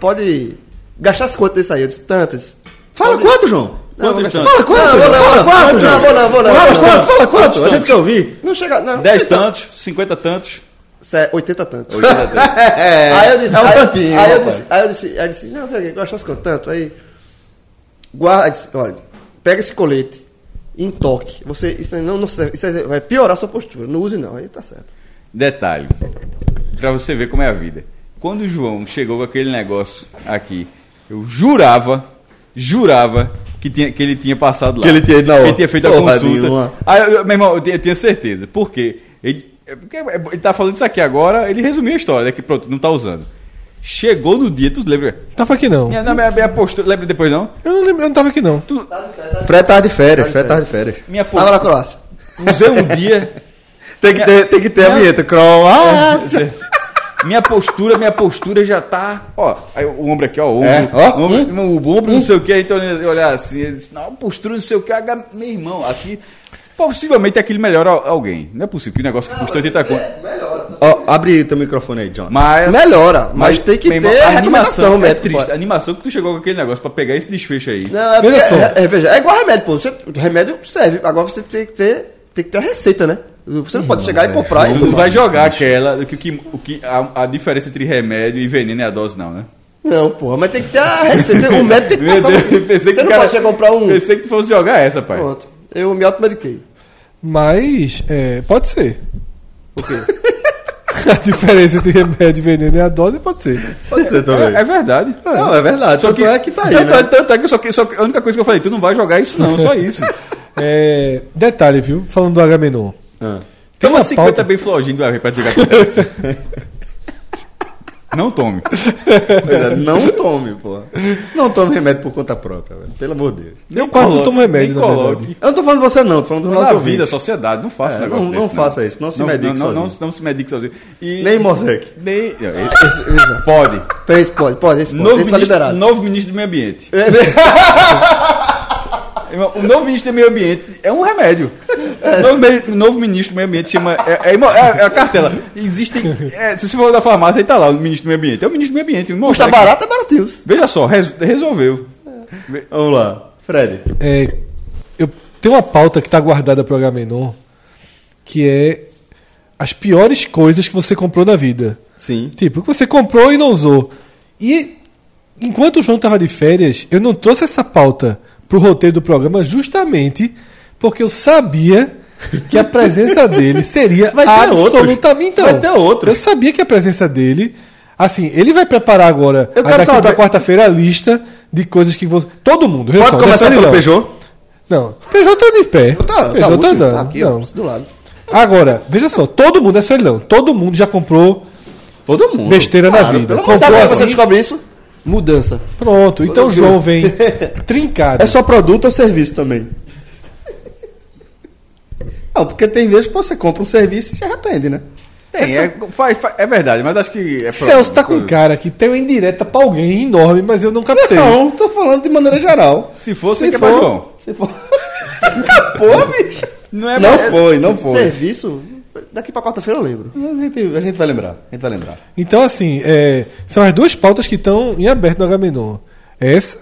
pode gastar as quantas desse aí? Eu disse, tanto. Ele disse, Fala pode- quanto, João? Quantos tantos? Fala quanto, Não, João? não, Fala não, quanto, não, vou não, vou não, Fala vou não. quanto, fala quanto? A gente quer ouvir. Não chega, não. 10 então, tantos, 50 tantos. cé- 80 tantos. 80 tantos. É, Aí eu disse, é um aí, tantinho, aí eu disse, aí eu disse, aí eu disse, não, sei o que, gostasse quanto tanto? Aí, guarda, disse, olha, pega esse colete e entoque. Você, isso não, não serve, isso vai piorar a sua postura. Não use não, aí tá certo. Detalhe, pra você ver como é a vida. Quando o João chegou com aquele negócio aqui, eu jurava, jurava que, tinha, que ele tinha passado lá. Que ele tinha ido na Que hora. ele tinha feito a consulta. Aí, eu, meu irmão, eu tinha, eu tinha certeza. Por quê? Ele, é porque ele tá falando isso aqui agora, ele resumiu a história, né? Que pronto, não tá usando. Chegou no dia, tu lembra? Tava aqui não. Minha, minha, minha postura, lembra depois não? Eu não, lembro, eu não tava aqui não. Fred tava de férias, Fred tava de férias. Minha Tava na postura. Croácia. Usei um dia. Tem que ter, tem que ter a Não. vinheta. Croácia. Minha postura, minha postura já tá. Ó, aí o ombro aqui, ó, o ombro. É, ó. o ombro, o ombro não sei o que, então olhar assim, ele disse, não, postura não sei o que, meu irmão, aqui. Possivelmente aquilo melhora al- alguém. Não é possível, que o negócio que custa 80 conto. Ó, abre teu microfone aí, John. Mas. Melhora, mas tem que ter a animação. É médico, triste. A animação que tu chegou com aquele negócio pra pegar esse desfecho aí. Não, é, Veja é, é, é igual remédio, pô. Você, remédio serve, agora você tem que ter, tem que ter a receita, né? Você não pode chegar e comprar e Tu não vai jogar aquela. O que, o que, a, a diferença entre remédio e veneno é a dose, não, né? Não, porra, mas tem que ter a receita. O médico tem que passar Deus, você. eu pensei Você que não cara- pode chegar comprar um. Pensei que tu fosse jogar essa, pai. Pronto. Eu me automediquei. Mas, é, pode ser. O quê? A diferença entre remédio e veneno é a dose, pode ser. Pode ser É, é verdade. Não, é verdade. Só que é que tá aí, Tanto, né? é- tanto é que, só que só a única coisa que eu falei, tu não vai jogar isso não, só isso. É, detalhe, viu? Falando do Agamenon. Ah. Tem Toma uma 50 pauta... bem flojinho do AV pra dizer que acontece. Não tome. Pois é, não tome, pô. Não tome remédio por conta própria, velho. Pelo amor de Deus. Eu quase não tomo remédio, nem na coloque. verdade. Eu não tô falando de você, não. Tô falando dos Na nossos vida, ouvintes. sociedade, não faça É, um negócio não- desse, não faça isso, não se medique não, não, sozinho. não se medique sozinho. E- Nem Mosec. Nem... Pode. Peraí, pode, pode, esse pode. Novo esse tá ministro, liberado. novo ministro do meio ambiente. O novo ministro do meio ambiente é um remédio. Novo, me- novo ministro do meio ambiente chama. É, é é- é a cartela. Existem. é, se você for da farmácia, aí tá lá o ministro do meio ambiente. É o ministro do meio ambiente. Custa barato, é baratinho. Veja só, res- resolveu. Vamos lá. Fred. É, eu tenho uma pauta que está guardada para o Agamenon, que é as piores coisas que você comprou na vida. Sim. Tipo, que você comprou e não usou. E enquanto o João estava de férias, eu não trouxe essa pauta pro roteiro do programa justamente porque eu sabia que a presença dele seria Vai ter outros. absolutamente Vai ter outros. Eu sabia que a presença dele Assim, ele vai preparar agora, Eu quero saber- pra quarta-feira, a lista de coisas que você. Todo mundo, Pode começar não pelo ele, Peugeot? Não, não. Peugeot tá de pé. Tá, tá, Peugeot tá último, andando. tá aqui, não. ó, do lado. Agora, veja só, todo mundo é só ele não. Todo mundo já comprou Todo mundo. besteira na Claro, vida. pelo amor Comprou Sabe assim, você descobre isso? Mudança. Pronto, então o. João vem trincado. É só produto ou serviço também? Não, porque tem vezes que você compra um serviço e se arrepende, né? Tem, é, faz- faz- é verdade, mas acho que. É Celso tá com um cara que tem uma indireta pra alguém enorme, mas eu não captei. Não, tô falando de maneira geral. Se for, Se que é pra for- João. Se for. Pô, bicho. Não é Não é- foi, não foi. Serviço, daqui pra quarta-feira eu lembro. A gente, a gente vai lembrar. A gente vai lembrar. Então, assim, é, são as duas pautas que estão em aberto no Agamenon. Essa,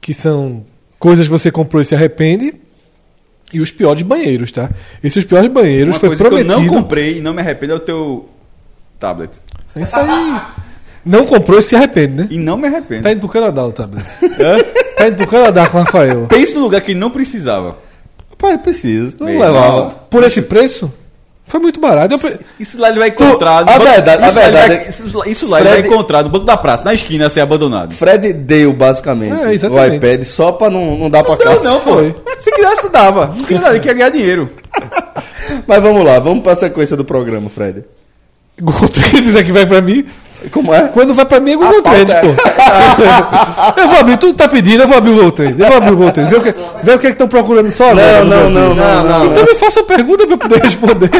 que são coisas que você comprou e se arrepende, e os piores banheiros, tá? Esses piores banheiros Uma foi coisa que eu prometido. não comprei e não me arrependo é o teu tablet. Isso aí. Não comprou e se arrepende, né? E não me arrependo. Tá indo pro Canadá o tablet. Tá indo pro Canadá com o Rafael. Pense no lugar que ele não precisava. Pai, precisa. Não levava. Por esse preço? Foi muito barato. Pre- Isso lá ele vai encontrar. no a banco- verdade- a isso lá ele verdade vai- é- isso lá- Isso lá ele vai Fred- encontrar no banco da praça, na esquina, a ser abandonado. Fred deu, basicamente, É, o iPad só pra não, não dar pra Não, casa. não, foi. Se quisesse, dava. Não queria nada, ele queria ganhar dinheiro. Mas vamos lá, vamos pra sequência do programa, Fred. Google Trends dizer que vai pra mim. Como é? Quando vai pra mim é Google Trends, pô. eu vou abrir, tu tá pedindo, eu vou abrir o Google Trends. Eu vou abrir o Google Trends. Vê o que vê o que estão procurando só agora. Não, não, não, não, não. Então me faça a pergunta pra eu poder responder.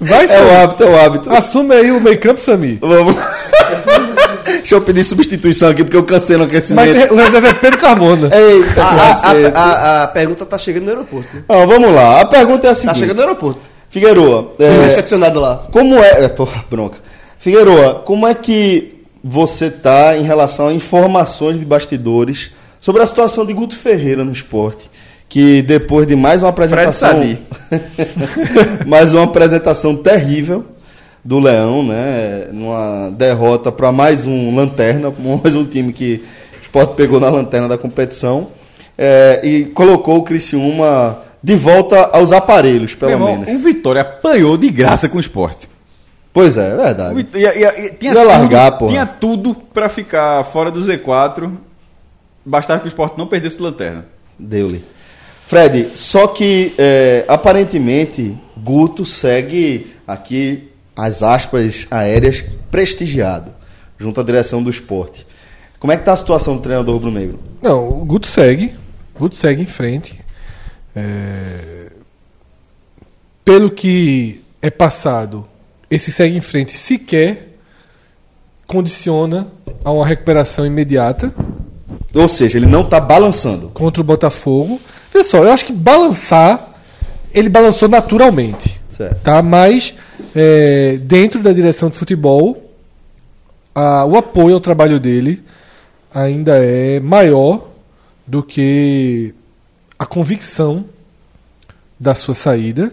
Vai, É o Samir. hábito, é o hábito. Assume aí o make-up, Samir. Vamos. Deixa eu pedir substituição aqui, porque eu cansei no Mas aquecimento. tem- o reserva é Pedro Carmona. Eita, A, a- a- a- a pergunta tá chegando no aeroporto. Né? Ó, vamos lá, a pergunta é a Tá seguinte. chegando no aeroporto. Figueroa, é, recepcionado lá. como é... é porra, bronca. Figueroa, como é que você tá em relação a informações de bastidores sobre a situação de Guto Ferreira no esporte? Que depois de mais uma apresentação... Mais uma apresentação terrível do Leão, né? Numa derrota para mais um lanterna, mais um time que o Sport pegou na lanterna da competição é, e colocou o Criciúma de volta aos aparelhos, pelo irmão, menos. o Vitória apanhou de graça com o esporte. Pois é, é O verdade. Vit- Ia, ia- tinha, Ia tudo, largar, porra. tinha tudo pra ficar fora do Z4. Bastava que o esporte não perdesse do lanterna. Deu-lhe. Fred, só que é, aparentemente Guto segue aqui as aspas aéreas prestigiado junto à direção do esporte. Como é que tá a situação do treinador rubro-negro? Não, o Guto segue. O Guto segue em frente. É, Pelo que é passado, esse segue em frente sequer condiciona a uma recuperação imediata Ou seja, ele não está balançando. contra o Botafogo. Vê só, eu acho que balançar, ele balançou naturalmente. Certo. Tá? Mas é, dentro da direção de futebol, a- o apoio ao trabalho dele ainda é maior do que a convicção da sua saída.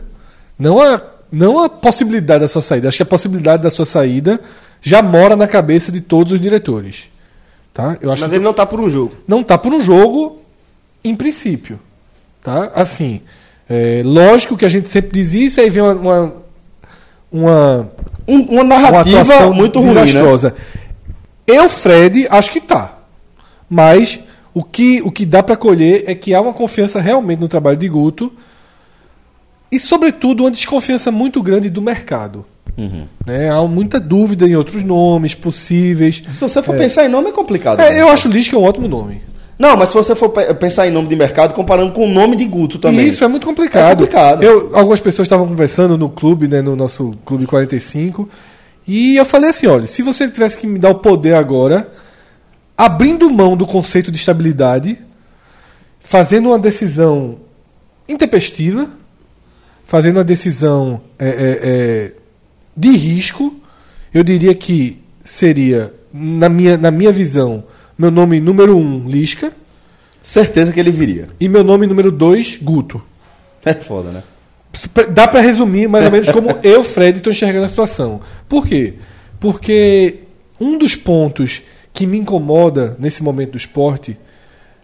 Não a, não a possibilidade da sua saída. Acho que a possibilidade da sua saída já mora na cabeça de todos os diretores. Tá? Eu acho Mas que ele não tá por um jogo. não tá por um jogo em princípio. Tá? Assim, é, lógico que a gente sempre diz isso, aí vem uma, uma, uma, Um- uma uma narrativa atuação muito ruim, né? desastrosa. Eu, Fred, acho que tá. Mas o que, o que dá para colher é que há uma confiança realmente no trabalho de Guto e, sobretudo, uma desconfiança muito grande do mercado. Uhum. Né? Há muita dúvida em outros nomes possíveis. Se você for pensar em nome, é complicado. É, né? eu acho o Lisca um ótimo nome. Não, mas se você for pe- pensar em nome de mercado, comparando com o nome de Guto também. Isso é muito complicado. É complicado. Eu, algumas pessoas estavam conversando no clube, né, no nosso clube 45, e eu falei assim, olha, se você tivesse que me dar o poder agora, abrindo mão do conceito de estabilidade, fazendo uma decisão intempestiva, fazendo uma decisão é, é, é, de risco. Eu diria que seria, na minha, na minha visão, meu nome número um, Lisca, Certeza que ele viria. e meu nome número dois, Guto. É foda, né? Dá pra resumir mais ou menos como eu, Fred, estou enxergando a situação. Por quê? Porque um dos pontos que me incomoda nesse momento do esporte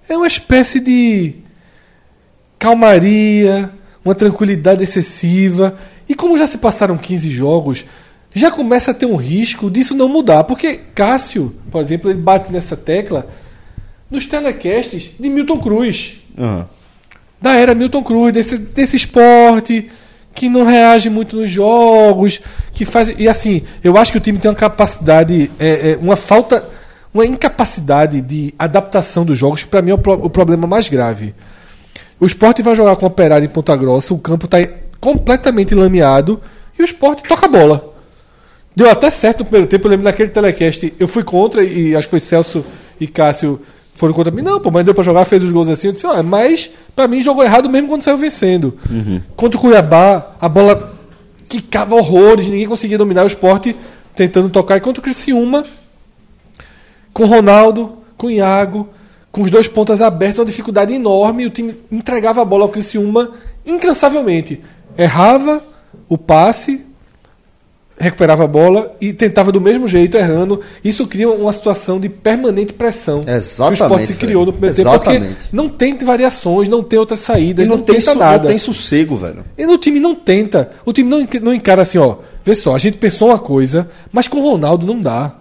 é uma espécie de calmaria, uma tranquilidade excessiva. E como já se passaram 15 jogos, já começa a ter um risco disso não mudar. Porque Cássio, por exemplo, ele bate nessa tecla nos telecasts de Milton Cruz Aham. da era Milton Cruz, desse, desse esporte que não reage muito nos jogos, que faz. E assim, eu acho que o time tem uma capacidade, é, é, uma falta, uma incapacidade de adaptação dos jogos, para mim é o, pro- o problema mais grave. O esporte vai jogar com o operário em Ponta Grossa, o campo está completamente lameado e o esporte toca a bola. Deu até certo no primeiro tempo, eu lembro naquele telecast, eu fui contra e acho que foi Celso e Cássio foram contra mim. Não, pô, mas deu pra jogar, fez os gols assim. Eu disse, ó, mas pra mim jogou errado mesmo quando saiu vencendo. Contra o Cuiabá, a bola quicava horrores, ninguém conseguia dominar o esporte tentando tocar. E contra o Criciúma, com o Ronaldo, com o Iago, com os dois pontas abertos, uma dificuldade enorme. E o time entregava a bola ao Criciúma incansavelmente. Errava o passe, recuperava a bola e tentava do mesmo jeito, errando. Isso cria uma situação de permanente pressão. Exatamente, Que o esporte se criou no primeiro tempo, porque Exatamente. não tem variações, não tem outras E saídas, não, não, tem, tenta su- nada. não tem sossego, velho. E o time não tenta. O time não, não encara assim, ó. Vê só, a gente pensou uma coisa, mas com o Ronaldo não dá.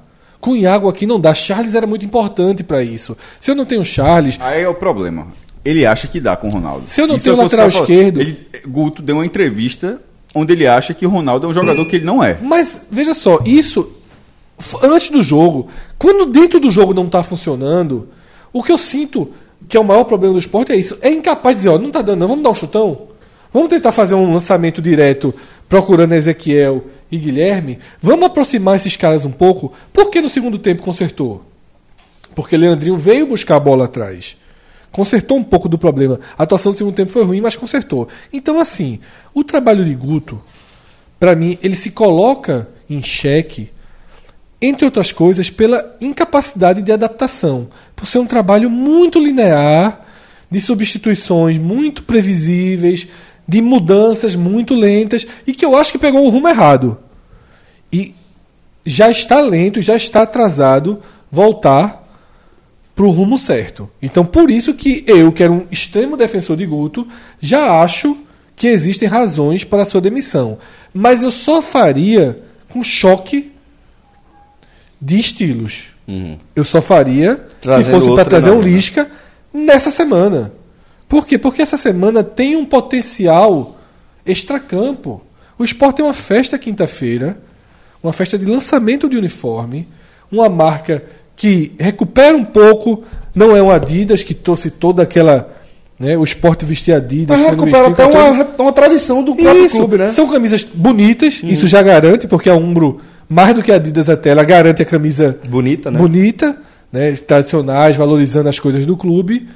Com o Iago aqui não dá. Charles era muito importante pra isso. Se eu não tenho Charles, Aí é o problema. Ele acha que dá com o Ronaldo. Se eu não Isso tenho é lateral tá esquerdo- Ele, Guto deu uma entrevista onde ele acha que o Ronaldo é um jogador que ele não é. Mas veja só, isso antes do jogo, quando dentro do jogo não tá funcionando, o que eu sinto que é o maior problema do esporte é isso. É incapaz de dizer, ó, não tá dando, não, vamos dar um chutão? Vamos tentar fazer um lançamento direto procurando Ezequiel e Guilherme? Vamos aproximar esses caras um pouco? Por que no segundo tempo consertou? Porque Leandrinho veio buscar a bola atrás. Consertou um pouco do problema. A atuação do segundo tempo foi ruim, mas consertou. Então, assim, o trabalho de Guto, para mim, ele se coloca em xeque, entre outras coisas, pela incapacidade de adaptação. Por ser um trabalho muito linear, de substituições muito previsíveis, de mudanças muito lentas, e que eu acho que pegou o rumo errado. Já está lento, já está atrasado voltar para o rumo certo. Então, por isso que eu, que era um extremo defensor de Guto, já acho que existem razões para a sua demissão. Mas eu só faria com choque de estilos. Eu só faria se Trazendo fosse para trazer um treinador, né? Lisca nessa semana. Por quê? Porque essa semana tem um potencial extracampo. O esporte tem uma festa quinta-feira, uma festa de lançamento de uniforme, uma marca que recupera um pouco, não é um Adidas que trouxe toda aquela. Né, o esporte vestir Adidas. Mas recupera até uma, uma tradição do próprio isso, clube, né? São camisas bonitas, isso já garante, porque a Umbro, mais do que a Adidas até, ela garante a camisa Bonita, né? bonita, né, tradicionais, valorizando as coisas do clube.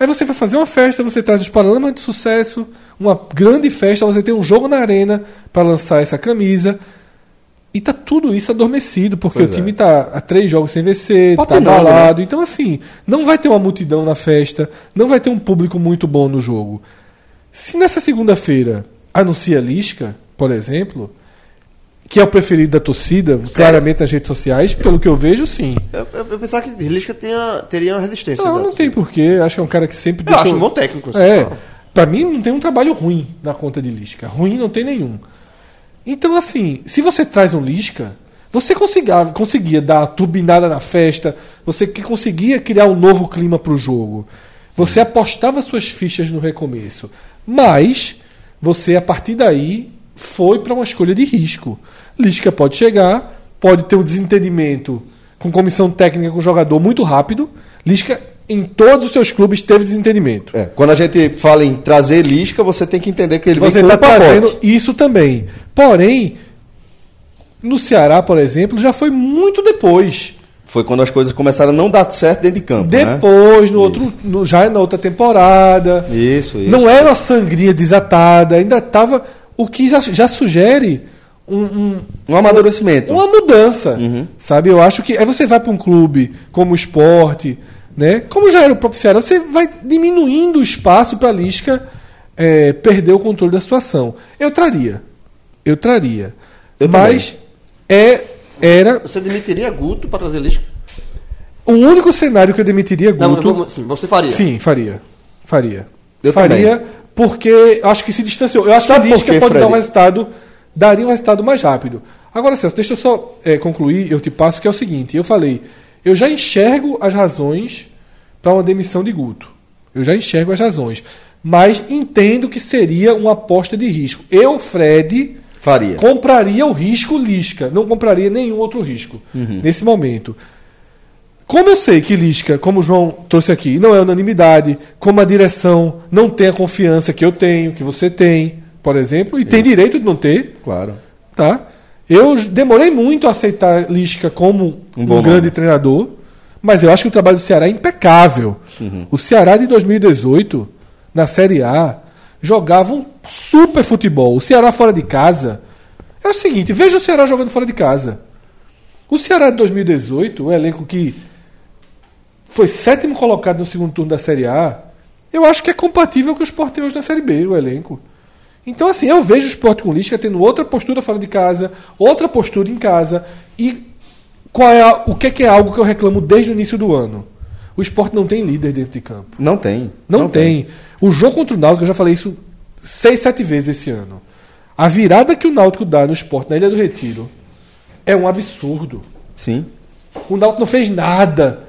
Aí você vai fazer uma festa, você traz os paralamas de sucesso, uma grande festa, você tem um jogo na arena para lançar essa camisa. E tá tudo isso adormecido, porque Pois o é. time tá há três jogos sem vencer, tá abalado. Então, assim, não vai ter uma multidão na festa, não vai ter um público muito bom no jogo. Se nessa segunda-feira anuncia Lisca, por exemplo, que é o preferido da torcida, claramente nas redes sociais, pelo que eu vejo, sim. Eu, eu, eu pensava que Lisca tenha, teria uma resistência. Não, da não tem porquê. Acho que é um cara que sempre Eu acho um bom técnico. É. Pra mim, não tem um trabalho ruim na conta de Lisca. Ruim não tem nenhum. Então, assim, se você traz um Lisca, você conseguia, conseguia dar turbinada na festa, você que conseguia criar um novo clima pro jogo. Você apostava suas fichas no recomeço. Mas, você, a partir daí, foi para uma escolha de risco. Lisca pode chegar, pode ter um desentendimento com comissão técnica com o jogador muito rápido. Lisca, em todos os seus clubes, teve desentendimento. É, quando a gente fala em trazer Lisca, você tem que entender que ele Você vem com está um pacote. trazendo isso também. Porém, no Ceará, por exemplo, já foi muito depois. Foi quando as coisas começaram a não dar certo dentro de campo. né? Depois, no outro, no- já na outra temporada. Isso, isso. Não era uma sangria desatada, ainda estava. O que já, já sugere um, um- Um amadurecimento. uma mudança. Uhum. Sabe? Eu acho que. Aí você vai para um clube como o esporte, né? Como já era o próprio Ceará, você vai diminuindo o espaço para a Lisca é, perder o controle da situação. Eu traria. Eu traria. Eu Mas é, era Você demitiria Guto pra trazer Lisca? o único cenário que eu demitiria Não, Guto. vamos- sim, você faria. Sim, faria. Faria. Eu faria também. porque acho que se distanciou. Eu acho Sabe que a Lisca pode dar um resultado, daria um resultado mais rápido. Agora, Celso, deixa eu só eh, concluir, eu te passo, que é o seguinte, eu falei, eu já enxergo as razões para uma demissão de Guto. Eu já enxergo as razões. Mas entendo que seria uma aposta de risco. Eu, Fred, Faria. compraria o risco Lisca, não compraria nenhum outro risco Uhum. nesse momento. Como eu sei que Lisca, como o João trouxe aqui, não é unanimidade, como a direção não tem a confiança que eu tenho, que você tem, por exemplo, e tem direito de não ter, Claro. tá? Eu demorei muito a aceitar Lisca como Um um, grande nome. treinador, mas eu acho que o trabalho do Ceará é impecável. Uhum. O Ceará de 2018, na Série A, jogava um super futebol. O Ceará fora de casa. É o seguinte, veja o Ceará jogando fora de casa. O Ceará de 2018, o elenco que foi sétimo colocado no segundo turno da Série A, eu acho que é compatível com o Sport tem hoje na Série B, o elenco. Então, assim, eu vejo o Sport com Lisca tendo outra postura fora de casa, outra postura em casa. E qual é a- o que é, que é algo que eu reclamo desde o início do ano? O Sport não tem líder dentro de campo. Não tem. Não, tem. O jogo contra o Náutico, eu já falei isso seis, sete vezes esse ano. A virada que o Náutico dá no Sport na Ilha do Retiro é um absurdo. Sim. O Náutico não fez nada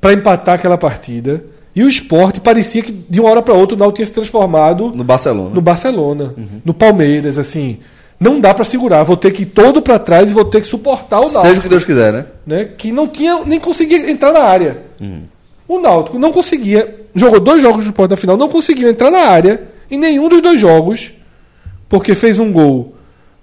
para empatar aquela partida. E o esporte parecia que de uma hora para outra o Náutico tinha se transformado No Barcelona. no Barcelona, no Palmeiras, assim. Não dá para segurar, vou ter que ir todo para trás e vou ter que suportar o Náutico, Seja o que Deus quiser, né? né? Que não tinha nem conseguia entrar na área. O Náutico não conseguia, jogou dois jogos de esporte na final, não conseguiu entrar na área em nenhum dos dois jogos, porque fez um gol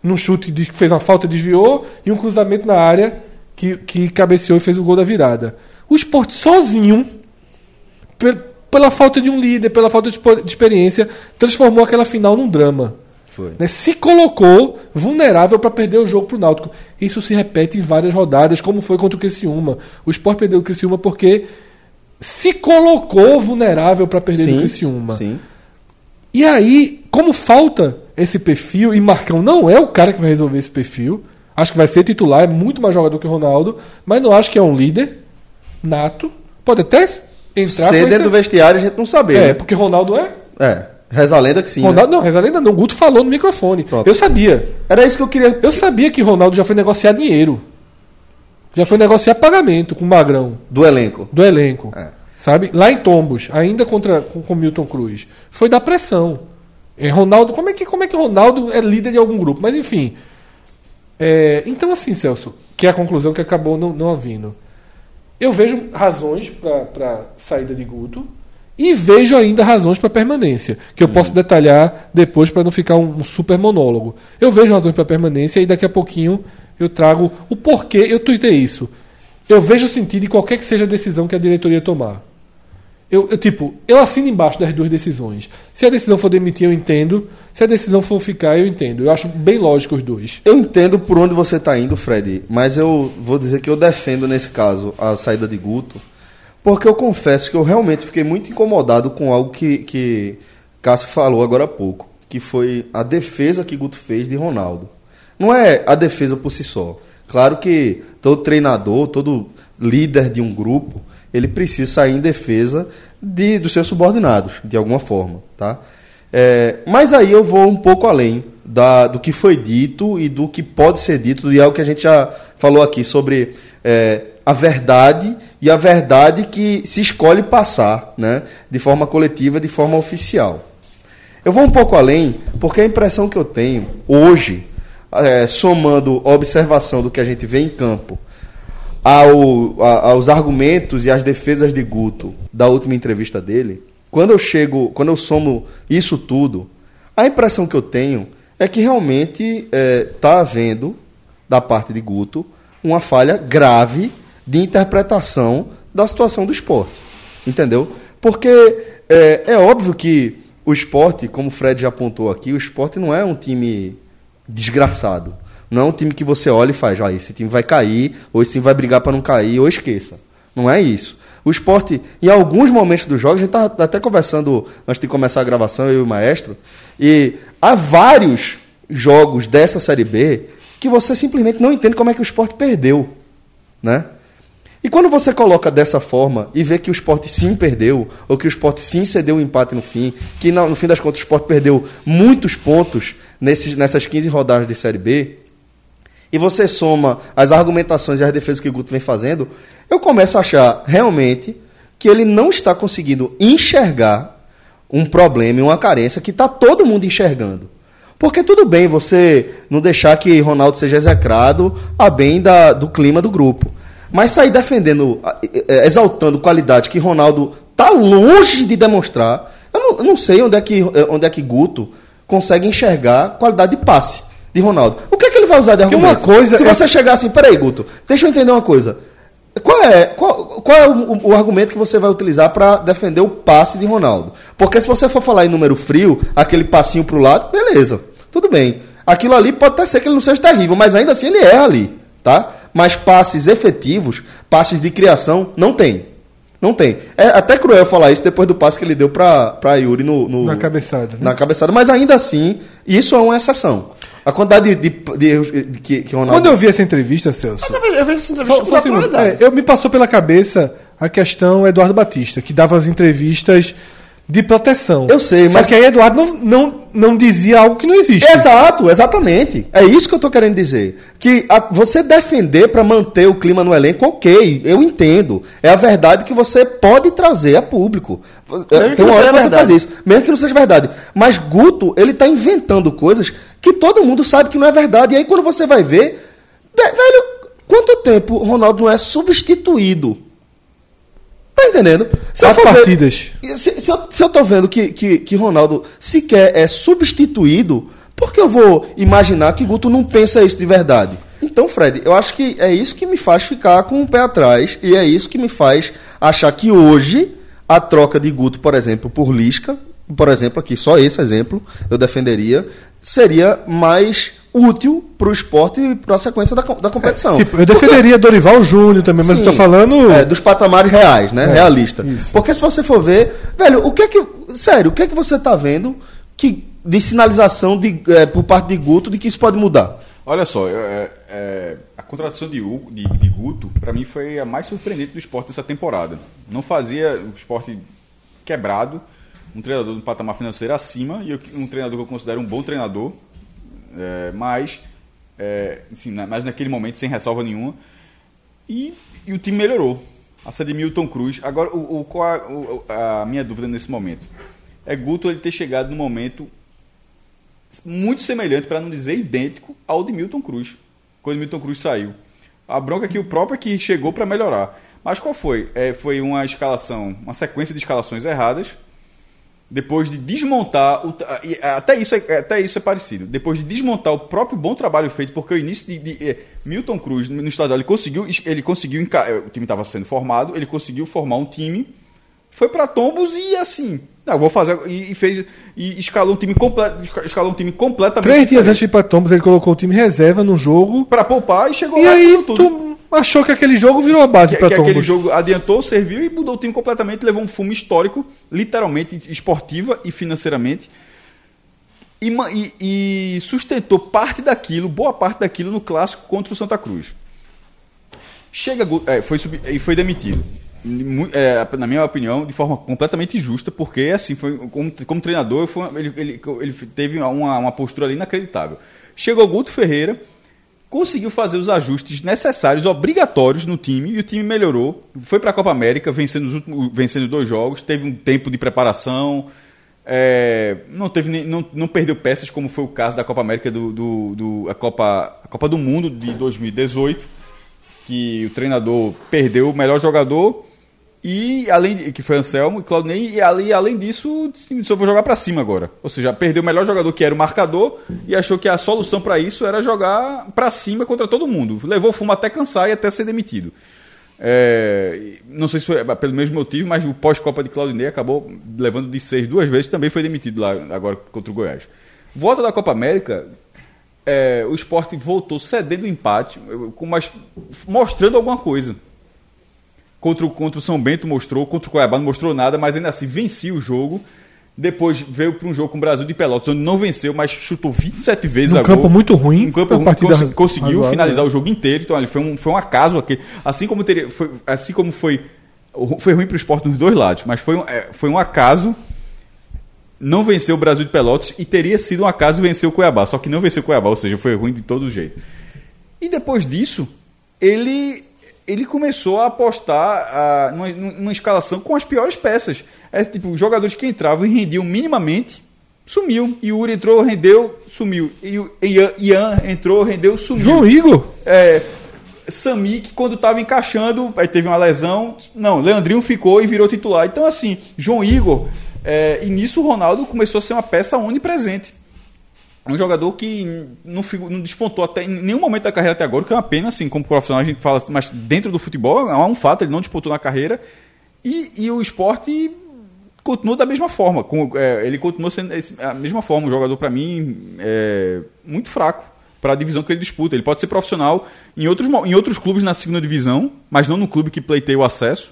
num chute que fez uma falta, desviou, e um cruzamento na área que, que cabeceou e fez o gol da virada. O esporte sozinho, pe- pela falta de um líder, pela falta de experiência, transformou aquela final num drama. Foi. Né? Se colocou vulnerável para perder o jogo para o Náutico. Isso se repete em várias rodadas, como foi contra o Criciúma. O Sport perdeu o Criciúma porque se colocou vulnerável para perder o Criciúma. Sim. E aí, como falta esse perfil, e Marcão não é o cara que vai resolver esse perfil, acho que vai ser titular, é muito mais jogador que o Ronaldo, mas não acho que é um líder nato. Pode até entrar Ser dentro do vestiário a gente não sabe. É, né? porque Ronaldo é. É. Reza a lenda que sim. né? Ronaldo, não, reza a lenda não. Guto falou no microfone. Pronto. Eu sabia. Era isso que eu queria. Eu sabia que Ronaldo já foi negociar dinheiro. Já foi negociar pagamento com o Magrão, Do elenco. do elenco. É. Sabe? Lá em Tombos, ainda contra com, com Milton Cruz. Foi da pressão. É, Ronaldo, como é, que, como é que Ronaldo é líder de algum grupo? Mas enfim. É, então, assim, Celso, que é a conclusão que acabou não, não havendo. Eu vejo razões para saída de Guto e vejo ainda razões para permanência, que eu posso detalhar depois para não ficar um, um super monólogo. Eu vejo razões para permanência e daqui a pouquinho eu trago o porquê eu tuitei isso. Eu vejo sentido em qualquer que seja a decisão que a diretoria tomar. Eu, eu, tipo, eu assino embaixo das duas decisões. Se a decisão for demitir, eu entendo. Se a decisão for ficar, eu entendo. Eu acho bem lógico os dois. Eu entendo por onde você está indo, Fred, mas eu vou dizer que eu defendo nesse caso a saída de Guto, porque eu confesso que eu realmente fiquei muito incomodado com algo que, que Cássio falou agora há pouco, que foi a defesa que Guto fez de Ronaldo. Não é a defesa por si só. Claro que todo treinador, todo líder de um grupo, ele precisa sair em defesa de, dos seus subordinados, de alguma forma, tá? É, mas aí eu vou um pouco além da, do que foi dito e do que pode ser dito, e é o que a gente já falou aqui sobre é, a verdade e a verdade que se escolhe passar né, de forma coletiva, de forma oficial. Eu vou um pouco além, porque a impressão que eu tenho hoje, é, somando observação do que a gente vê em campo, ao, a- aos argumentos e às defesas de Guto da última entrevista dele, quando eu chego, quando eu somo isso tudo, a impressão que eu tenho é que realmente está havendo, da parte de Guto, uma falha grave de interpretação da situação do esporte. Entendeu? Porque é, é óbvio que o esporte, como o Fred já apontou aqui, o esporte não é um time desgraçado. Não é um time que você olha e faz, ah, esse time vai cair, ou esse time vai brigar para não cair, ou esqueça. Não é isso. O esporte, em alguns momentos do jogo, a gente está até conversando antes de começar a gravação, eu e o maestro, e há vários jogos dessa Série B que você simplesmente não entende como é que o esporte perdeu. Né? E quando você coloca dessa forma e vê que o esporte sim perdeu, ou que o esporte sim cedeu o um empate no fim, que no fim das contas o esporte perdeu muitos pontos nesses, nessas 15 rodadas de Série B, e você soma as argumentações e as defesas que o Guto vem fazendo, eu começo a achar realmente que ele não está conseguindo enxergar um problema e uma carência que está todo mundo enxergando. Porque tudo bem você não deixar que Ronaldo seja execrado a bem da, do clima do grupo. Mas sair defendendo, exaltando qualidade que Ronaldo está longe de demonstrar, eu não, eu não, sei onde é, que, onde é que Guto consegue enxergar qualidade de passe de Ronaldo. O que é que ele vai usar de argumento? uma coisa Se é- você chegar assim, peraí, Guto, deixa eu entender uma coisa. Qual é, qual, qual é o, o argumento que você vai utilizar para defender o passe de Ronaldo? Porque se você for falar em número frio, aquele passinho para o lado, beleza, tudo bem. Aquilo ali pode até ser que ele não seja terrível, mas ainda assim ele erra ali, tá? Mas passes efetivos, passes de criação, não tem. Não tem. É até cruel falar isso depois do passe que ele deu para Yuri no, no- Na cabeçada, né? Na cabeçada, mas ainda assim, isso é uma exceção. A quantidade de, de, de erros que, que Ronaldo. Quando eu vi essa entrevista, Celso. Eu vejo- eu vejo essa Só, entrevista só com naturalidade. É, eu me passou pela cabeça a questão Eduardo Batista, que dava as entrevistas de proteção. Eu sei, Só mas- que aí Eduardo não, não, não dizia algo que não existe. Exato, exatamente. É isso que eu tô querendo dizer. Que a- você defender para manter o clima no elenco, ok, eu entendo. É a verdade que você pode trazer a público. É, Mesmo Tem uma hora que você verdade. faz isso, mesmo que não seja verdade. Mas Guto, ele tá inventando coisas que todo mundo sabe que não é verdade. E aí quando você vai ver, ve- velho, quanto tempo o Ronaldo não é substituído? Tá entendendo? Se ver- partidas. se, se eu, se eu tô vendo que, que, que Ronaldo sequer é substituído, por que eu vou imaginar que Guto não pensa isso de verdade? Então, Fred, eu acho que é isso que me faz ficar com o pé atrás e é isso que me faz achar que hoje a troca de Guto, por exemplo, por Lisca, por exemplo, aqui só esse exemplo eu defenderia, seria mais útil para o esporte e para a sequência da, da competição. Tipo, eu defenderia Dorival Júnior também, mas eu tô Sim, falando. é, dos patamares reais, né? É, Realista. isso. Porque se você for ver, velho, o que é que. Sério, o que é que você tá vendo que, de sinalização de, é, por parte de Guto de que isso pode mudar? Olha só, eu- é, é, a contratação de, Hugo- de, de Guto, para mim, foi a mais surpreendente do esporte dessa temporada. Não fazia o esporte quebrado, um treinador de um patamar financeiro acima, e eu- um treinador que eu considero um bom treinador, é, mas, é, enfim, na- mas naquele momento, sem ressalva nenhuma. E, e o time melhorou. A de Milton Cruz. Agora, o, o- qual a, a minha dúvida nesse momento? É Guto ele ter chegado no momento muito semelhante, para não dizer idêntico, ao de Milton Cruz, quando Milton Cruz saiu. A bronca é que o próprio é que chegou para melhorar. Mas qual foi? É, foi uma escalação, uma sequência de escalações erradas. Depois de desmontar. O, e até, isso é, até isso é parecido. Depois de desmontar o próprio bom trabalho feito, porque o início de. de- eh, Milton Cruz, no estadual, ele conseguiu. Ele conseguiu eh, o time estava sendo formado, ele conseguiu formar um time. Foi para tombos e assim. Não, vou fazer. E, e fez. E escalou um time, comple, escalou um time completamente. Três dias antes de ir pra Tombos, ele colocou o time reserva no jogo. Para poupar e chegou E lá aí tudo. tu achou que aquele jogo virou a base que aquele jogo adiantou, serviu e mudou o time completamente, levou um fumo histórico, literalmente, esportiva e financeiramente. E, e- e sustentou parte daquilo, boa parte daquilo no clássico contra o Santa Cruz. Chega, é, foi e foi demitido. É, na minha opinião, de forma completamente justa, porque assim, foi, como, como treinador, foi, ele, ele, ele teve uma, uma postura inacreditável. Chegou Guto Ferreira, conseguiu fazer os ajustes necessários, obrigatórios no time, e o time melhorou. Foi para a Copa América, vencendo, os últimos, vencendo dois jogos, teve um tempo de preparação, é, não, teve, não, não perdeu peças, como foi o caso da Copa América do, do, do- a, Copa, a Copa do Mundo de 2018, que o treinador perdeu o melhor jogador. E além de, que foi Anselmo e Claudinei, e ali, além disso, só vou jogar para cima agora. Ou seja, perdeu o melhor jogador que era o marcador e achou que a solução para isso era jogar para cima contra todo mundo. Levou fumo até cansar e até ser demitido. É, não sei se foi pelo mesmo motivo, mas o pós-Copa de Claudinei acabou levando de seis duas vezes, também foi demitido lá agora contra o Goiás. Volta da Copa América, é, o esporte voltou cedendo o empate, mais, mostrando alguma coisa. Contra o, contra o São Bento mostrou, contra o Cuiabá não mostrou nada, mas ainda assim vencia o jogo. Depois veio para um jogo com o Brasil de Pelotas, onde não venceu, mas chutou 27 vezes Num a campo gol. muito ruim, Um campo ruim, cons- conseguiu razoável, finalizar né? o jogo inteiro. Então, ali foi um, foi um acaso aqui. Assim como teria, foi, assim como foi, foi ruim para o esporte nos dois lados, mas foi um, é, foi um acaso não venceu o Brasil de Pelotas e teria sido um acaso vencer o Cuiabá, só que não venceu o Cuiabá, ou seja, foi ruim de todo jeito. E depois disso, ele ele começou a apostar ah, numa, numa escalação com as piores peças. É tipo, os jogadores que entravam e rendiam minimamente, sumiu. E o Uri entrou, rendeu, sumiu. E o Ian, Ian entrou, rendeu, sumiu. João Igor? É, Sami, que quando estava encaixando, aí teve uma lesão. Não, Leandrinho ficou e virou titular. Então, assim, João Igor. é, e nisso o Ronaldo começou a ser uma peça onipresente. Um jogador que não, não despontou até em nenhum momento da carreira até agora, que é uma pena, assim, como profissional a gente fala, mas dentro do futebol é um fato, ele não despontou na carreira. E, e o esporte continua da mesma forma. Com, é, ele continua sendo esse- a mesma forma. Um jogador, para mim, é, muito fraco para a divisão que ele disputa. Ele pode ser profissional em outros, em outros clubes na segunda divisão, mas não no clube que pleiteia o acesso.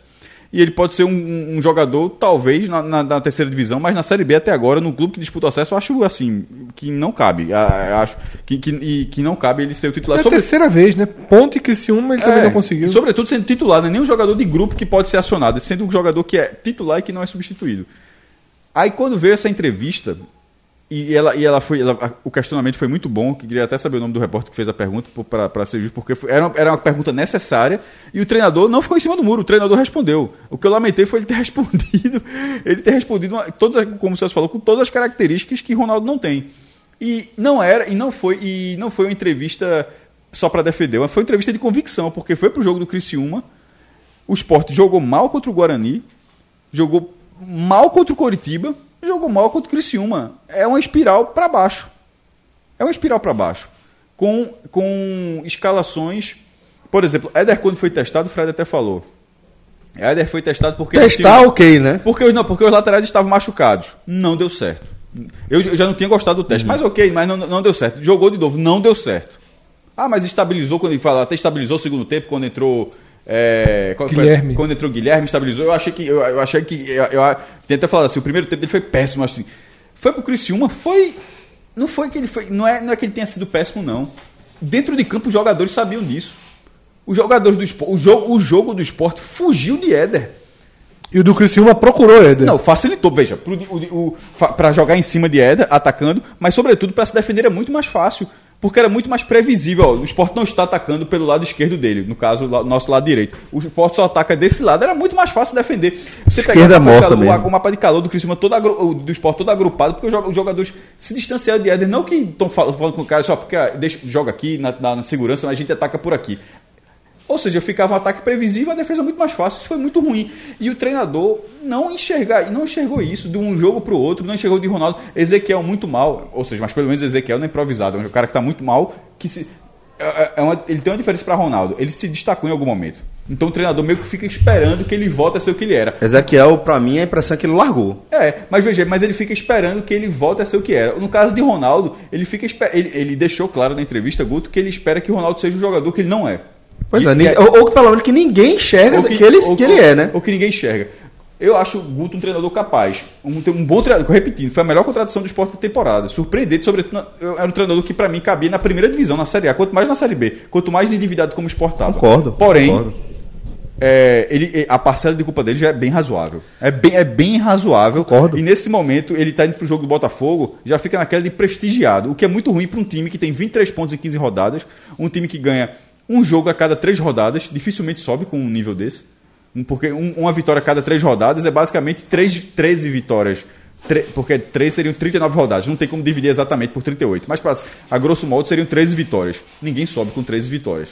E ele pode ser um, um- jogador, talvez, na, na- na terceira divisão, mas na Série B até agora, no clube que disputa o acesso, eu acho assim, que não cabe. Acho que, que, e que não cabe ele ser o É titular. a Sobre- terceira vez, né? Ponte e Criciúma ele também é, não conseguiu. Sobretudo sendo titular, não é nem um jogador de grupo que pode ser acionado, sendo um jogador que é titular e que não é substituído. Aí quando veio essa entrevista, e ela, e ela foi. ela- o questionamento foi muito bom, que queria até saber o nome do repórter que fez a pergunta para ser justo, porque foi- era, uma- era uma pergunta necessária e o treinador não ficou em cima do muro, o treinador respondeu. O que eu lamentei foi ele ter respondido, ele ter respondido, uma- todas, as- como você falou, com todas as características que Ronaldo não tem. E não era, e não foi, e não foi uma entrevista só para defender, mas foi uma entrevista de convicção, porque foi pro jogo do Criciúma, o Sport jogou mal contra o Guarani, jogou mal contra o Coritiba, jogou mal contra o Criciúma. É uma espiral para baixo. É uma espiral para baixo. Com, com escalações. Por exemplo, Éder, quando foi testado, o Fred até falou. Éder foi testado porque. Testar, ok, né? Porque, os- não, porque os laterais estavam machucados. Não deu certo. Eu, eu já não tinha gostado do teste, mas ok, mas não, não deu certo. Jogou de novo, não deu certo. Ah, mas estabilizou quando ele fala, até estabilizou o segundo tempo quando entrou. É, qual foi? Guilherme. Quando entrou Guilherme, estabilizou. Eu achei que. Eu, eu achei que. Eu, eu, tem até falado assim, o primeiro tempo dele foi péssimo, assim. Foi pro Criciúma, foi. Não foi que ele foi. Não é, não é que ele tenha sido péssimo, não. Dentro de campo, os jogadores sabiam disso. Os jogadores do esporte. O jogo, o jogo do esporte fugiu de Éder. E o do Criciúma procurou Éder. Não, facilitou, veja, pra jogar em cima de Éder, atacando, mas sobretudo para se defender é muito mais fácil, porque era muito mais previsível. ó, o esporte não está atacando pelo lado esquerdo dele, no caso, o nosso lado direito. O esporte só ataca desse lado, era muito mais fácil defender. Você Esquerda o mapa o mapa de calor do Criciúma todo agru- do esporte todo agrupado, porque os jogadores se distanciaram de Éder, não que estão falando, falando com o cara só porque ah, deixa, joga aqui na, na- na segurança, mas a gente ataca por aqui. Ou seja, ficava um ataque previsível, a defesa muito mais fácil. Isso foi muito ruim. E o treinador não enxergar, não enxergou isso de um jogo para o outro, não enxergou de Ronaldo. Ezequiel muito mal, ou seja, mas pelo menos Ezequiel não é improvisado, é um cara que está muito mal, que se, é- é uma- ele tem uma diferença para Ronaldo. Ele se destacou em algum momento. Então o treinador meio que fica esperando que ele volte a ser o que ele era. Ezequiel, pra mim, a impressão é que ele largou. É, mas veja, mas ele fica esperando que ele volte a ser o que era. No caso de Ronaldo, ele fica ele, ele deixou claro na entrevista, Guto, que ele espera que o Ronaldo seja o jogador que ele não é. Pois E- é, ninguém- ou, ou que pelo menos que ninguém enxerga que, ele, ou- que ele é, né? Ou que ninguém enxerga. Eu acho o Guto um treinador capaz. Um, um bom treinador. Repetindo, foi a melhor contratação do esporte da temporada. Surpreendente, sobretudo. na- eu- Era um treinador que, pra mim, cabia na primeira divisão, na Série A. Quanto mais na Série B. Quanto mais endividado como esporte tava. Concordo, Porém, concordo. é, ele, a parcela de culpa dele já é bem razoável. É bem, é bem razoável. Concordo. E nesse momento, ele tá indo pro jogo do Botafogo, já fica naquela de prestigiado. O que é muito ruim para um time que tem 23 pontos em 15 rodadas. Um time que ganha um jogo a cada três rodadas. Dificilmente sobe com um nível desse. Porque um- uma vitória a cada três rodadas é basicamente três, 13 vitórias. Porque três seriam 39 rodadas. Não tem como dividir exatamente por 38. Mas a grosso modo seriam 13 vitórias. Ninguém sobe com 13 vitórias.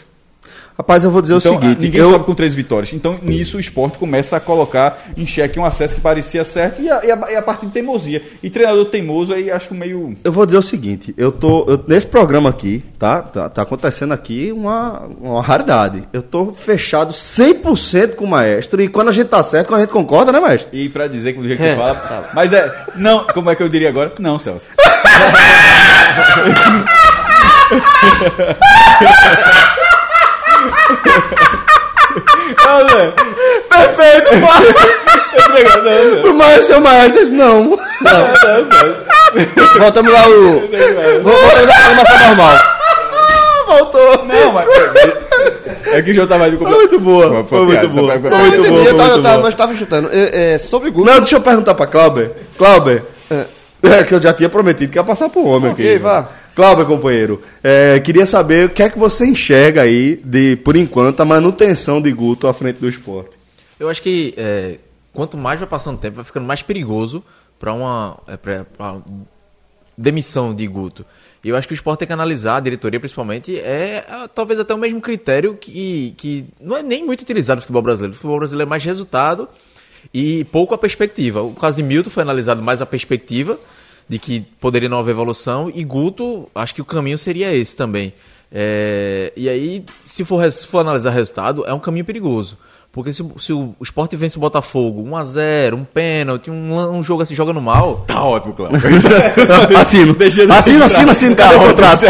Rapaz, eu vou dizer Então, o seguinte. ninguém eu, sobe com três vitórias. Então, nisso, o esporte começa a colocar em xeque um acesso que parecia certo e a, e a, e a parte de teimosia. E treinador teimoso aí acho meio. eu vou dizer o seguinte, eu tô. eu- nesse programa aqui, tá, tá? Tá acontecendo aqui uma, uma raridade. Eu tô fechado 100% com o maestro. E quando a gente tá certo, quando a gente concorda, né, maestro? E pra dizer que do jeito que você fala. Mas é. Não, como é que eu diria agora? Não, Celso. Não, Zé. Perfeito, pô! Pro maestro é o maestro, não. Voltamos lá o. Voltamos à programação normal. Voltou. Não, mas. É que o João tava indo com Foi muito boa, foi muito boa. Foi Eu muito entendi, boa, eu tava chutando. É, é, sobre Guto. Não, deixa eu perguntar pra Clauber. Clauber, é que eu já tinha prometido que ia passar pro homem Ok, aqui. vá. Clauber, companheiro, é, queria saber o que é que você enxerga aí, de, por enquanto, a manutenção de Guto à frente do esporte. Eu acho que é, quanto mais vai passando o tempo, vai ficando mais perigoso para uma é, pra- pra demissão de Guto. E eu acho que o esporte tem que analisar, a diretoria principalmente, é talvez até o mesmo critério que, que não é nem muito utilizado no futebol brasileiro. O futebol brasileiro é mais resultado e pouco a perspectiva. O caso de Milton foi analisado mais a perspectiva de que poderia não haver evolução e Guto, acho que o caminho seria esse também. É, e aí, se for, se for analisar resultado, é um caminho perigoso. Porque se, o- se o, o esporte vence o Botafogo 1x0, um pênalti, um, um jogo assim jogando mal, Tá ótimo, Cláudio. assino. assino, assino, assino. Cadê o contrato?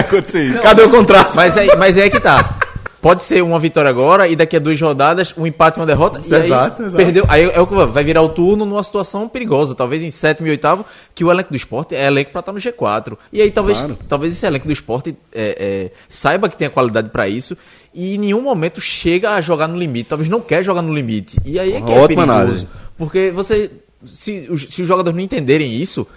Cadê o contrato? Mas é, mas é que tá. Pode ser uma vitória agora e daqui a duas rodadas um empate e uma derrota. E aí Exato, exato. perdeu. Aí é o que vai- virar o turno numa situação perigosa. Talvez em sétimo e oitavo, que o elenco do esporte é elenco pra estar no G4. E aí talvez, talvez esse elenco do esporte é, é, saiba que tem a qualidade pra isso e em nenhum momento chega a jogar no limite. Talvez não quer jogar no limite. E aí é que é Ótima perigoso. análise. Porque você. Se, se os jogadores não entenderem isso.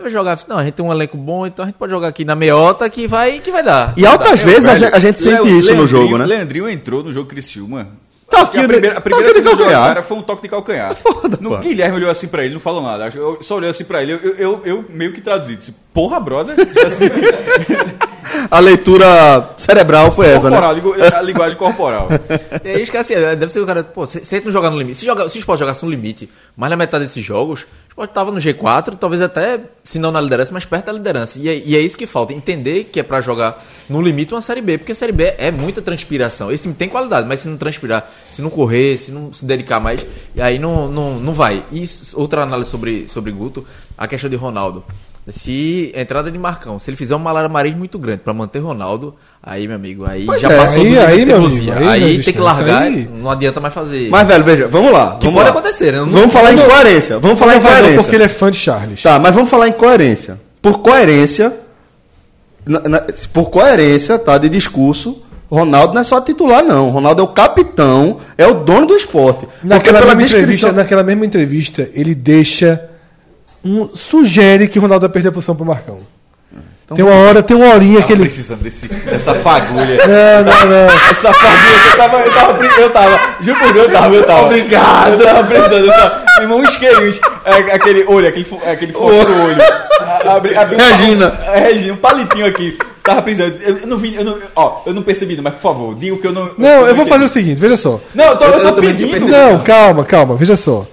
Vai jogar, não, a gente tem um elenco bom, então a gente pode jogar aqui na meiota que vai, que vai dar. E altas vezes a gente, a gente sente Leo- isso no Leandrinho- jogo, né? Leandrinho entrou no jogo Criciúma. Toque a de- primeira, a primeira toque de segunda calcanhar. jogada foi um toque de calcanhar. no, pô. Guilherme olhou assim pra ele, não falou nada. Eu só olhei assim pra ele, eu, eu, eu meio que traduzi. Disse, porra, brother. Assim, A leitura cerebral foi essa, né? corporal, ligu- a linguagem corporal. E aí esquece, é, deve ser o cara, pô, se, se a gente não jogar no limite, se, joga, se o Sport jogasse no limite, mais na metade desses jogos, o Sport tava no G4, talvez até, se não na liderança, mas perto da liderança. E é, e é isso que falta, entender que é pra jogar no limite uma Série B, porque a Série B é muita transpiração. Esse time tem qualidade, mas se não transpirar, se não correr, se não se dedicar mais, e aí não, não, não vai. E isso- outra análise sobre, sobre Guto, a questão de Ronaldo. Se entrada de Marcão, se ele fizer um malabarismo muito grande pra manter Ronaldo, aí, meu amigo, aí Pois já é, passou aí- aí, meu amigo, aí Aí, não tem que não. largar, aí- não adianta mais fazer. Mas, velho, veja, vamos lá. que vamos pode lá. acontecer, né? Não- Vamos falar em coerência. Vamos falar em Não não, coerência. porque ele é fã de Charles. Tá, mas vamos falar em coerência. Por coerência, na- na- por coerência, tá, de discurso, Ronaldo não é só titular, não. Ronaldo é o capitão, é o dono do esporte. Porque Naquela pela mesma, entrevista, descrição... naquela mesma entrevista, ele deixa. Um, sugere que o Ronaldo vai perder a posição pro Marcão. tem uma hora, tem uma horinha que ele. precisando desse, dessa fagulha. Não, não, não. Essa fagulha, eu tava, eu tava, eu tava, juro por Deus, eu tava, eu tava. Obrigado. Eu tava precisando, eu tava, meu irmão, um é, aquele olho, aquele, fo- aquele no olho. A- Abri, abri um Regina. pal- é, Regina, um palitinho aqui. Tava precisando, eu, eu não vi, eu não, ó, eu não percebi, mas por favor, diga o que eu não... Não, eu vou entendi. fazer o seguinte, veja só. Não, eu tô, eu tô eu pedindo. Não, calma, calma, veja só.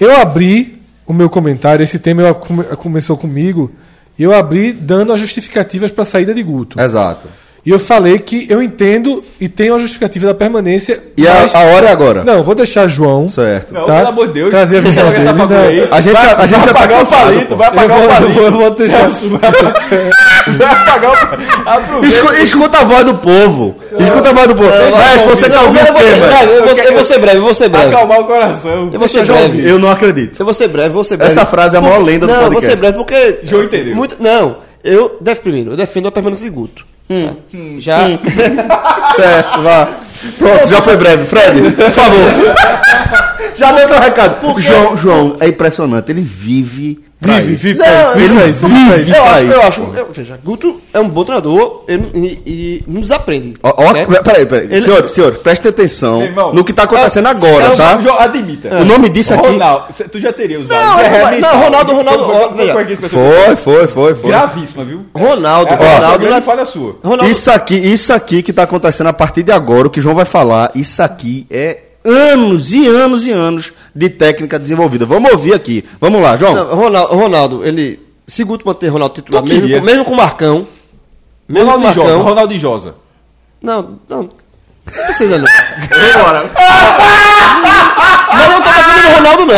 Eu abri o meu comentário, esse tema eu- come- começou comigo, e eu abri dando as justificativas para a saída de Guto. Exato. E eu falei que eu entendo e tenho a justificativa da permanência. E a, mas- a hora é agora. Não, vou deixar João. Certo. Não, Tá? pelo amor de Deus. Trazer a visão essa dele, fagulha não. aí. A gente, já- a gente vai já tá apagar o cansado, palito, pô. vai vou, o eu palito. vou, eu vou deixar. Vai apagar o. Escu- escuta a voz do povo. Escuta a voz do povo. Mas você tá ouvindo Eu o vou ser tema. breve, eu vou ser- breve, eu vou ser breve. Acalmar o coração. Eu vou ser breve. Eu não acredito. Eu vou ser breve, vou ser breve. Essa frase é a maior lenda do Não, eu vou podcast. ser breve porque. João entendeu. Não, eu. Def, primeiro, eu defendo a permanência de Guto. Hum. Já. Certo, vá. Pronto, já foi breve. Fred, por favor. Já deu seu recado. João, João, é impressionante. Ele vive Vive, vive Não, isso, vive ele isso, vive isso. Eu acho, eu acho. eu- veja, Guto é um bom treinador ele- e, e não desaprende. Ó, ó, certo? peraí, peraí. Ele- Senhor, senhor, preste atenção irmão, no que tá acontecendo agora, É, tá? Jo- Admita. O nome disso aqui. Ronaldo, cê- tu já teria usado. Não, Guerra não, não, mental. Ronaldo, Ronaldo, Foi- foi- foi Foi, foi, foi, foi. Gravíssima, viu? Ronaldo, É, ó, Ronaldo, não é- falha sua. Ronaldo Isso aqui, isso aqui que tá acontecendo a partir de agora, o que o João vai falar, isso aqui é anos e anos e anos de técnica desenvolvida. Vamos ouvir aqui. Vamos lá, João. Não, Ronaldo, Ronaldo, ele. Se Guto manter Ronaldo titular, Tu mesmo, com- mesmo com o Marcão. Mesmo Ronaldo com o Josa. Marcão. Ronaldo e Josa. Não, não. Não precisa, não. Agora. Mas eu não tô defendendo o Ronaldo, não.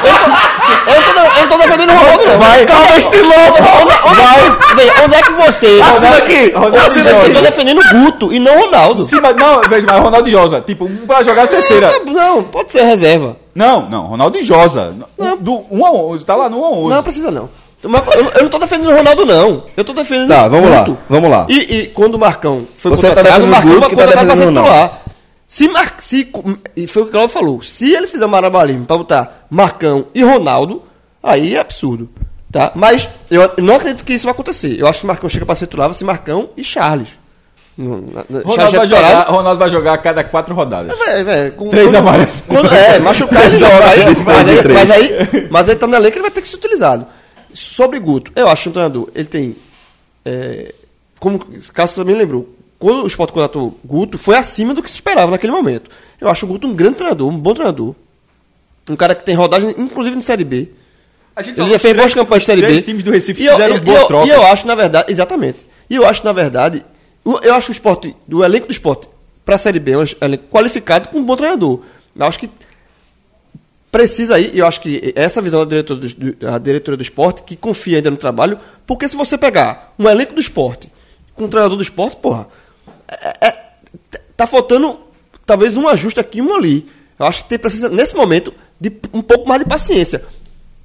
Eu, tô, eu, tô, eu não tô defendendo o Ronaldo, não. Vai, calma, estiloso. Onde, onde, veja, onde é que você. Assina aqui. Ronaldo Assina aqui, Eu tô defendendo o Guto e não o Ronaldo. Sim, mas não, veja, mas Ronaldo e Josa. Tipo, um pra jogar a terceira. Não, pode ser reserva. Não, não, Ronaldo e Josa. Um, do 1 a 11, tá lá no 1 a 11. Não precisa, não. Eu, não tô defendendo o Ronaldo, não. Eu tô defendendo Tá, vamos lá, Guto. vamos lá. E, e quando o Marcão foi Você tá contratado, defendendo o Marcão foi que tá contratado pra ser titular. Se, Mar... se E foi o que o Cláudio falou. Se ele fizer marabalismo pra botar Marcão e Ronaldo, aí é absurdo. Tá? Mas eu não acredito que isso vai acontecer. Eu acho que Marcão chega pra ser titular, vai ser Marcão e Charles. Na- na- Ronaldo é vai, jogar, Ronaldo vai jogar a cada quatro rodadas. Véi, véi, com- Três amarelos. É, machucar ele joga. Aí, mas, aí, mas, aí, mas ele tá no elenco ele vai ter que ser utilizado. Sobre Guto, eu acho que um treinador, ele tem. É, como o Cássio também lembrou, quando o Sport contratou Guto, foi acima do que se esperava naquele momento. Eu acho o Guto um grande treinador, um bom treinador. Um cara que tem rodagem, inclusive em Série B. A gente Ele já fez boas campanhas de Série B. times do Recife E fizeram e boas eu, trocas. E eu acho, na verdade, exatamente. E eu acho, na verdade, o- eu acho o esporte, do elenco do esporte para a Série B, é um elenco qualificado com um bom treinador. Eu acho que precisa aí, e eu acho que essa visão da diretoria do, do- da diretoria do esporte, que confia ainda no trabalho, porque se você pegar um elenco do esporte com um treinador do esporte, porra, é- é- tá faltando talvez um ajuste aqui e um ali. Eu acho que tem, precisa, nesse momento, de um pouco mais de paciência.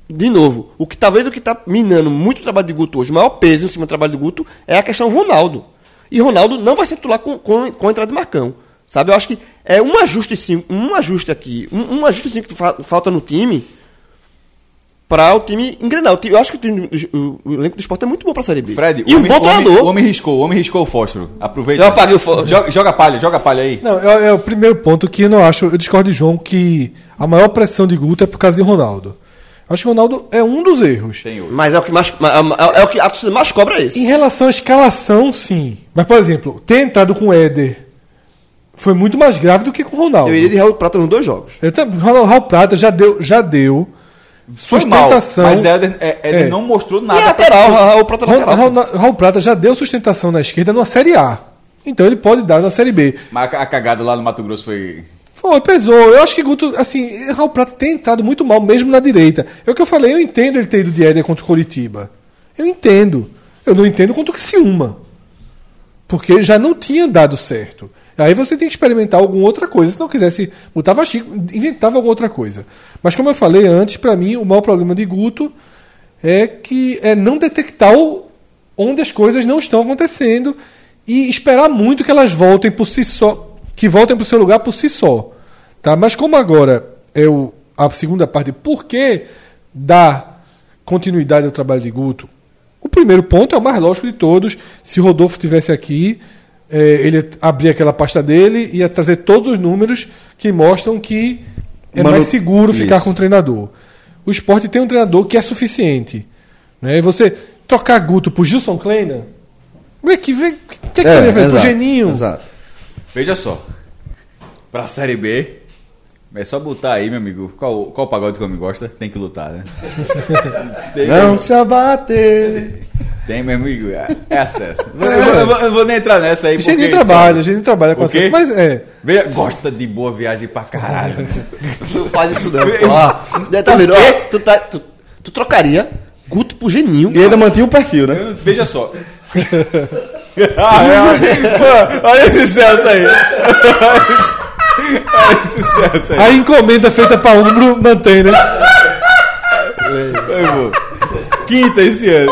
De novo, o que talvez o que está minando muito o trabalho de Guto hoje, o maior peso em cima do trabalho de Guto, é a questão Ronaldo. E Ronaldo não vai ser titular com, com, com a entrada de Marcão. Sabe? Eu acho que é um ajuste sim, um ajuste aqui, um, um ajuste sim que fa- falta no time para o time engrenar. O time- eu acho que o, time- o- o elenco do esporte é muito bom para a Série B. Fred, e o um homem, bom o homem- treinador. O homem riscou, o homem riscou o fósforo. Aproveita. Eu apaguei o fósforo. Joga, joga palha, joga palha aí. Não, é, é o primeiro ponto que eu não acho. Eu discordo de João que a maior pressão de Guto é por causa de Ronaldo. Eu acho que o Ronaldo é um dos erros. Tem outro. Mas é o que mais é, é o que a torcida mais cobra é Em relação à escalação, sim. Mas, por exemplo, ter entrado com o Éder foi muito mais grave do que com o Ronaldo. Eu iria de Raul Prata nos dois jogos. Eu Raul Prata já deu, já deu Mal, sustentação. mas Éder, é- Éder É. não mostrou E nada. é lateral, Raul Prata é Raul, lateral. Raul- Raul Prata já deu sustentação na esquerda numa Série A. Então ele pode dar na Série B. Mas a cagada lá no Mato Grosso foi. Foi, pesou. Eu acho que Guto, assim, Raul Prata tem entrado muito mal, mesmo na direita. É o que eu falei, eu entendo ele ter ido de Éder contra o Coritiba. Eu entendo. Eu não entendo contra o Criciúma. Porque já não tinha dado certo. Aí você tem que experimentar alguma outra coisa. Se não quisesse, Chico, inventava alguma outra coisa. Mas como eu falei antes, para mim, o maior problema de Guto é que é não detectar onde as coisas não estão acontecendo e esperar muito que elas voltem por si só, que voltem para o seu lugar por si só. Tá? Mas como agora é o, a segunda parte, por que dar continuidade ao trabalho de Guto? O primeiro ponto é o mais lógico de todos. Se Rodolfo tivesse aqui, eh, ele abria aquela pasta dele e ia trazer todos os números que mostram que é Manu- mais seguro ficar Isso. com o treinador. O esporte tem um treinador que é suficiente. Né? E você trocar Guto por Gilson Kleiner, vê que vê que, que, que ele vai pro exato, Geninho. Exato. Veja só. Pra Série B. É só botar aí, meu amigo. Qual, qual pagode que eu me gosta? Tem que lutar, né? tem, Não se abater. tem, meu amigo. É, é acesso. Eu, eu, eu vou- eu vou nem entrar nessa aí. Geninho porque trabalha, só- Geninho trabalha com O acesso. Mas é. Gosta de boa viagem pra caralho. Não faz isso não. Ó, tá? Ó, tu, tá- tu- tu trocaria Guto por Geninho. E ainda mantinha o perfil, né? Eu- Veja só. ah, é, olha, olha esse Celso aí. Aí. A encomenda feita para ombro mantém, né? Foi bom. Quinta esse ano.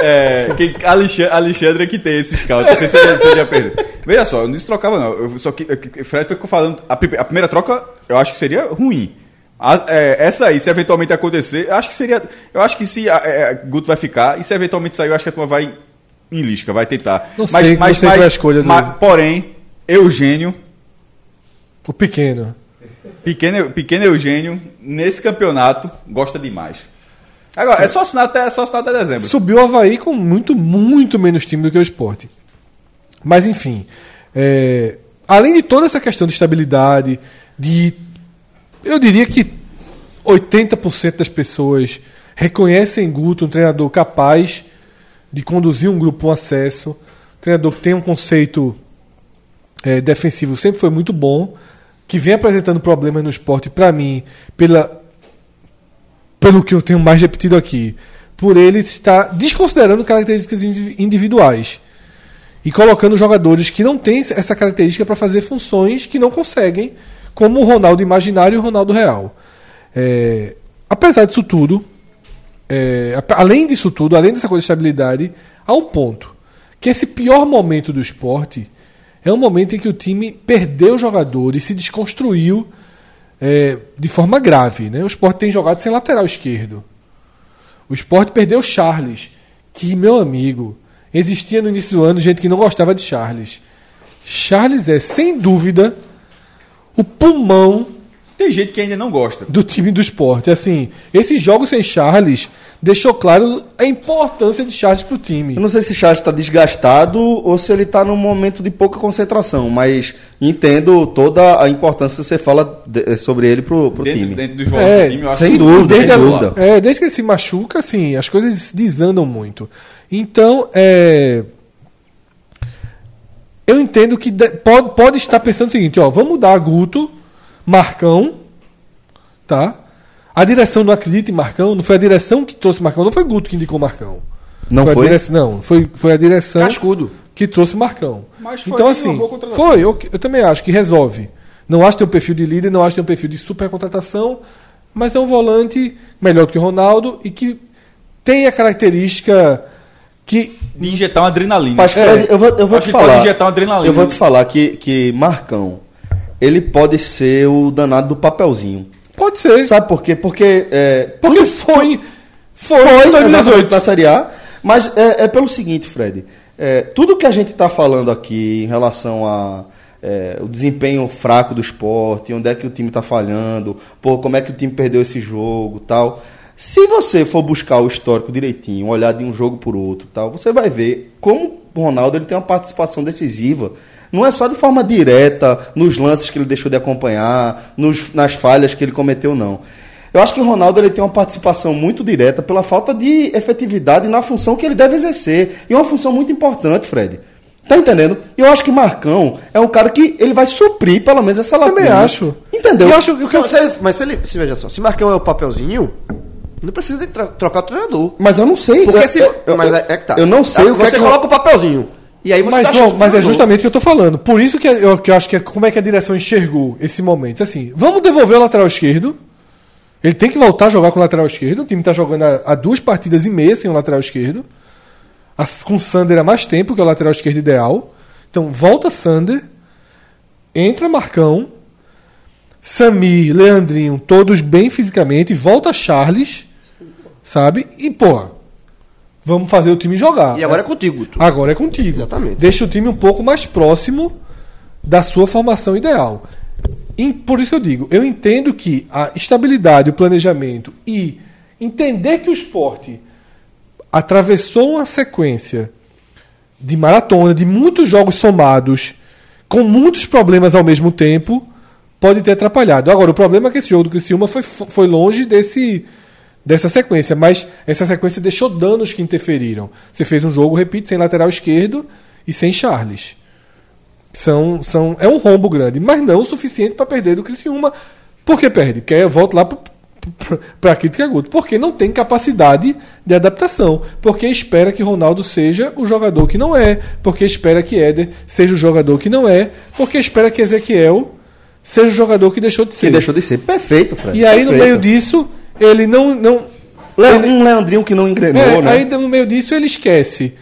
É, quem, Alexandre, Alexandre é que tem esse scout. Não sei se você, já perdeu. Veja só, eu não destrocava, não. Eu só que, eu- Fred foi falando. A, a primeira troca eu acho que seria ruim. A- é, essa aí, se eventualmente acontecer, eu acho que seria. Eu acho que se a, é, Guto vai ficar, e se eventualmente sair, eu acho que a turma vai em lisca, vai tentar. Não sei, não sei qual é a escolha mas, Porém, Eugênio, O pequeno. pequeno, pequeno Eugênio, nesse campeonato, gosta demais. Agora, é só assinar até, é só assinar até dezembro. Subiu o Havaí com muito, muito menos time do que o esporte. Mas, enfim. é, além de toda essa questão de estabilidade, de. Eu diria que 80% das pessoas reconhecem Guto um treinador capaz de conduzir um grupo um acesso, um treinador que tem um conceito é, defensivo sempre foi muito bom, que vem apresentando problemas no esporte, para mim, pela, pelo que eu tenho mais repetido aqui, por ele estar desconsiderando características indivi- individuais e colocando jogadores que não têm essa característica para fazer funções que não conseguem, como o Ronaldo imaginário e o Ronaldo real. É, apesar disso tudo, é, além disso tudo, além dessa coisa de estabilidade, há um ponto que esse pior momento do esporte é um momento em que o time perdeu jogadores, se desconstruiu é, de forma grave. Né? O Sport tem jogado sem lateral esquerdo. O Sport perdeu Charles, que, meu amigo, existia no início do ano gente que não gostava de Charles. Charles é, sem dúvida, o pulmão Tem gente que ainda não gosta. do time do esporte. Assim, esses jogos sem Charles deixou claro a importância de Charles pro time. Eu não sei se Charles está desgastado ou se ele está num momento de pouca concentração, mas entendo toda a importância que você fala de- sobre ele pro, pro Dentro, time. dentro dos É, do time, eu acho sem que- dúvida, desde, sem dúvida. é, desde que ele se machuca, assim, as coisas desandam muito. Então, é, eu entendo que de- pode, pode estar pensando o seguinte, ó, vamos mudar Guto, Marcão, tá? A direção não acredita em Marcão, não foi a direção que trouxe Marcão, não foi Guto que indicou Marcão. Não a foi? direção- não, foi, foi a direção Cascudo. que trouxe Marcão. Mas foi então assim, foi, eu, eu também acho que resolve. Não acho que tem um perfil de líder, não acho que tem um perfil de super contratação, mas é um volante melhor do que o Ronaldo e que tem a característica que De injetar uma adrenalina. Mas, Fred, eu vou, eu vou te falar. injetar uma adrenalina. Eu vou te falar que, que Marcão, ele pode ser o danado do papelzinho. Pode ser. Sabe por quê? Porque. É, Porque foi foi, foi em exatamente 2018. na Série A. Mas é, é pelo seguinte, Fred. É, tudo que a gente está falando aqui em relação a é, o desempenho fraco do esporte, onde é que o time está falhando, pô, como é que o time perdeu esse jogo tal. Se você for buscar o histórico direitinho, olhar de um jogo por outro tal, você vai ver como o Ronaldo ele tem uma participação decisiva. Não é só de forma direta, nos lances que ele deixou de acompanhar, nos, nas falhas que ele cometeu, não. Eu acho que o Ronaldo ele tem uma participação muito direta pela falta de efetividade na função que ele deve exercer. E é uma função muito importante, Fred. Tá entendendo? Eu acho que Marcão é um cara que ele vai suprir pelo menos essa lacuna. Também acho. Entendeu? Eu acho que o que eu Não, se ele- mas se ele. Se veja só, se Marcão é o papelzinho, não precisa trocar o treinador. Mas eu não sei. Porque eu, se. eu, mas eu, é, é que tá. eu não sei Tá? o que é Você que coloca o papelzinho. E aí você mas, pro mas é justamente o que eu tô falando. Por isso que eu, que eu acho que é como é que a direção enxergou esse momento. Assim, vamos devolver o lateral esquerdo. Ele tem que voltar a jogar com o lateral esquerdo. O time tá jogando há, duas partidas e meia sem o lateral esquerdo. Com o Sander há mais tempo, que é o lateral esquerdo ideal. Então, volta Sander. Entra Marcão. Samir, Leandrinho, todos bem fisicamente. Volta Charles. Sabe? E, pô, vamos fazer o time jogar. E agora é contigo, Guto. Agora é contigo. Exatamente. Deixa o time um pouco mais próximo da sua formação ideal. E por isso que eu digo, eu entendo que a estabilidade, o planejamento e entender que o esporte atravessou uma sequência de maratona, de muitos jogos somados, com muitos problemas ao mesmo tempo, pode ter atrapalhado. Agora, o problema é que esse jogo do Criciúma foi, foi longe desse, dessa sequência, mas essa sequência deixou danos que interferiram. Você fez um jogo, repito, sem lateral esquerdo e sem Charles. São, são, é um rombo grande, mas não o suficiente para perder do Criciúma. Por que perde? Porque eu volto lá para a crítica Guto. Porque não tem capacidade de adaptação. Porque espera que Ronaldo seja o jogador que não é. Porque espera que Éder seja o jogador que não é. Porque espera que Ezequiel seja o jogador que deixou de ser. Que deixou de ser. Perfeito, Fred. E aí, no perfeito. meio disso, ele não. não Le- ele- Um Leandrinho que não engrenou, é, né? Aí, no meio disso, ele esquece.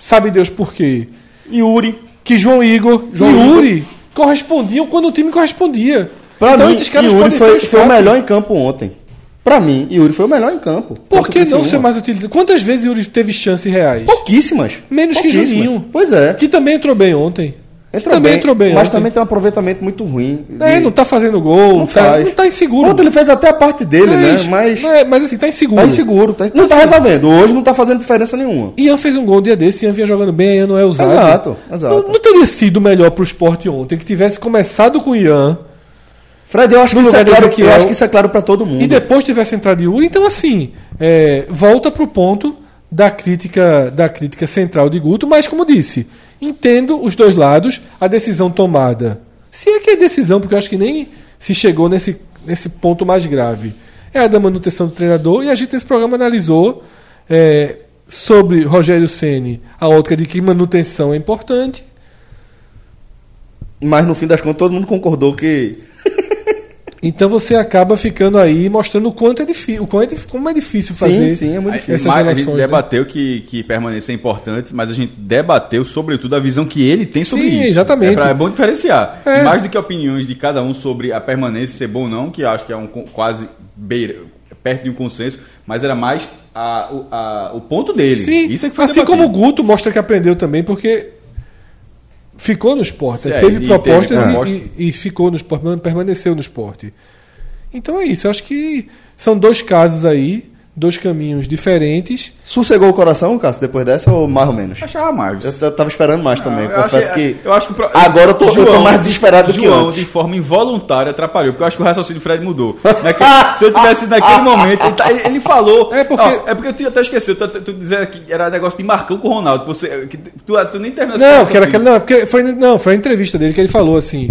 Sabe Deus por quê? Yuri. Que João Igor João e Igor. Yuri correspondiam quando o time correspondia. Pra Então mim, esses caras Yuri foi, foi o melhor em campo ontem. Pra mim, Yuri foi o melhor em campo. Por que não ser mais utilizado? Quantas vezes Yuri teve chances reais? Pouquíssimas. Menos que Pouquíssimas. Juninho. Pois é. Que também entrou bem ontem. Que Entrou também bem, entrou bem Mas ontem. também tem um aproveitamento muito ruim. É, de- não tá fazendo gol, Não tá, faz. não tá inseguro. Ontem ele fez até a parte dele, né? Mas mas, mas assim, tá inseguro. tá inseguro. Tá, não tá resolvendo. Hoje não tá fazendo diferença nenhuma. Ian fez um gol um dia desse, Ian vinha jogando bem, Ian não é usado. Exato, exato. Não, não teria sido melhor pro esporte ontem que tivesse começado com o Ian Fred, eu acho, que isso, é claro, Ezequiel. eu acho que isso é claro pra todo mundo. e depois tivesse entrado Yuri. Então, assim, é, volta pro ponto da crítica, da crítica central de Guto, mas como disse, entendo os dois lados, a decisão tomada. Se é que é decisão, porque eu acho que nem se chegou nesse, nesse ponto mais grave. É a da manutenção do treinador, e a gente nesse programa analisou é, sobre Rogério Ceni a ótica de que manutenção é importante. Mas no fim das contas, todo mundo concordou que. Então você acaba ficando aí mostrando o quanto é difícil, o quanto é, como é difícil fazer. sim, é muito difícil. essas mas a relações, gente né? debateu que, que permanecer é importante, mas a gente debateu, sobretudo, a visão que ele tem sobre Sim, isso. exatamente. É, pra- é bom diferenciar. É. Mais do que opiniões de cada um sobre a permanência ser bom ou não, que acho que é um quase beira, perto de um consenso, mas era mais a- o, a- o ponto dele. Sim, Isso é que foi assim como o. Guto mostra que aprendeu também, porque ficou no esporte, teve e propostas teve e, proposta. e- e ficou no esporte, permaneceu no esporte. Então é isso, eu acho que são dois casos aí, dois caminhos diferentes. Sossegou o coração, Cássio, depois dessa ou mais ou menos? Achava mais. Eu, eu tava esperando mais também. Eu Confesso acho que. Eu acho que pro- Agora eu tô, eu tô João- mais desesperado do que João, antes. de forma involuntária, atrapalhou, porque eu acho que o raciocínio do Fred mudou. Naquele- se eu tivesse naquele momento, ele, tá- ele- falou. É porque- Ó, é porque eu tinha até esquecido, tu, tu, dizer que era negócio de Marcão com o Ronaldo. que Você, que tu, tu nem terminou Não, que era aquela, não, é porque foi, não, foi a entrevista dele que ele falou assim: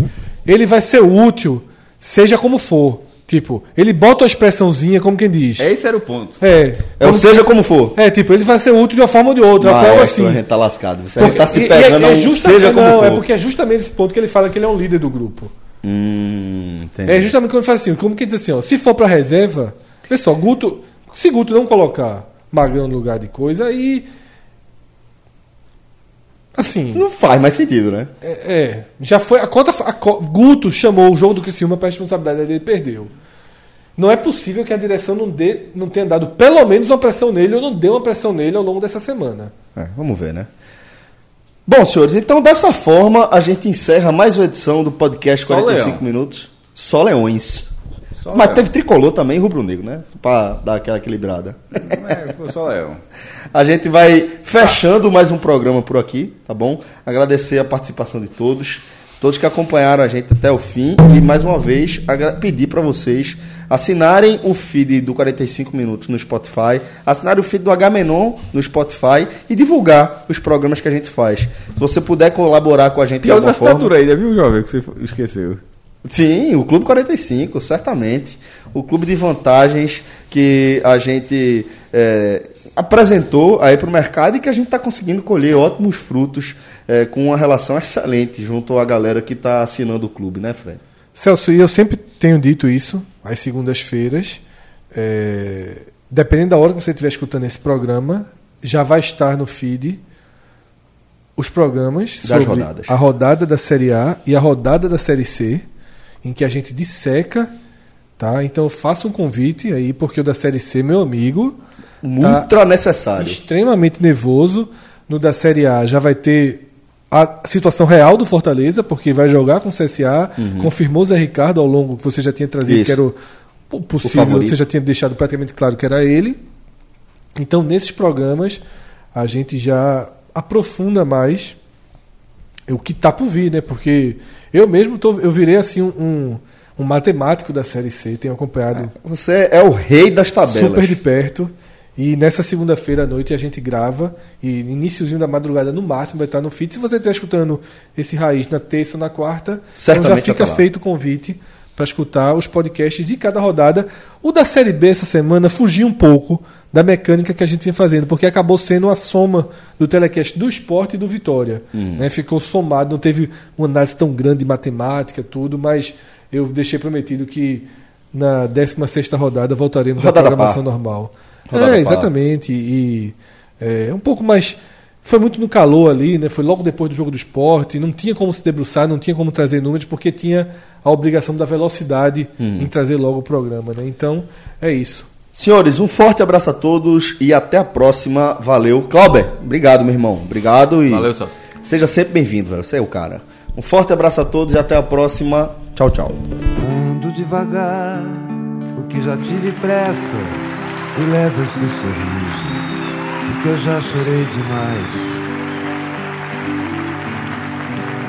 ele vai ser útil, seja como for. Tipo, ele bota uma expressãozinha, como quem diz. Esse era o ponto. É. É, ou seja como for. é, tipo, ele vai ser útil de uma forma ou de outra, Mas forma a assim. gente tá lascado. Você Porque- tá se e pegando é, a é justamente, seja como não, for. é porque é justamente esse ponto que ele fala que ele é um líder do grupo. Hum. É justamente quando ele fala assim, como que diz assim, ó, se for pra reserva, pessoal, Guto, se Guto não colocar Magrão no lugar de coisa, aí assim, Não faz mais sentido, né? é, é, já foi a conta a Guto chamou o jogo do Criciúma para responsabilidade dele, ele perdeu. Não é possível que a direção não dê, não tenha dado pelo menos uma pressão nele ou não deu uma pressão nele ao longo dessa semana. É, vamos ver, né? Bom, senhores, então dessa forma a gente encerra mais uma edição do podcast Só 45 leão. minutos. Só leões. Só Mas Leão. teve tricolor também, rubro-negro, né? Pra dar aquela equilibrada. É, foi só Léo. A gente vai fechando mais um programa por aqui, tá bom? Agradecer a participação de todos, todos que acompanharam a gente até o fim e mais uma vez pedir para vocês assinarem o feed do 45 minutos no Spotify, assinarem o feed do H-Menon no Spotify e divulgar os programas que a gente faz. Se você puder colaborar com a gente Tem outra assinatura aí, viu, jovem, que você esqueceu. Sim, o Clube 45, certamente. O clube de vantagens que a gente é, apresentou aí para o mercado e que a gente está conseguindo colher ótimos frutos é, com uma relação excelente junto à galera que está assinando o clube, né, Fred? Celso, e eu sempre tenho dito isso, às segundas-feiras, é, dependendo da hora que você estiver escutando esse programa, já vai estar no feed os programas Das rodadas. a rodada da Série A e a rodada da Série C, em que a gente disseca, tá? Então eu faço um convite aí, porque o da Série C, meu amigo, Tá. Ultra necessário. extremamente nervoso. No da Série A já vai ter a situação real do Fortaleza, porque vai jogar com o CSA. Confirmou o Zé Ricardo ao longo que você já tinha trazido, Uhum. Isso. que era o, o possível, favorito. você já tinha deixado praticamente claro que era ele. Então, nesses programas, a gente já aprofunda mais o que está por vir, né? Porque eu mesmo tô, eu virei assim um, um, um matemático da Série C, tenho acompanhado Você é o rei das tabelas. super de perto. E nessa segunda-feira à noite a gente grava. E iníciozinho da madrugada, no máximo, vai estar no feed. Se você estiver escutando esse raiz na terça ou na quarta, então já fica feito o convite para escutar os podcasts de cada rodada. O da Série B essa semana fugiu um pouco da mecânica que a gente vinha fazendo, porque acabou sendo a soma do telecast do esporte e do Vitória. Hum. Né? Ficou somado, não teve uma análise tão grande de matemática, tudo, mas eu deixei prometido que na 16 rodada voltaremos Rodada à programação par. normal. Rodada é, exatamente. E é um pouco mais foi muito no calor ali, né? Foi logo depois do jogo do esporte, não tinha como se debruçar, não tinha como trazer números, porque tinha a obrigação da velocidade em trazer logo o programa, né? Então, é isso. Senhores, um forte abraço a todos e até a próxima. Valeu. Clauber, obrigado, meu irmão. Obrigado e Valeu, Celso. seja sempre bem-vindo, velho. Você é o cara. Um forte abraço a todos e até a próxima. Tchau, tchau. Ando devagar, porque já tive pressa. E leva esse sorriso, porque eu já chorei demais.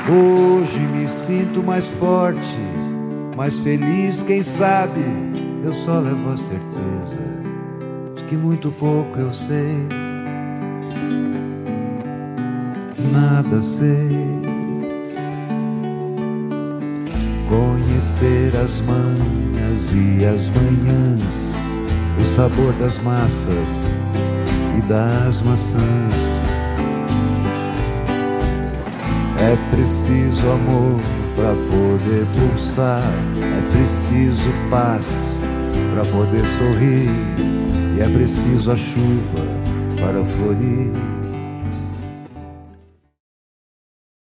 Hoje me sinto mais forte, mais feliz, quem sabe. Eu só levo a certeza de que muito pouco eu sei. Nada sei. Conhecer as manhas e as manhãs, o sabor das massas e das maçãs. É preciso amor para poder pulsar, é preciso paz para poder sorrir, e é preciso a chuva para florir.